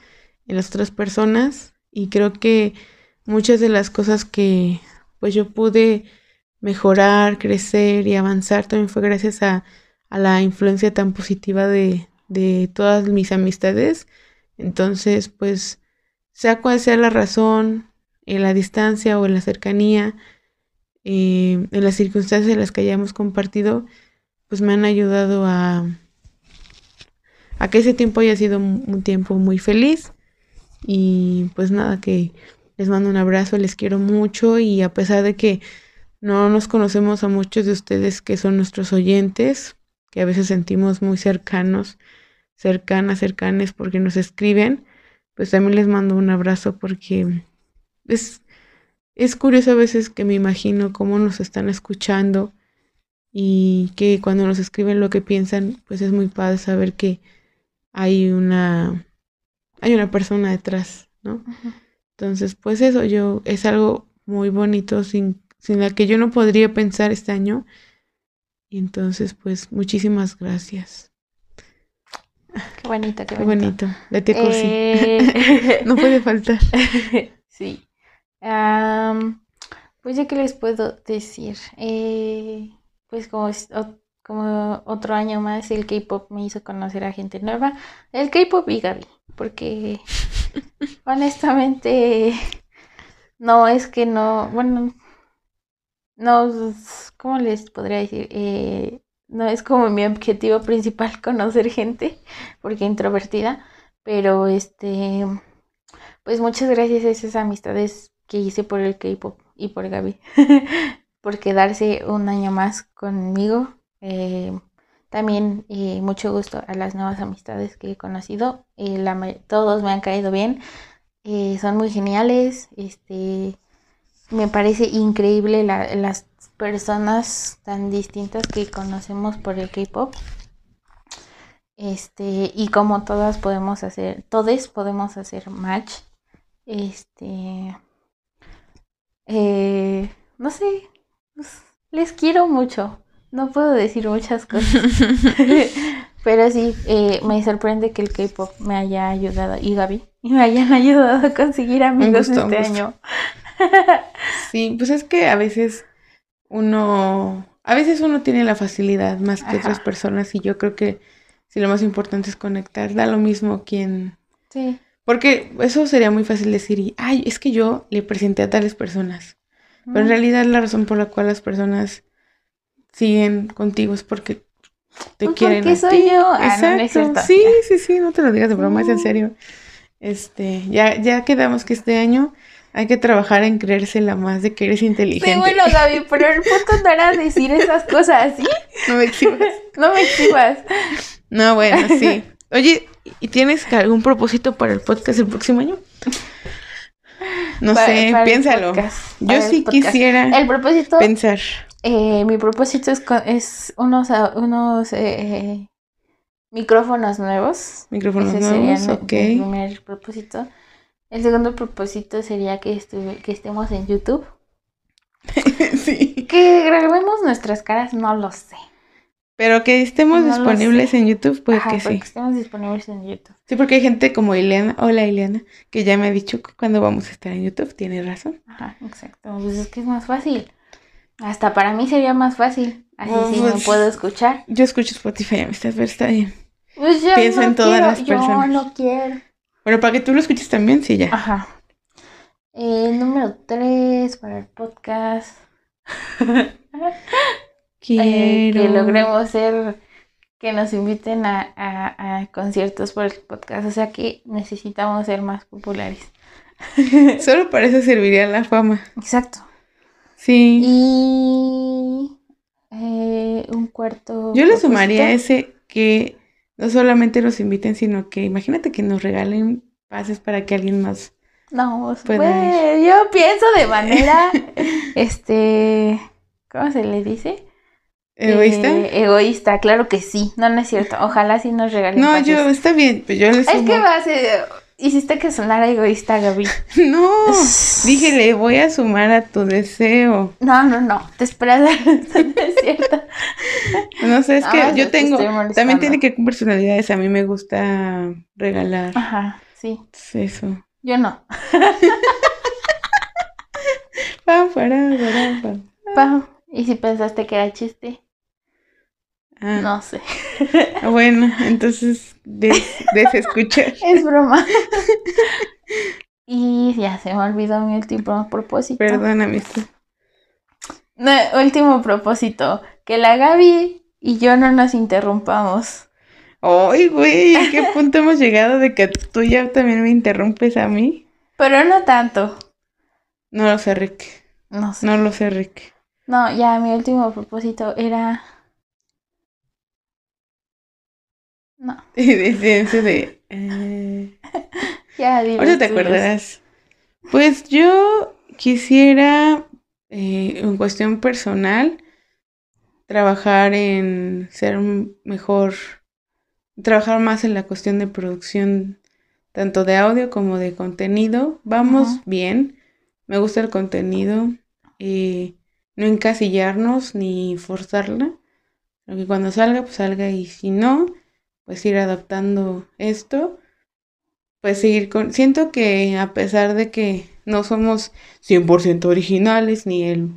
en las otras personas. Y creo que muchas de las cosas que pues yo pude mejorar, crecer y avanzar también fue gracias a, a la influencia tan positiva de, de todas mis amistades. Entonces, pues, sea cual sea la razón, en la distancia o en la cercanía, eh, en las circunstancias en las que hayamos compartido, pues me han ayudado a, a que ese tiempo haya sido un, tiempo muy feliz. Y pues nada, que les mando un abrazo, les quiero mucho y a pesar de que no nos conocemos a muchos de ustedes que son nuestros oyentes, que a veces sentimos muy cercanos, cercanas, cercanes porque nos escriben, pues también les mando un abrazo porque es es curioso a veces que me imagino cómo nos están escuchando y que cuando nos escriben lo que piensan, pues es muy padre saber que hay una hay una persona detrás, ¿no? Entonces, pues eso yo es algo muy bonito sin sin la que yo no podría pensar este año. Y entonces, pues muchísimas gracias.
Qué bonito, qué,
qué bonito. La tía eh... no puede faltar.
sí pues ya que les puedo decir, eh, pues como, como otro año más el K-Pop me hizo conocer a gente nueva, el K-Pop y Gaby, porque honestamente no es que no, bueno, no, ¿cómo les podría decir? Eh, no es como mi objetivo principal conocer gente, porque introvertida, pero este, pues muchas gracias a esas amistades que hice por el K-pop y por Gaby, por quedarse un año más conmigo. Eh, también eh, mucho gusto a las nuevas amistades que he conocido. Eh, todos me han caído bien. son muy geniales. Este, me parece increíble las personas tan distintas que conocemos por el K-pop. Este, y como todas podemos hacer, todos podemos hacer match. Este, eh, no sé, pues, les quiero mucho. No puedo decir muchas cosas. Pero sí, eh, me sorprende que el K-pop me haya ayudado y Gaby me hayan ayudado a conseguir amigos este año.
sí, pues es que a veces uno, a veces uno tiene la facilidad más que otras personas y yo creo que si lo más importante es conectar, da lo mismo quien,
sí.
Porque eso sería muy fácil decir, y, ay, es que yo le presenté a tales personas. Pero en realidad la razón por la cual las personas siguen contigo es porque te
Pues
quieren
porque
a
soy
ti.
yo. Ah, no,
Exacto. Sí, sí, sí, no te lo digas de broma, es en serio. Este, ya, ya quedamos que este año hay que trabajar en creérsela más de que eres inteligente.
Sí, bueno, Gaby, pero el punto no era decir esas cosas, ¿sí?
No me exhibas.
No me exhibas.
No, bueno, sí. Oye, ¿y tienes algún propósito para el podcast el próximo año? No
Para-
sé,
para
piénsalo.
podcast,
Yo
el
sí quisiera
El propósito,
pensar.
eh, mi propósito es, con- es unos, unos eh, micrófonos nuevos.
Micrófonos
Ese sería
nuevos,
mi,
ok.
mi primer propósito. El segundo propósito sería que, estuve, que estemos en YouTube.
sí.
Que grabemos nuestras caras, no lo sé.
Pero que estemos
No
disponibles en YouTube, pues
Ajá,
que sí.
estemos disponibles en YouTube.
Sí, porque hay gente como Ileana, hola Ileana, que ya me ha dicho que cuando vamos a estar en YouTube, tiene razón.
Ajá, exacto. Pues es que es más fácil. Hasta para mí sería más fácil. Así
Oh,
sí
pues-
me puedo escuchar.
Yo escucho Spotify, amistad, pero está bien.
Pues yo
Piensa
no
en todas
quiero,
las personas.
Yo no quiero.
Bueno, para que tú lo escuches también, sí, ya.
Ajá. Eh, número 3 para el podcast.
Quiero.
Eh, que logremos ser, que nos inviten a, a- a conciertos por el podcast. O sea que necesitamos ser más populares.
Solo para eso serviría la fama.
Exacto.
Sí.
Y eh, un cuarto.
Yo le sumaría ese que no solamente nos inviten, sino que imagínate que nos regalen pases para que alguien más.
No, pues,
Pueda
pues, yo pienso de manera, este, ¿cómo se le dice?
¿Egoísta?
Eh, egoísta, claro que sí. No, no es cierto. Ojalá sí nos regalen
no,
pases.
yo, está bien, pues yo le
Es que vas, eh, hiciste que sonara egoísta, Gaby.
No, dije, le voy a sumar a tu deseo.
No, no, no. Te esperas. no es cierto.
No sé, es que
más
yo
te
tengo, también tiene que ver con personalidades. A mí me gusta regalar
Ajá, sí.
eso.
Yo no.
Pa, para, para, pa.
Pau, ¿y si pensaste que era chiste?
Ah,
No sé.
Bueno, entonces des, desescuchar.
Es broma. y ya se me olvidó mi último propósito.
Perdón, amistad.
No, último propósito. Que la Gaby y yo no nos interrumpamos.
Ay, güey, ¿a qué punto hemos llegado de que tú ya también me interrumpes a mí?
Pero no tanto.
No lo sé, Rick.
No sé.
No lo sé, Rick.
No, ya mi último propósito era. No,
ese de... eh,
ya dilo.
Ahorita te acordarás. Pues yo quisiera, eh, en cuestión personal, trabajar en ser mejor, trabajar más en la cuestión de producción, tanto de audio como de contenido. Vamos bien, me gusta el contenido, eh, no encasillarnos ni forzarla, pero que cuando salga, pues salga y si no, pues ir adaptando esto pues seguir con... Siento que a pesar de que no somos 100% originales, ni el,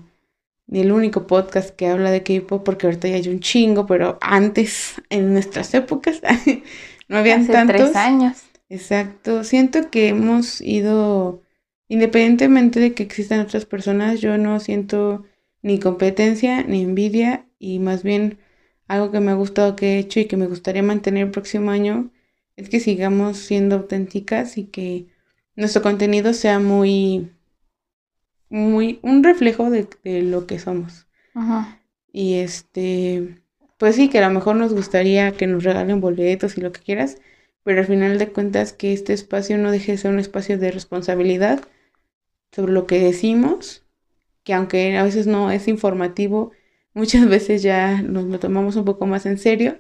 ni el único podcast que habla de K-pop, porque ahorita ya hay un chingo, pero antes, en nuestras épocas, no habían
Hace
tantos.
tres años.
Exacto. Siento que hemos ido, independientemente de que existan otras personas, yo no siento ni competencia ni envidia y más bien algo que me ha gustado que he hecho y que me gustaría mantener el próximo año es que sigamos siendo auténticas y que nuestro contenido sea muy, muy, un reflejo de, de lo que somos.
Ajá.
Y este, pues sí, que a lo mejor nos gustaría que nos regalen boletos y lo que quieras, pero al final de cuentas que este espacio no deje de ser un espacio de responsabilidad sobre lo que decimos, que aunque a veces no es informativo, muchas veces ya nos lo tomamos un poco más en serio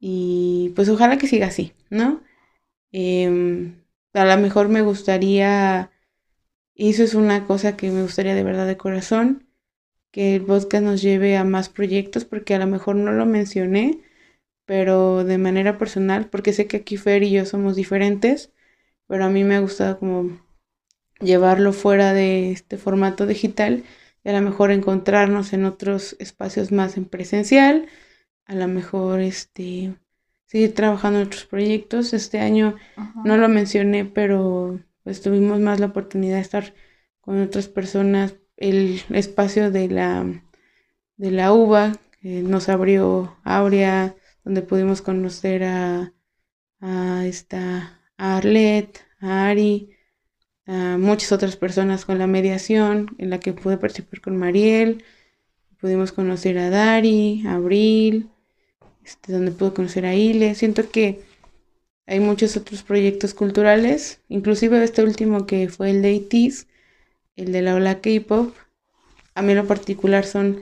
y pues ojalá que siga así, ¿no? Em, a lo mejor me gustaría, y eso es una cosa que me gustaría de verdad de corazón, que el podcast nos lleve a más proyectos, porque a lo mejor no lo mencioné, pero de manera personal, porque sé que aquí Fer y yo somos diferentes, pero a mí me ha gustado como llevarlo fuera de este formato digital a lo mejor encontrarnos en otros espacios más en presencial, a lo mejor este seguir trabajando en otros proyectos. Este año no lo mencioné, pero pues tuvimos más la oportunidad de estar con otras personas. El espacio de la, de la UBA nos abrió Aurea, donde pudimos conocer a, a esta a Arlet, a Ari, a muchas otras personas con la mediación, en la que pude participar con Mariel, pudimos conocer a Dari, a Abril, este, donde pude conocer a Ile. Siento que hay muchos otros proyectos culturales, inclusive este último que fue el de ITIS, el de la ola K-Pop. A mí en lo particular son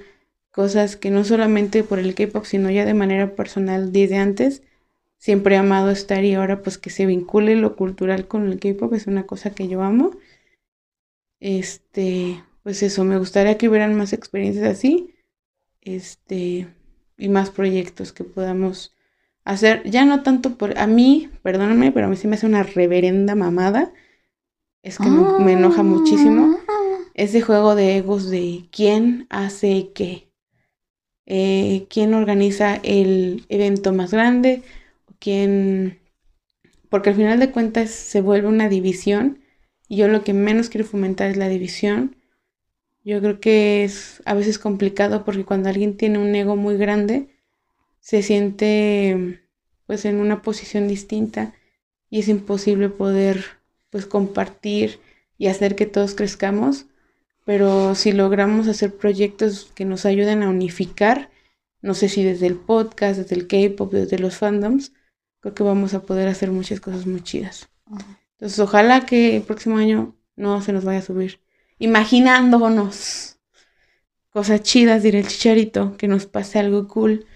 cosas que no solamente por el K-Pop, sino ya de manera personal desde antes, siempre he amado estar y ahora pues que se vincule lo cultural con el K-pop es una cosa que yo amo. Este, pues eso, me gustaría que hubieran más experiencias así. Este, y más proyectos que podamos hacer, ya no tanto por a mí, perdóname, pero a mí sí me hace una reverenda mamada. Es que me, enoja muchísimo. Ah. Ese juego de egos de quién hace qué. Eh, quién organiza el evento más grande, quien, porque al final de cuentas se vuelve una división y yo lo que menos quiero fomentar es la división. Yo creo que es a veces complicado porque cuando alguien tiene un ego muy grande, se siente pues en una posición distinta y es imposible poder pues compartir y hacer que todos crezcamos, pero si logramos hacer proyectos que nos ayuden a unificar, no sé si desde el podcast, desde el K-pop, desde los fandoms, creo que vamos a poder hacer muchas cosas muy chidas. Entonces, ojalá que el próximo año no se nos vaya a subir. Imaginándonos cosas chidas, diré el chicharito, que nos pase algo cool,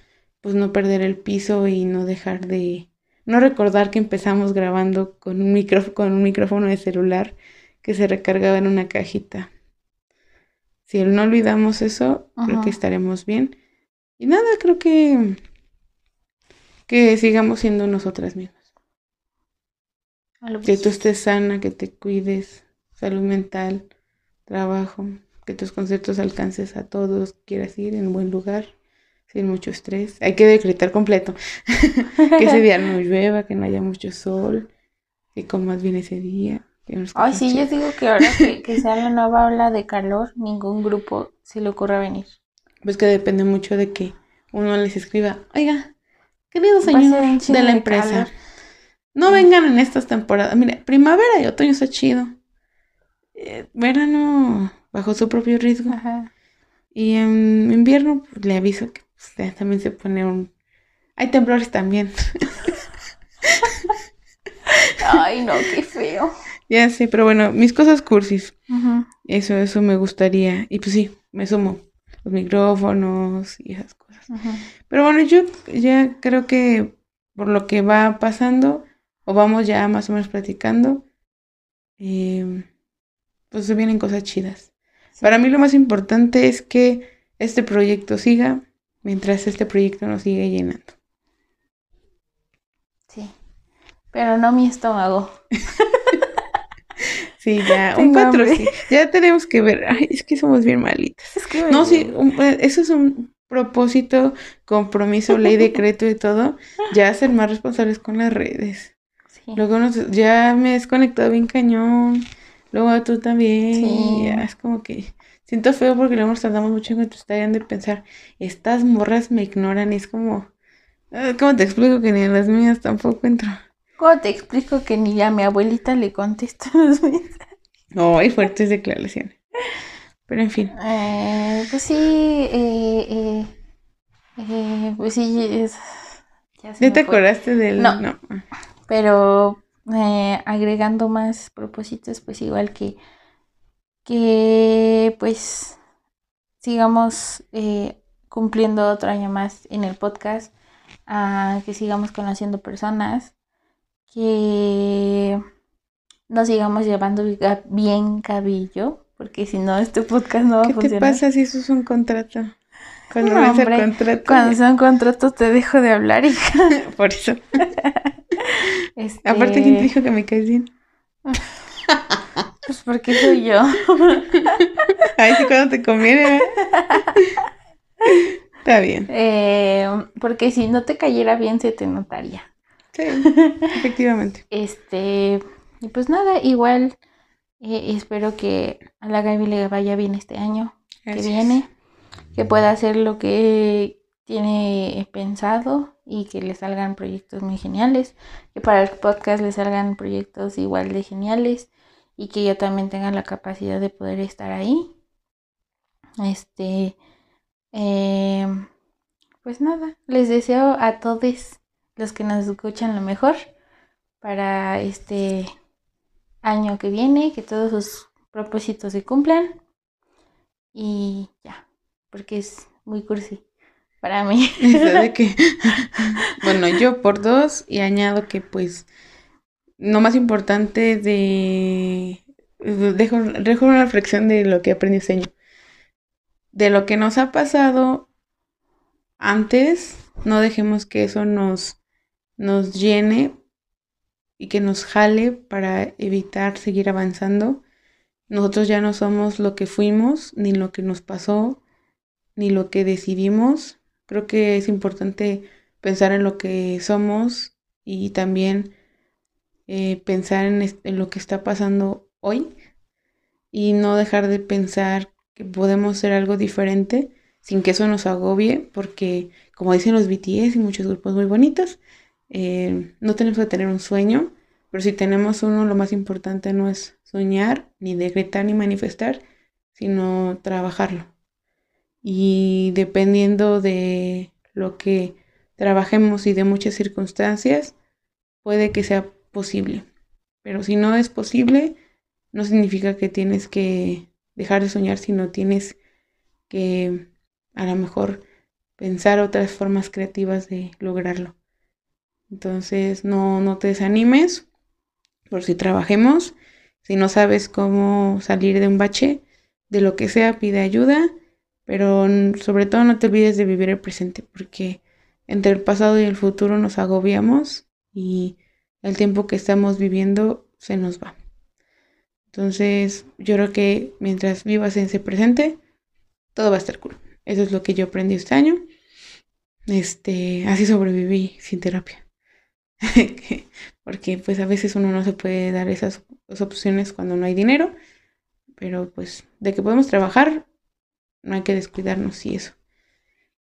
pues no perder el piso y no dejar de. No recordar que empezamos grabando con un, micrófono, con un micrófono de celular que se recargaba en una cajita. Si no olvidamos eso, creo que estaremos bien. Y nada, creo que que sigamos siendo nosotras mismas. Que tú estés sana, que te cuides, salud mental, trabajo, que tus conceptos alcances a todos, quieras ir en buen lugar, sin mucho estrés. Hay que decretar completo. que ese día no llueva, que no haya mucho sol, que comas bien ese día.
Ay, sí, yo digo que ahora que, que sea la nueva ola de calor, ningún grupo se le ocurra venir.
Pues que depende mucho de que uno les escriba, oiga, Queridos señores de la empresa, no vengan en estas temporadas. Mire, primavera y otoño está chido. Eh, verano bajo su propio riesgo. Y en invierno pues, le aviso que pues, también se pone un... Hay temblores también.
Ay, no, qué feo.
Ya sé, pero bueno, mis cosas cursis. Eso, eso me gustaría. Y pues sí, me sumo. Los micrófonos y esas cosas. Pero bueno, yo ya creo que por lo que va pasando, o vamos ya más o menos platicando, em, pues se vienen cosas chidas. Para mí lo más importante es que este proyecto siga mientras este proyecto nos sigue llenando.
Sí, pero no mi estómago.
Sí, ya, un patrocinio. Ya tenemos que ver. Ay, es que somos bien malitas. no, sí, eso es un propósito, compromiso, ley, decreto y todo, ya ser más responsables con las redes. Luego ya me he desconectado bien cañón, luego tú también, ya es como que siento feo porque luego nos tardamos mucho en contestar de pensar, estas morras me ignoran y es como, ah, ¿cómo te explico que ni a las mías tampoco entro?
¿Cómo te explico que ni a mi abuelita le contesto los mensajes?
No, hay fuertes declaraciones. Pero en fin.
Eh, pues sí, eh, eh, eh pues sí. Es,
ya, te acordaste del.?
No. no. Pero eh, agregando más propósitos, pues igual que. Que pues sigamos cumpliendo otro año más en el podcast. que sigamos conociendo personas. Que nos sigamos llevando bien cabello porque si no, este podcast no va a funcionar.
¿Qué te pasa si eso es un contrato?
Cuando no, hombre, contrato. Cuando son contratos te dejo de hablar, hija.
Por eso. Este... Aparte, ¿quién te dijo que me caes bien?
pues porque soy yo.
Ay, sí, cuando te conviene. ¿eh? Está bien.
Eh, porque si no te cayera bien se te notaría.
Sí, efectivamente.
Este, y pues nada, igual eh, espero que a la Gaby le vaya bien este año que viene, que pueda hacer lo que tiene pensado y que le salgan proyectos muy geniales, que para el podcast le salgan proyectos igual de geniales y que yo también tenga la capacidad de poder estar ahí. Este, eh, pues nada, les deseo a todos los que nos escuchan lo mejor para este año que viene, que todos sus propósitos se cumplan y ya, porque es muy cursi para mí.
Que- bueno, yo por dos y añado que pues lo más importante de dejo, dejo una reflexión de lo que aprendí este año. De lo que nos ha pasado antes, no dejemos que eso nos, nos llene y que nos jale para evitar seguir avanzando. Nosotros ya no somos lo que fuimos, ni lo que nos pasó, ni lo que decidimos. Creo que es importante pensar en lo que somos y también eh, pensar en, lo que está pasando hoy y no dejar de pensar que podemos ser algo diferente sin que eso nos agobie, porque como dicen los BTS y muchos grupos muy bonitos, eh, no tenemos que tener un sueño, pero si tenemos uno, lo más importante no es soñar, ni decretar, ni manifestar, sino trabajarlo. Y dependiendo de lo que trabajemos y de muchas circunstancias, puede que sea posible. Pero si no es posible, no significa que tienes que dejar de soñar, sino tienes que a lo mejor pensar otras formas creativas de lograrlo. Entonces, no, no te desanimes por si trabajemos. Si no sabes cómo salir de un bache, de lo que sea, pide ayuda. Pero sobre todo no te olvides de vivir el presente, porque entre el pasado y el futuro nos agobiamos y el tiempo que estamos viviendo se nos va. Entonces, yo creo que mientras vivas en ese presente, todo va a estar cool. Eso es lo que yo aprendí este año. Este, así sobreviví sin terapia. Porque pues a veces uno no se puede dar esas opciones cuando no hay dinero. Pero pues de que podemos trabajar, no hay que descuidarnos y eso.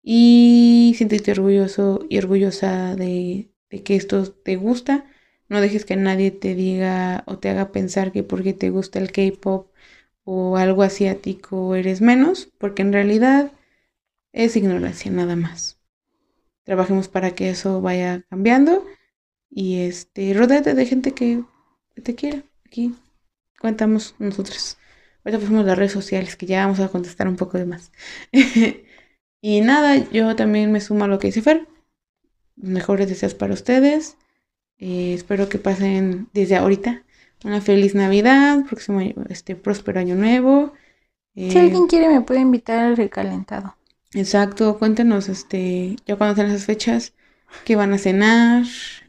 Y siéntete orgulloso y orgullosa de, de que esto te gusta. No dejes que nadie te diga o te haga pensar que porque te gusta el K-pop o algo asiático eres menos, porque en realidad es ignorancia nada más. Trabajemos para que eso vaya cambiando y este, rodéate de gente que, te quiera. Aquí cuentamos nosotros. Ahorita pasamos las redes sociales que ya vamos a contestar un poco de más. y nada, yo también me sumo a lo que dice Fer. Mejores deseos para ustedes. Eh, espero que pasen desde ahorita una feliz Navidad, próximo año, este próspero año nuevo.
Si
Eh,
alguien quiere me puede invitar al recalentado.
Exacto, cuéntenos, este, ya cuando sean esas fechas, qué van a cenar,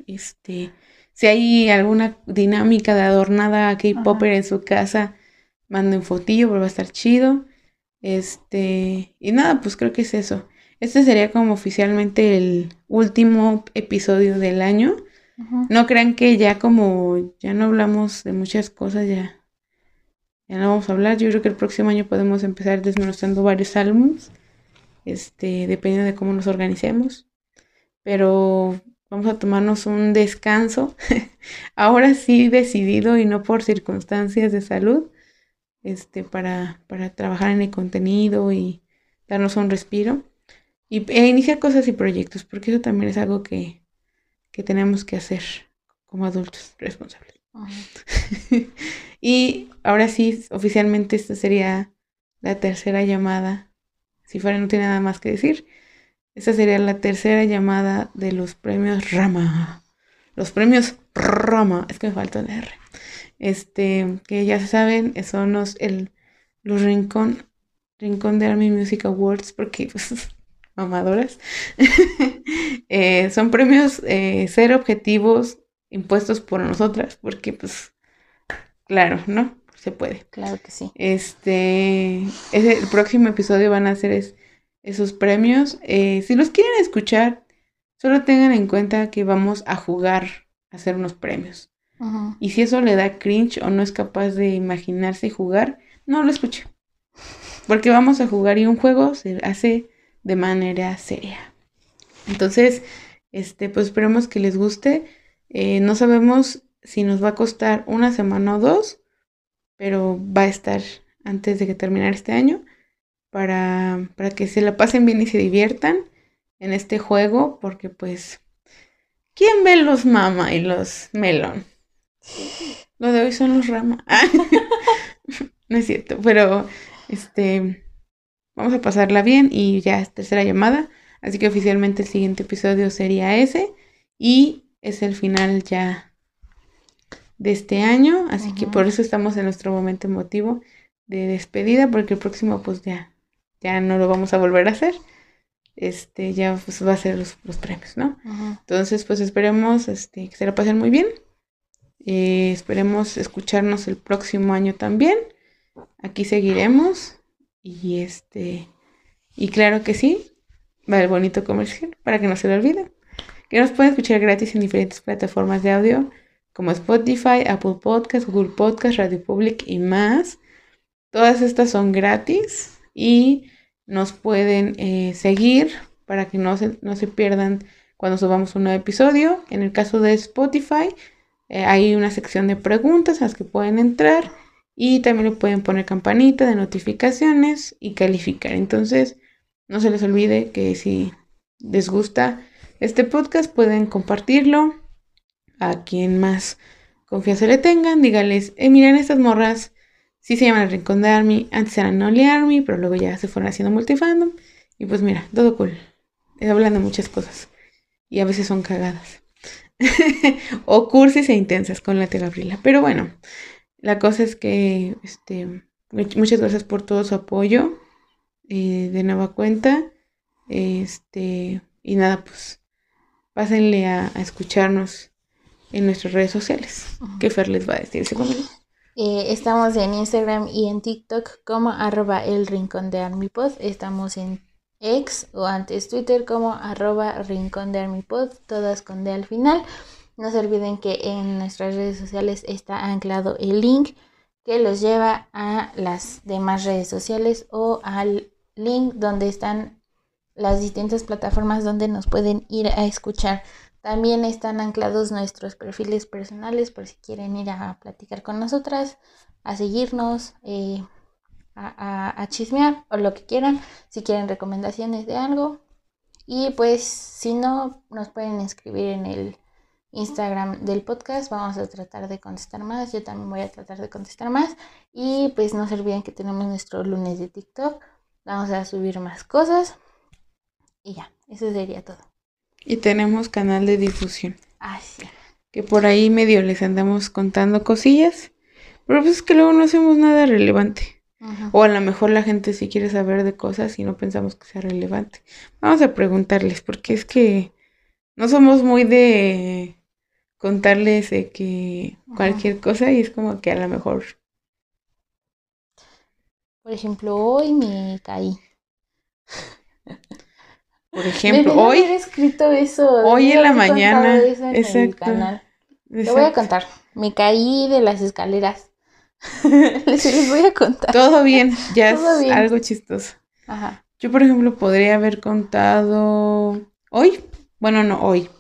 este, si hay alguna dinámica de adornada K-Popper en su casa, manden fotillo, porque va a estar chido. Este, y nada, pues creo que es eso. Este sería como oficialmente el último episodio del año. No crean que ya como ya no hablamos de muchas cosas, ya, ya no vamos a hablar. Yo creo que el próximo año podemos empezar desmenuzando varios álbumes, este, dependiendo de cómo nos organicemos. Pero vamos a tomarnos un descanso, ahora sí decidido y no por circunstancias de salud, este, para, para trabajar en el contenido y darnos un respiro. Y, e iniciar cosas y proyectos, porque eso también es algo que, que tenemos que hacer como adultos responsables. Y ahora sí, oficialmente esta sería la tercera llamada. Si fuera no tiene nada más que decir. Esta sería la tercera llamada de los premios Rama. Los premios Rama. Es que me falta el R. Este, que ya saben, son los, el, los Rincón, Rincón de Army Music Awards, porque pues, mamadoras. Eh, son premios eh, ser objetivos impuestos por nosotras, porque pues, claro, ¿no? Se puede.
Claro que sí.
Este, el próximo episodio van a ser es, esos premios. Eh, si los quieren escuchar, solo tengan en cuenta que vamos a jugar a hacer unos premios. Y si eso le da cringe o no es capaz de imaginarse y jugar, no lo escuche. Porque vamos a jugar y un juego se hace de manera seria. Entonces, este, pues esperemos que les guste. Eh, no sabemos si nos va a costar una semana o dos, pero va a estar antes de que terminar este año para, para que se la pasen bien y se diviertan en este juego, porque pues, ¿quién ve los mama y los melón? Lo de hoy son los rama. no es cierto, pero este vamos a pasarla bien y ya es tercera llamada. Así que oficialmente el siguiente episodio sería ese. Y es el final ya de este año. Así que por eso estamos en nuestro momento emotivo de despedida. Porque el próximo, pues ya, ya no lo vamos a volver a hacer. Este, ya pues, va a ser los, los premios, ¿no? Entonces, pues esperemos este, que se la pasen muy bien. Eh, esperemos escucharnos el próximo año también. Aquí seguiremos. Y este. Y claro que sí. Va el bonito comercial para que no se lo olviden. Que nos pueden escuchar gratis en diferentes plataformas de audio como Spotify, Apple Podcast, Google Podcast, Radio Public y más. Todas estas son gratis y nos pueden eh, seguir para que no se, no se pierdan cuando subamos un nuevo episodio. En el caso de Spotify, eh, hay una sección de preguntas a las que pueden entrar y también le pueden poner campanita de notificaciones y calificar. Entonces, no se les olvide que si les gusta este podcast, pueden compartirlo a quien más confianza le tengan. Díganles, eh, miren, estas morras sí se llaman el Rincón de Army. Antes eran Only Army, pero luego ya se fueron haciendo multifandom. Y pues mira, todo cool. Eh, Hablan de muchas cosas. Y a veces son cagadas. o cursis e intensas con la tía Gabriela. Pero bueno, la cosa es que este, much- muchas gracias por todo su apoyo. eh, de nueva cuenta. Este, y nada, pues pásenle a, a escucharnos en nuestras redes sociales.
Ujú.
¿Qué Fer les va a decir? ¿Se come?
Eh, estamos en Instagram y en TikTok como arroba el rincón de Armipod. Estamos en X o antes Twitter como arroba rincón de Armipod, todas con D al final. No se olviden que en nuestras redes sociales está anclado el link que los lleva a las demás redes sociales o al link donde están las distintas plataformas donde nos pueden ir a escuchar. También están anclados nuestros perfiles personales por si quieren ir a platicar con nosotras, a seguirnos, eh, a, a- a chismear o lo que quieran, si quieren recomendaciones de algo. Y pues si no, nos pueden escribir en el Instagram del podcast. Vamos a tratar de contestar más. Yo también voy a tratar de contestar más. Y pues no se olviden que tenemos nuestro lunes de TikTok. Vamos a subir más cosas. Y ya, eso sería todo.
Y tenemos canal de difusión.
Ay, sí.
Que por ahí medio les andamos contando cosillas. Pero pues es que luego no hacemos nada relevante.
Ujú.
O a lo mejor la gente sí quiere saber de cosas y no pensamos que sea relevante. Vamos a preguntarles, porque es que no somos muy de contarles de que cualquier cosa y es como que a lo mejor
Por ejemplo, hoy me caí.
Por ejemplo, hoy,
haber escrito eso.
hoy en la mañana,
eso en el
exacto.
canal. Te voy a
exacto,
contar. Me caí de las escaleras. les, les voy a contar.
todo bien, ya
Todo
es
bien.
algo chistoso.
Ajá.
Yo, por ejemplo, podría haber contado hoy, bueno, no hoy,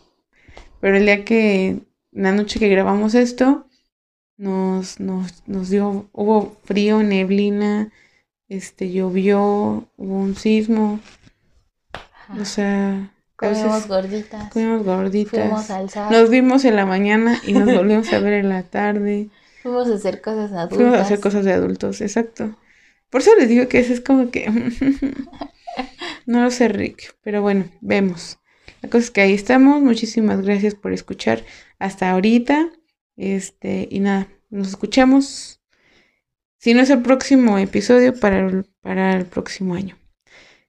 pero el día que, la noche que grabamos esto, nos, nos, nos dio, hubo frío, neblina, este, llovió, hubo un sismo,
ajá.
o sea,
Comimos gorditas.
comimos gorditas.
Fuimos a alzar.
Nos vimos en la mañana y nos volvimos a ver en la tarde.
Fuimos a hacer cosas adultas.
Fuimos a hacer cosas de adultos, exacto. Por eso les digo que eso es como que... no lo sé, Rick. Pero bueno, vemos. La cosa es que ahí estamos. Muchísimas gracias por escuchar hasta ahorita. Este, y nada, nos escuchamos. Si no es el próximo episodio, para el, para el próximo año.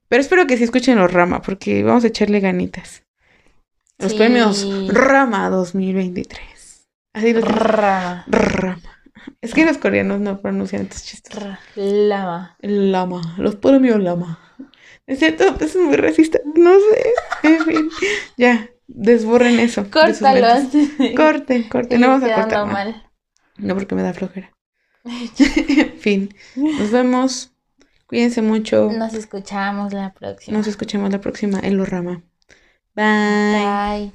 Pero espero que sí escuchen los Rama, porque vamos a echarle ganitas. Los premios Rama 2023. Así los
Rama.
Rama. Es que los coreanos no pronuncian estos chistes.
Lama.
Lama. Los premios Lama. Es cierto, es muy racista. No sé. En fin. Ya. Desborren eso.
Córtalo.
Corten, corten. No vamos a cortar.
Mal.
No, porque me da flojera. en fin. Nos vemos. Cuídense mucho.
Nos escuchamos la próxima.
Nos escuchamos la próxima en Los Rama. Bye.
Bye.